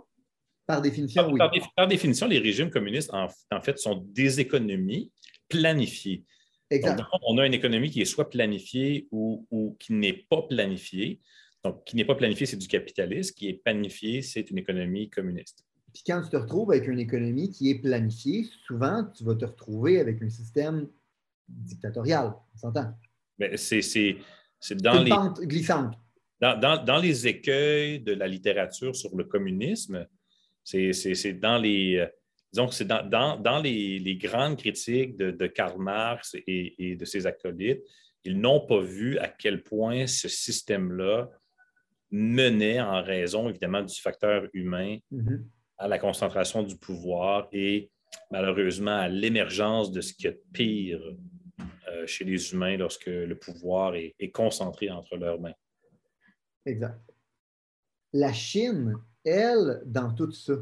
Par définition, oui. Par, définition, les régimes communistes, en, fait, sont des économies planifiées. Exact. on a une économie qui est soit planifiée ou, ou qui n'est pas planifiée. Donc, qui n'est pas planifié, c'est du capitalisme. Qui est planifié, c'est une économie communiste. Puis quand tu te retrouves avec une économie qui est planifiée, souvent, tu vas te retrouver avec un système dictatorial. On s'entend? Mais c'est, dans les. Pente glissante. Dans, les écueils de la littérature sur le communisme, c'est, dans les. Disons c'est dans, les, grandes critiques de, Karl Marx et, de ses acolytes, ils n'ont pas vu à quel point ce système-là menait, en raison évidemment du facteur humain, mm-hmm. à la concentration du pouvoir et malheureusement à l'émergence de ce qui est de pire euh, chez les humains lorsque le pouvoir est, concentré entre leurs mains. Exact. La Chine, elle, dans tout ça,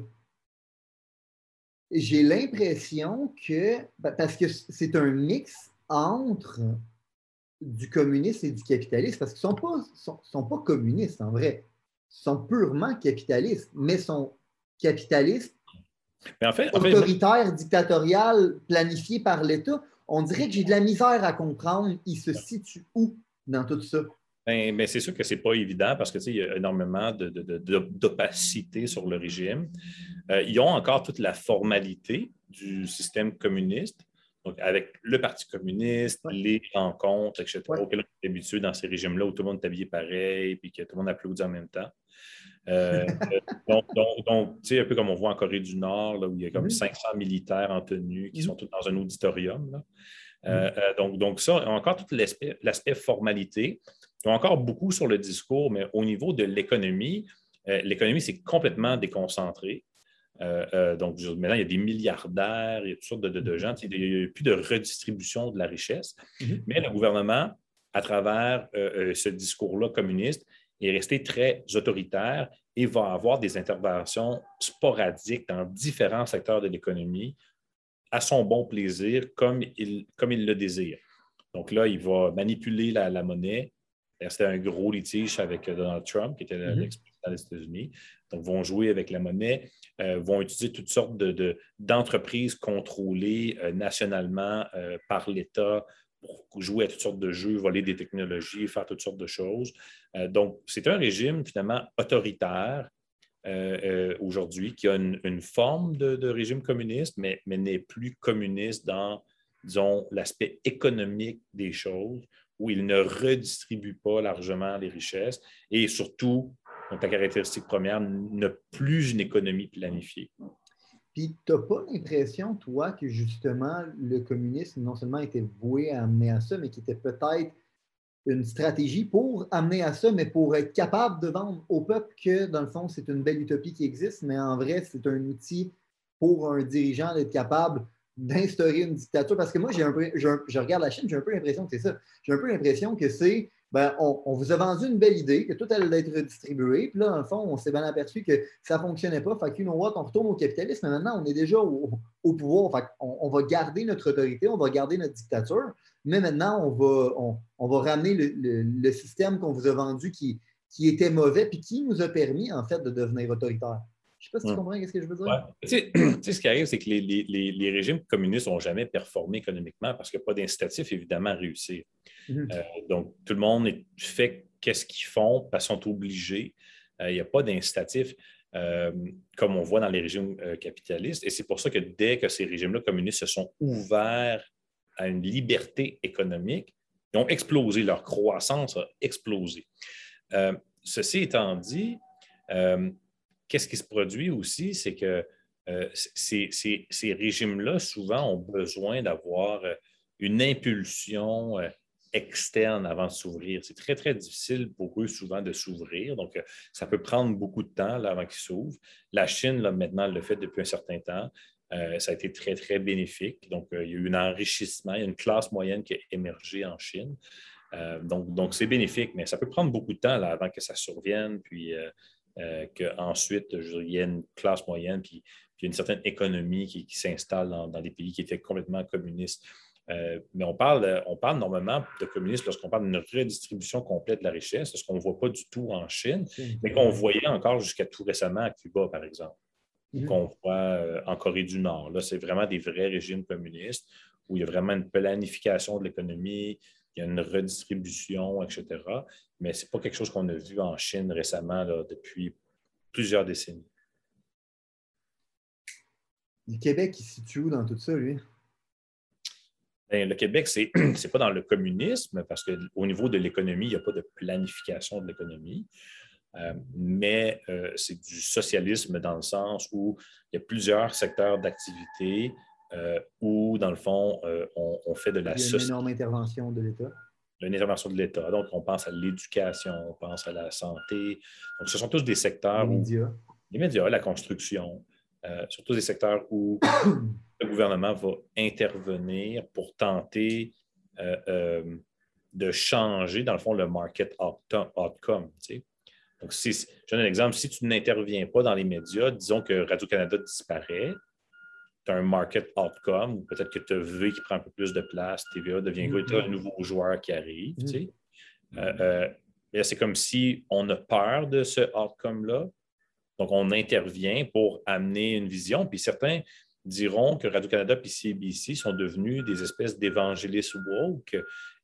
j'ai l'impression que, ben, parce que c'est un mix entre du communisme et du capitalisme, parce qu'ils ne sont pas, sont, pas communistes en vrai. Ils sont purement capitalistes, mais sont capitalistes mais en fait, autoritaires, dictatoriales, planifiés par l'État on dirait que j'ai de la misère à comprendre, il se situe où dans tout ça? Bien, ben, c'est sûr que ce n'est pas évident parce qu'il y a énormément d'opacité sur le régime. Euh, ils ont encore toute la formalité du système communiste, donc avec le Parti communiste, les rencontres, etc., auxquelles on est habitué dans ces régimes-là où tout le monde est habillé pareil et que tout le monde applaudit en même temps. Euh, donc, tu sais, un peu comme on voit en Corée du Nord, où il y a comme 500 mm-hmm. militaires en tenue qui mm-hmm. sont tous dans un auditorium. Euh, mm-hmm. euh, donc, donc, ça, encore tout l'aspect formalité. Ils ont encore beaucoup sur le discours, mais au niveau de l'économie, l'économie, c'est complètement déconcentré. Donc, maintenant, il y a des milliardaires, il y a toutes sortes de, gens. Il n'y a plus de redistribution de la richesse. Mais le gouvernement, à travers ce discours-là communiste, est resté très autoritaire et va avoir des interventions sporadiques dans différents secteurs de l'économie à son bon plaisir, comme il, comme il le désire. Donc là, il va manipuler la, monnaie. C'était un gros litige avec Donald Trump, qui était mm-hmm. L'ex-président des États-Unis. Donc, vont jouer avec la monnaie, euh, vont utiliser toutes sortes d'entreprises contrôlées euh, nationalement euh, par l'État pour jouer à toutes sortes de jeux, voler des technologies, faire toutes sortes de choses. Donc, c'est un régime finalement autoritaire aujourd'hui qui a une, forme de, régime communiste, mais, mais n'est plus communiste dans, disons, l'aspect économique des choses, où il ne redistribue pas largement les richesses et surtout, donc la caractéristique première, n'a plus une économie planifiée. Puis, tu n'as pas l'impression, toi, que justement, le communisme non seulement était voué à amener à ça, mais qui était peut-être une stratégie pour amener à ça, mais pour être capable de vendre au peuple que, dans le fond, c'est une belle utopie qui existe, mais en vrai, c'est un outil pour un dirigeant d'être capable d'instaurer une dictature. Parce que moi, j'ai un peu, je regarde la Chine, j'ai un peu l'impression que c'est ça. J'ai un peu l'impression que c'est ben, on, vous a vendu une belle idée, que tout allait être redistribué. Puis là, dans le fond, on s'est bien aperçu que ça ne fonctionnait pas. Fait qu'une on retourne au capitalisme. Mais maintenant, on est déjà au, pouvoir. Fait on, va garder notre autorité, on va garder notre dictature. Mais maintenant, on va, on, va ramener le, système qu'on vous a vendu qui, qui était mauvais puis qui nous a permis, en fait, de devenir autoritaire. Je ne sais pas si tu comprends ce que je veux dire. Tu, sais, ce qui arrive, c'est que les, régimes communistes n'ont jamais performé économiquement parce qu'il n'y a pas d'incitatif, évidemment, à réussir. Mhm. Euh, donc, tout le monde fait qu'est-ce qu'ils font parce qu'ils sont obligés. Euh, il n'y a pas d'incitatif. Euh, comme on voit dans les régimes capitalistes. Et c'est pour ça que dès que ces régimes-là communistes se sont ouverts à une liberté économique, ils ont explosé, leur croissance a explosé. ceci étant dit, qu'est-ce qui se produit aussi, c'est que euh, ces, régimes-là, souvent, ont besoin d'avoir euh, une impulsion euh, externe avant de s'ouvrir. C'est très, très difficile pour eux souvent de s'ouvrir. Donc, ça peut prendre beaucoup de temps avant qu'ils s'ouvrent. La Chine, là, maintenant, le fait depuis un certain temps. ça a été très, très bénéfique. Donc, il y a eu un enrichissement, il y a une classe moyenne qui a émergé en Chine. donc, donc c'est bénéfique, mais ça peut prendre beaucoup de temps avant que ça survienne. Puis, euh, qu'ensuite, il y a une classe moyenne, puis, puis une certaine économie qui, s'installe dans, des pays qui étaient complètement communistes. Euh, mais on parle, on parle normalement de communisme lorsqu'on parle d'une redistribution complète de la richesse, ce qu'on ne voit pas du tout en Chine, mais qu'on voyait encore jusqu'à tout récemment à Cuba, par exemple, mm-hmm. qu'on voit euh, en Corée du Nord. Là, c'est vraiment des vrais régimes communistes où il y a vraiment une planification de l'économie, il y a une redistribution, etc. Mais ce n'est pas quelque chose qu'on a vu en Chine récemment, depuis plusieurs décennies. Le Québec, il se situe où dans tout ça, lui? Ben, le Québec, ce n'est pas dans le communisme, parce qu'au niveau de l'économie, il n'y a pas de planification de l'économie. Euh, mais euh, c'est du socialisme dans le sens où il y a plusieurs secteurs d'activité euh, où, dans le fond, on, fait de la... Il y a une énorme intervention de l'État. Une intervention de l'État. Donc, on pense à l'éducation, on pense à la santé. Donc, ce sont tous des secteurs les médias. où... Les médias, la construction, surtout des secteurs où le gouvernement va intervenir pour tenter de changer, dans le fond, le market outcome. Tu sais. Donc, si, je donne un exemple, si tu n'interviens pas dans les médias, disons que Radio-Canada disparaît, tu as un market outcome, ou peut-être que tu as V qui prend un peu plus de place, TVA devient mm un nouveau joueur qui arrive. Mm-hmm. Euh, euh, c'est comme si on a peur de ce outcome-là. Donc, on intervient pour amener une vision. Puis certains diront que Radio-Canada et CBC sont devenus des espèces d'évangélistes woke.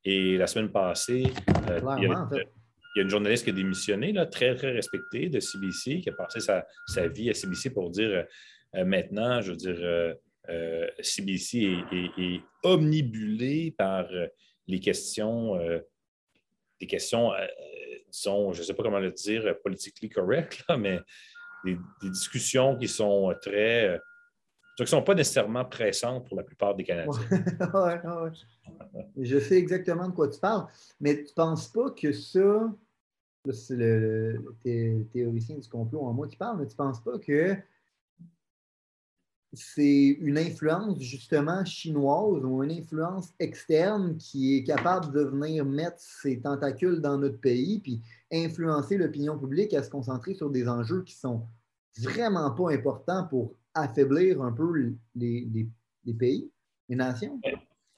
Et la semaine passée, euh, il y a, en fait il y a une journaliste qui a démissionné, là, très, très respectée de CBC, qui a passé sa, vie à CBC pour dire maintenant, je veux dire, CBC euh, euh, est, omnibulé par les questions, des questions, disons, je ne sais pas comment le dire, politically correct, mais des, discussions qui sont très qui ne sont pas nécessairement pressantes pour la plupart des Canadiens. Je sais exactement de quoi tu parles, mais tu ne penses pas que ça, c'est le, théoricien du complot en moi qui parle, mais tu ne penses pas que c'est une influence justement chinoise ou une influence externe qui est capable de venir mettre ses tentacules dans notre pays puis influencer l'opinion publique à se concentrer sur des enjeux qui sont vraiment pas importants pour affaiblir un peu les, pays, les nations? Je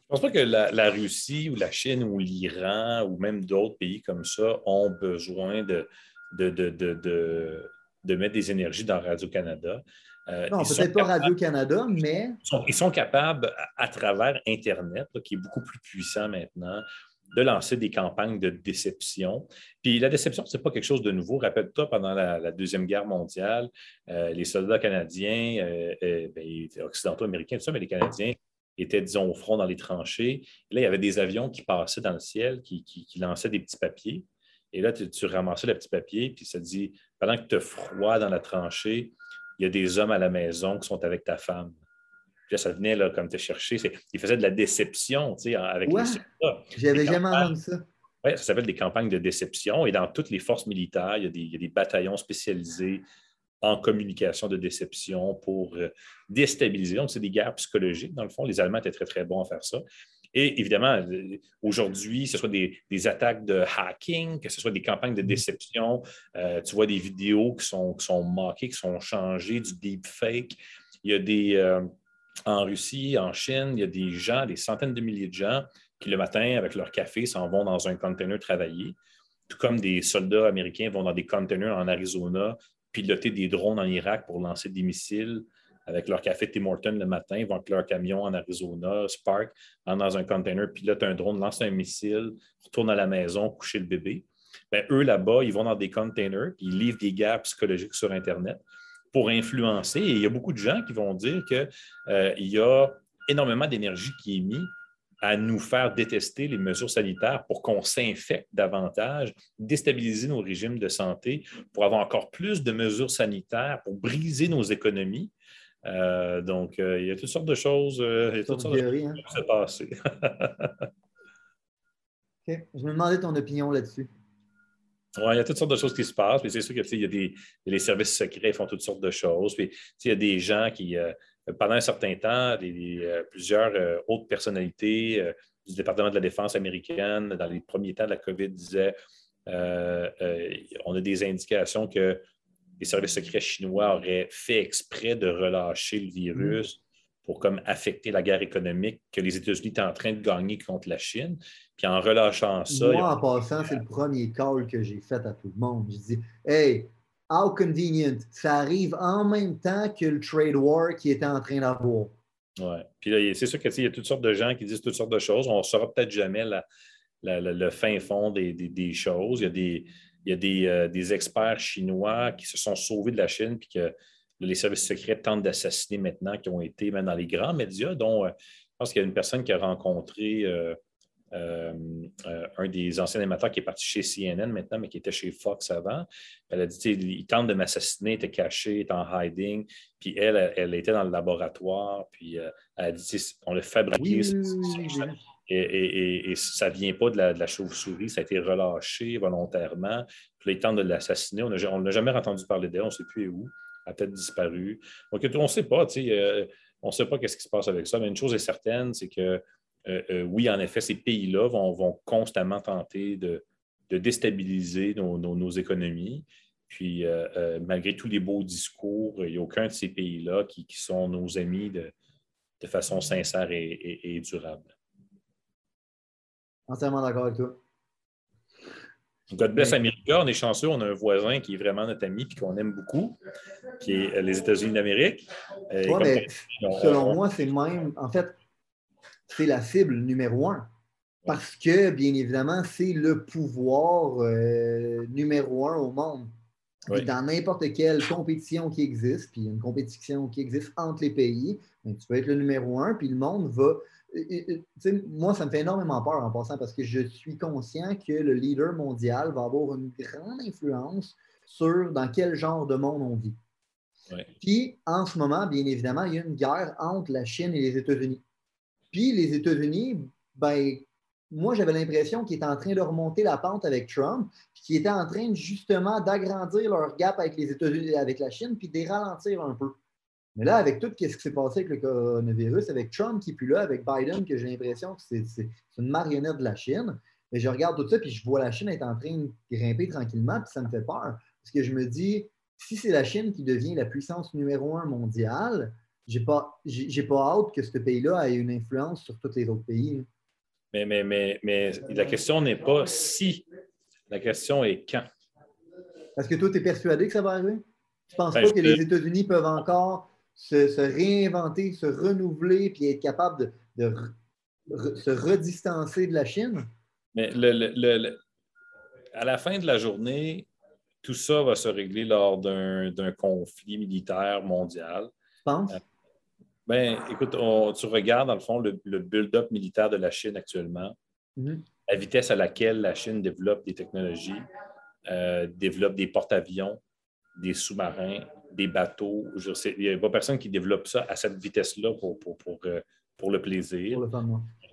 pense pas que la, Russie ou la Chine ou l'Iran ou même d'autres pays comme ça ont besoin de, de, de, mettre des énergies dans Radio-Canada. Euh, non, peut-être pas Radio-Canada, mais. Ils sont, capables, à, travers Internet, qui est beaucoup plus puissant maintenant, de lancer des campagnes de déception. Puis la déception, ce n'est pas quelque chose de nouveau. Rappelle-toi, pendant la, Deuxième Guerre mondiale, euh, les soldats canadiens, euh, euh ben, occidentaux, américains, tout ça, mais les Canadiens étaient, disons, au front dans les tranchées. là, il y avait des avions qui passaient dans le ciel, qui, lançaient des petits papiers. Et là, tu, tu ramassais le petit papier, puis ça dit, pendant que tu as froid dans la tranchée, il y a des hommes à la maison qui sont avec ta femme ça venait là, comme te chercher. Il faisait de la déception avec ouais. les J'avais jamais entendu ça. Oui, ça s'appelle des campagnes de déception. Et dans toutes les forces militaires, il y a des, bataillons spécialisés en communication de déception pour euh, déstabiliser. Donc, c'est des guerres psychologiques, dans le fond. Les Allemands étaient très, très bons à faire ça. Et évidemment, euh, aujourd'hui, que ce soit des, attaques de hacking, que ce soit des campagnes de mm. déception, euh, tu vois des vidéos qui sont, qui sont moquées, qui sont changées, du deepfake. Il y a des, en Russie, en Chine, il y a des gens, des centaines de milliers de gens qui, le matin, avec leur café, s'en vont dans un container travailler, tout comme des soldats américains vont dans des containers en Arizona, piloter des drones en Irak pour lancer des missiles avec leur café Tim Horton le matin, ils vont avec leur camion en Arizona, Spark, dans un container, pilotent un drone, lancent un missile, retournent à la maison, coucher le bébé. Bien, eux, là-bas, ils vont dans des containers, ils livrent des guerres psychologiques sur Internet pour influencer. Et il y a beaucoup de gens qui vont dire qu'il euh, y a énormément d'énergie qui est mise à nous faire détester les mesures sanitaires pour qu'on s'infecte davantage, déstabiliser nos régimes de santé, pour avoir encore plus de mesures sanitaires, pour briser nos économies. Euh, donc, euh, il y a toutes sortes de choses, il y a toutes sortes de choses hein. qui se passer. Je me demandais ton opinion là-dessus. Oui, il y a toutes sortes de choses qui se passent. mais c'est sûr qu'il y a des les services secrets font toutes sortes de choses. Puis, il y a des gens qui, euh, pendant un certain temps, euh, plusieurs euh, autres personnalités du département de la défense américaine, dans les premiers temps de la COVID, disaient on a des indications que les services secrets chinois auraient fait exprès de relâcher le virus pour comme affecter la guerre économique que les États-Unis étaient en train de gagner contre la Chine. Puis en relâchant ça. Moi, en passant, c'est le premier call que j'ai fait à tout le monde. Je dis Hey, how convenient, ça arrive en même temps que le trade war qui était en train d'avoir. Oui. Puis là, c'est sûr qu'il y a toutes sortes de gens qui disent toutes sortes de choses. On ne saura peut-être jamais le fin fond des, choses. Il y a des, il y a des, euh, des, experts chinois qui se sont sauvés de la Chine puis que les services secrets tentent d'assassiner maintenant, qui ont été même dans les grands médias, dont je pense qu'il y a une personne qui a rencontré euh, euh, un des anciens animateurs qui est parti chez CNN maintenant, mais qui était chez Fox avant. Elle a dit il tente de m'assassiner, était caché, était en hiding. Puis elle, elle, était dans le laboratoire. Puis euh, elle a dit on l'a fabriqué. Et, ça ne vient pas de la, chauve-souris, ça a été relâché volontairement. Puis il tente de l'assassiner. On n'a jamais entendu parler d'elle, on ne sait plus où. Elle a peut-être disparu. Donc, on ne sait pas, on ne sait pas qu'est-ce qui se passe avec ça, mais une chose est certaine, c'est que euh, euh, oui, en effet, ces pays-là vont, constamment tenter de, déstabiliser nos, économies. Puis, euh, malgré tous les beaux discours, il n'y a aucun de ces pays-là qui, sont nos amis de, façon sincère et, durable. Entièrement d'accord avec toi. God bless America, on est chanceux, on a un voisin qui est vraiment notre ami et qu'on aime beaucoup, qui est les États-Unis d'Amérique. selon moi, c'est même, en fait, c'est la cible numéro un. Parce que, bien évidemment, c'est le pouvoir euh, numéro un au monde. Dans n'importe quelle compétition qui existe, puis une compétition qui existe entre les pays, ben, tu peux être le numéro un, puis le monde va. Moi, ça me fait énormément peur en passant parce que je suis conscient que le leader mondial va avoir une grande influence sur dans quel genre de monde on vit. Puis, en ce moment, bien évidemment, il y a une guerre entre la Chine et les États-Unis. Puis les États-Unis, ben, moi, j'avais l'impression qu'ils étaient en train de remonter la pente avec Trump, puis qu'ils étaient en train justement d'agrandir leur gap avec les États-Unis, avec la Chine, puis de les ralentir un peu. Mais là, avec tout ce qui s'est passé avec le coronavirus, avec Trump qui est plus là, avec Biden, que j'ai l'impression que c'est une marionnette de la Chine, mais je regarde tout ça, puis je vois la Chine être en train de grimper tranquillement, puis ça me fait peur. Parce que je me dis, si c'est la Chine qui devient la puissance numéro un mondiale, j'ai pas, j'ai pas hâte que ce pays-là ait une influence sur tous les autres pays. Mais, mais, mais, mais la question n'est pas si, la question est quand. Parce que toi, tu es persuadé que ça va arriver? Tu ne penses ben, pas que les États-Unis peuvent encore se, réinventer, se renouveler, puis être capables de, se redistancer de la Chine? Mais le, à la fin de la journée, tout ça va se régler lors d'un conflit militaire mondial. Tu penses? Euh, ben, écoute, tu regardes, dans le fond, le, build-up militaire de la Chine actuellement, mhm. la vitesse à laquelle la Chine développe des technologies, euh, développe des porte-avions, des sous-marins, des bateaux. Je sais, il n'y a pas personne qui développe ça à cette vitesse-là pour, pour, pour, euh, le plaisir.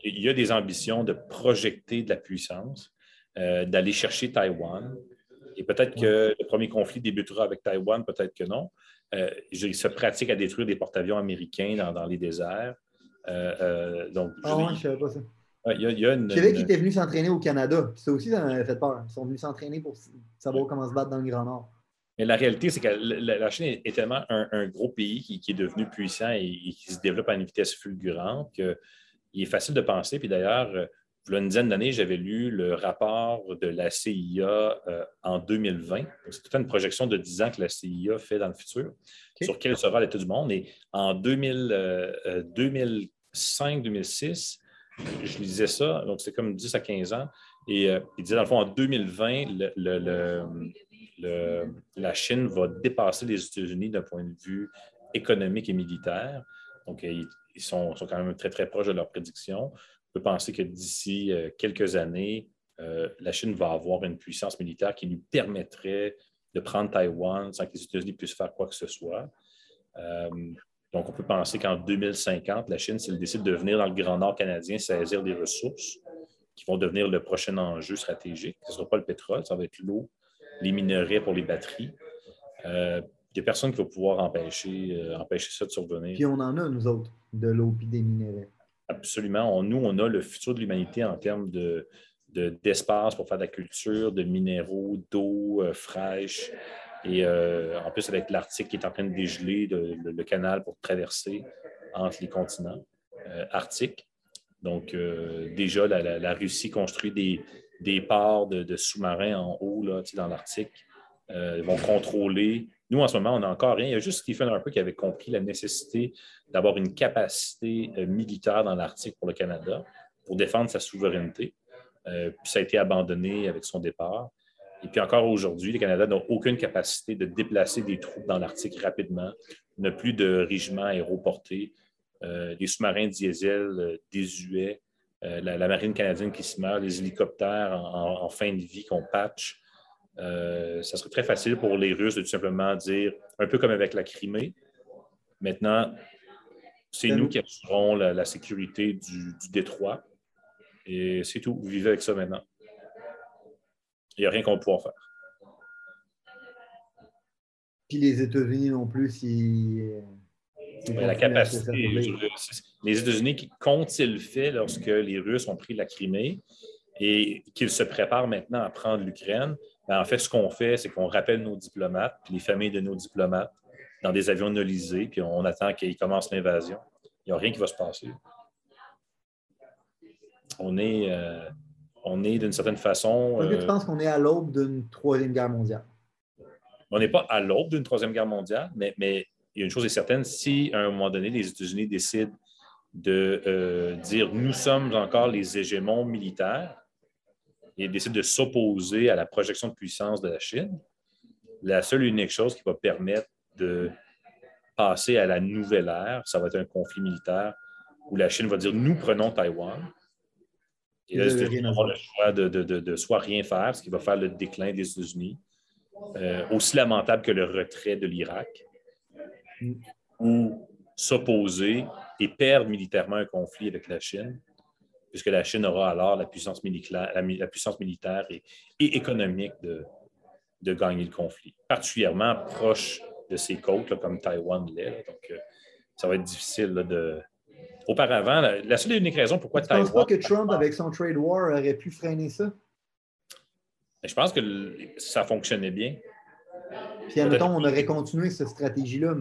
il y a des ambitions de projeter de la puissance, euh, d'aller chercher Taïwan. Et peut-être que le premier conflit débutera avec Taïwan, peut-être que non. Euh, il se pratique à détruire des porte-avions américains dans, les déserts. Euh, donc, ah je ne savais pas ça. Il y a, une, je savais qu'ils étaient venus s'entraîner au Canada. Ça aussi, ça m'avait fait peur. Ils sont venus s'entraîner pour savoir comment se battre dans le Grand Nord. Mais la réalité, c'est que la, Chine est tellement un, gros pays qui, est devenu puissant et, qui se développe à une vitesse fulgurante qu'il est facile de penser. Puis d'ailleurs, il y a une dizaine d'années, j'avais lu le rapport de la CIA euh, en 2020. C'est toute une projection de 10 ans que la CIA fait dans le futur sur quel sera l'état du monde. Et en 2005-2006, euh, je lisais ça, donc c'est comme 10 à 15 ans. Et euh, il disait, dans le fond, en 2020, la Chine va dépasser les États-Unis d'un point de vue économique et militaire. Donc, ils, sont, quand même très, très proches de leur prédiction peut penser que d'ici euh, quelques années, euh, la Chine va avoir une puissance militaire qui lui permettrait de prendre Taïwan sans que les États-Unis puissent faire quoi que ce soit. Euh, donc, on peut penser qu'en 2050, la Chine, si elle décide de venir dans le Grand Nord canadien saisir des ressources qui vont devenir le prochain enjeu stratégique, ce ne sera pas le pétrole, ça va être l'eau, les minerais pour les batteries. il n'y a personne qui va pouvoir empêcher, empêcher ça de survenir. Puis on en a, nous autres, de l'eau et des minerais. Absolument. nous, on a le futur de l'humanité en termes de, d'espace pour faire de la culture, de minéraux, d'eau euh, fraîche. Et euh, en plus, avec l'Arctique qui est en train de dégeler, le, canal pour traverser entre les continents euh, arctiques. Donc, déjà, la, Russie construit des, des ports de, sous-marins en haut là, dans l'Arctique. ils vont contrôler nous, en ce moment, on n'a encore rien. Il y a juste Stephen Harper qui avait compris la nécessité d'avoir une capacité euh, militaire dans l'Arctique pour le Canada pour défendre sa souveraineté. Euh, puis ça a été abandonné avec son départ. Et puis encore aujourd'hui, le Canada n'a aucune capacité de déplacer des troupes dans l'Arctique rapidement, n'a plus de régiments aéroportés, euh, des sous-marins diesel euh, désuets, euh, la, marine canadienne qui se meurt, les hélicoptères en, fin de vie qu'on patch. ça serait très facile pour les Russes de tout simplement dire, un peu comme avec la Crimée, maintenant, c'est nous qui assurons la, sécurité du, du détroit. Et c'est tout. Vous vivez avec ça maintenant. Il n'y a rien qu'on pourra faire. Puis les États-Unis non plus, si. La capacité. Les États-Unis, qu'ont-ils fait lorsque les Russes ont pris la Crimée et qu'ils se préparent maintenant à prendre l'Ukraine? Ben, en fait, ce qu'on fait, c'est qu'on rappelle nos diplomates, puis les familles de nos diplomates, dans des avions nolisés, puis on attend qu'ils commencent l'invasion. Il n'y a rien qui va se passer. On est. Euh, on est d'une certaine façon. Est-ce que tu euh, penses qu'on est à l'aube d'une troisième guerre mondiale? On n'est pas à l'aube d'une troisième guerre mondiale, mais, mais, il y a une chose est certaine, si à un moment donné, les États-Unis décident de euh, dire nous sommes encore les hégémons militaires et décident de s'opposer à la projection de puissance de la Chine, la seule et unique chose qui va permettre de passer à la nouvelle ère, ça va être un conflit militaire où la Chine va dire nous prenons Taïwan et là, les États-Unis le choix de, de, de, soit rien faire, ce qui va faire le déclin des États-Unis, euh, aussi lamentable que le retrait de l'Irak. Ou s'opposer et perdre militairement un conflit avec la Chine, puisque la Chine aura alors la puissance militaire, la, puissance militaire et, économique de, de, gagner le conflit, particulièrement proche de ses côtes, comme Taïwan l'est. Donc, euh, ça va être difficile de, auparavant, la, seule et unique raison pourquoi tu ne penses pas que Trump, avec son trade war, aurait pu freiner ça? Je pense que ça fonctionnait bien. Puis, admettons, on aurait continué cette stratégie-là.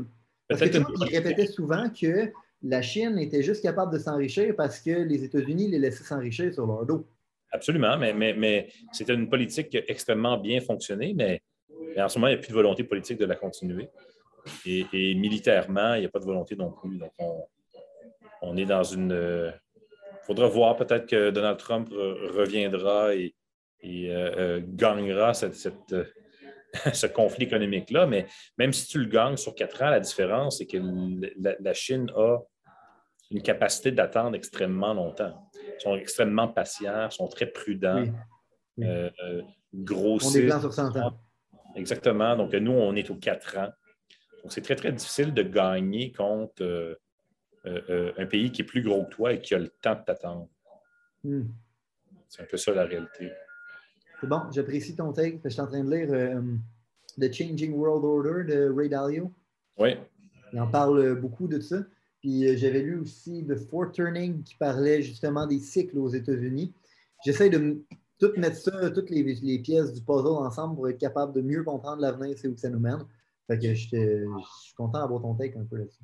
Parce que Trump, il répétait souvent que la Chine était juste capable de s'enrichir parce que les États-Unis les laissaient s'enrichir sur leur dos. Absolument, mais, mais, mais c'était une politique qui a extrêmement bien fonctionné, mais, en ce moment, il n'y a plus de volonté politique de la continuer. Et, et militairement, il n'y a pas de volonté non plus. Donc, on, on est dans une. Il euh, faudra voir peut-être que Donald Trump reviendra et, euh, euh, gagnera ce conflit économique-là. Mais même si tu le gagnes sur quatre ans, la différence, c'est que la, Chine a une capacité d'attendre extrêmement longtemps. Ils sont extrêmement patients, sont très prudents, oui. grossissent. sur 100 ans. Exactement. Donc, nous, on est aux quatre ans. Donc, c'est très, très difficile de gagner contre euh, euh, un pays qui est plus gros que toi et qui a le temps de t'attendre. Hmm. C'est un peu ça la réalité. C'est bon, j'apprécie ton take. Je suis en train de lire euh, The Changing World Order de Ray Dalio. Oui. Il en parle beaucoup de ça. Puis j'avais lu aussi The Four Turning qui parlait justement des cycles aux États-Unis. J'essaie de tout mettre ça, toutes les, les, pièces du puzzle ensemble pour être capable de mieux comprendre l'avenir, c'est où ça nous mène. Fait que je suis content d'avoir ton take un peu là-dessus.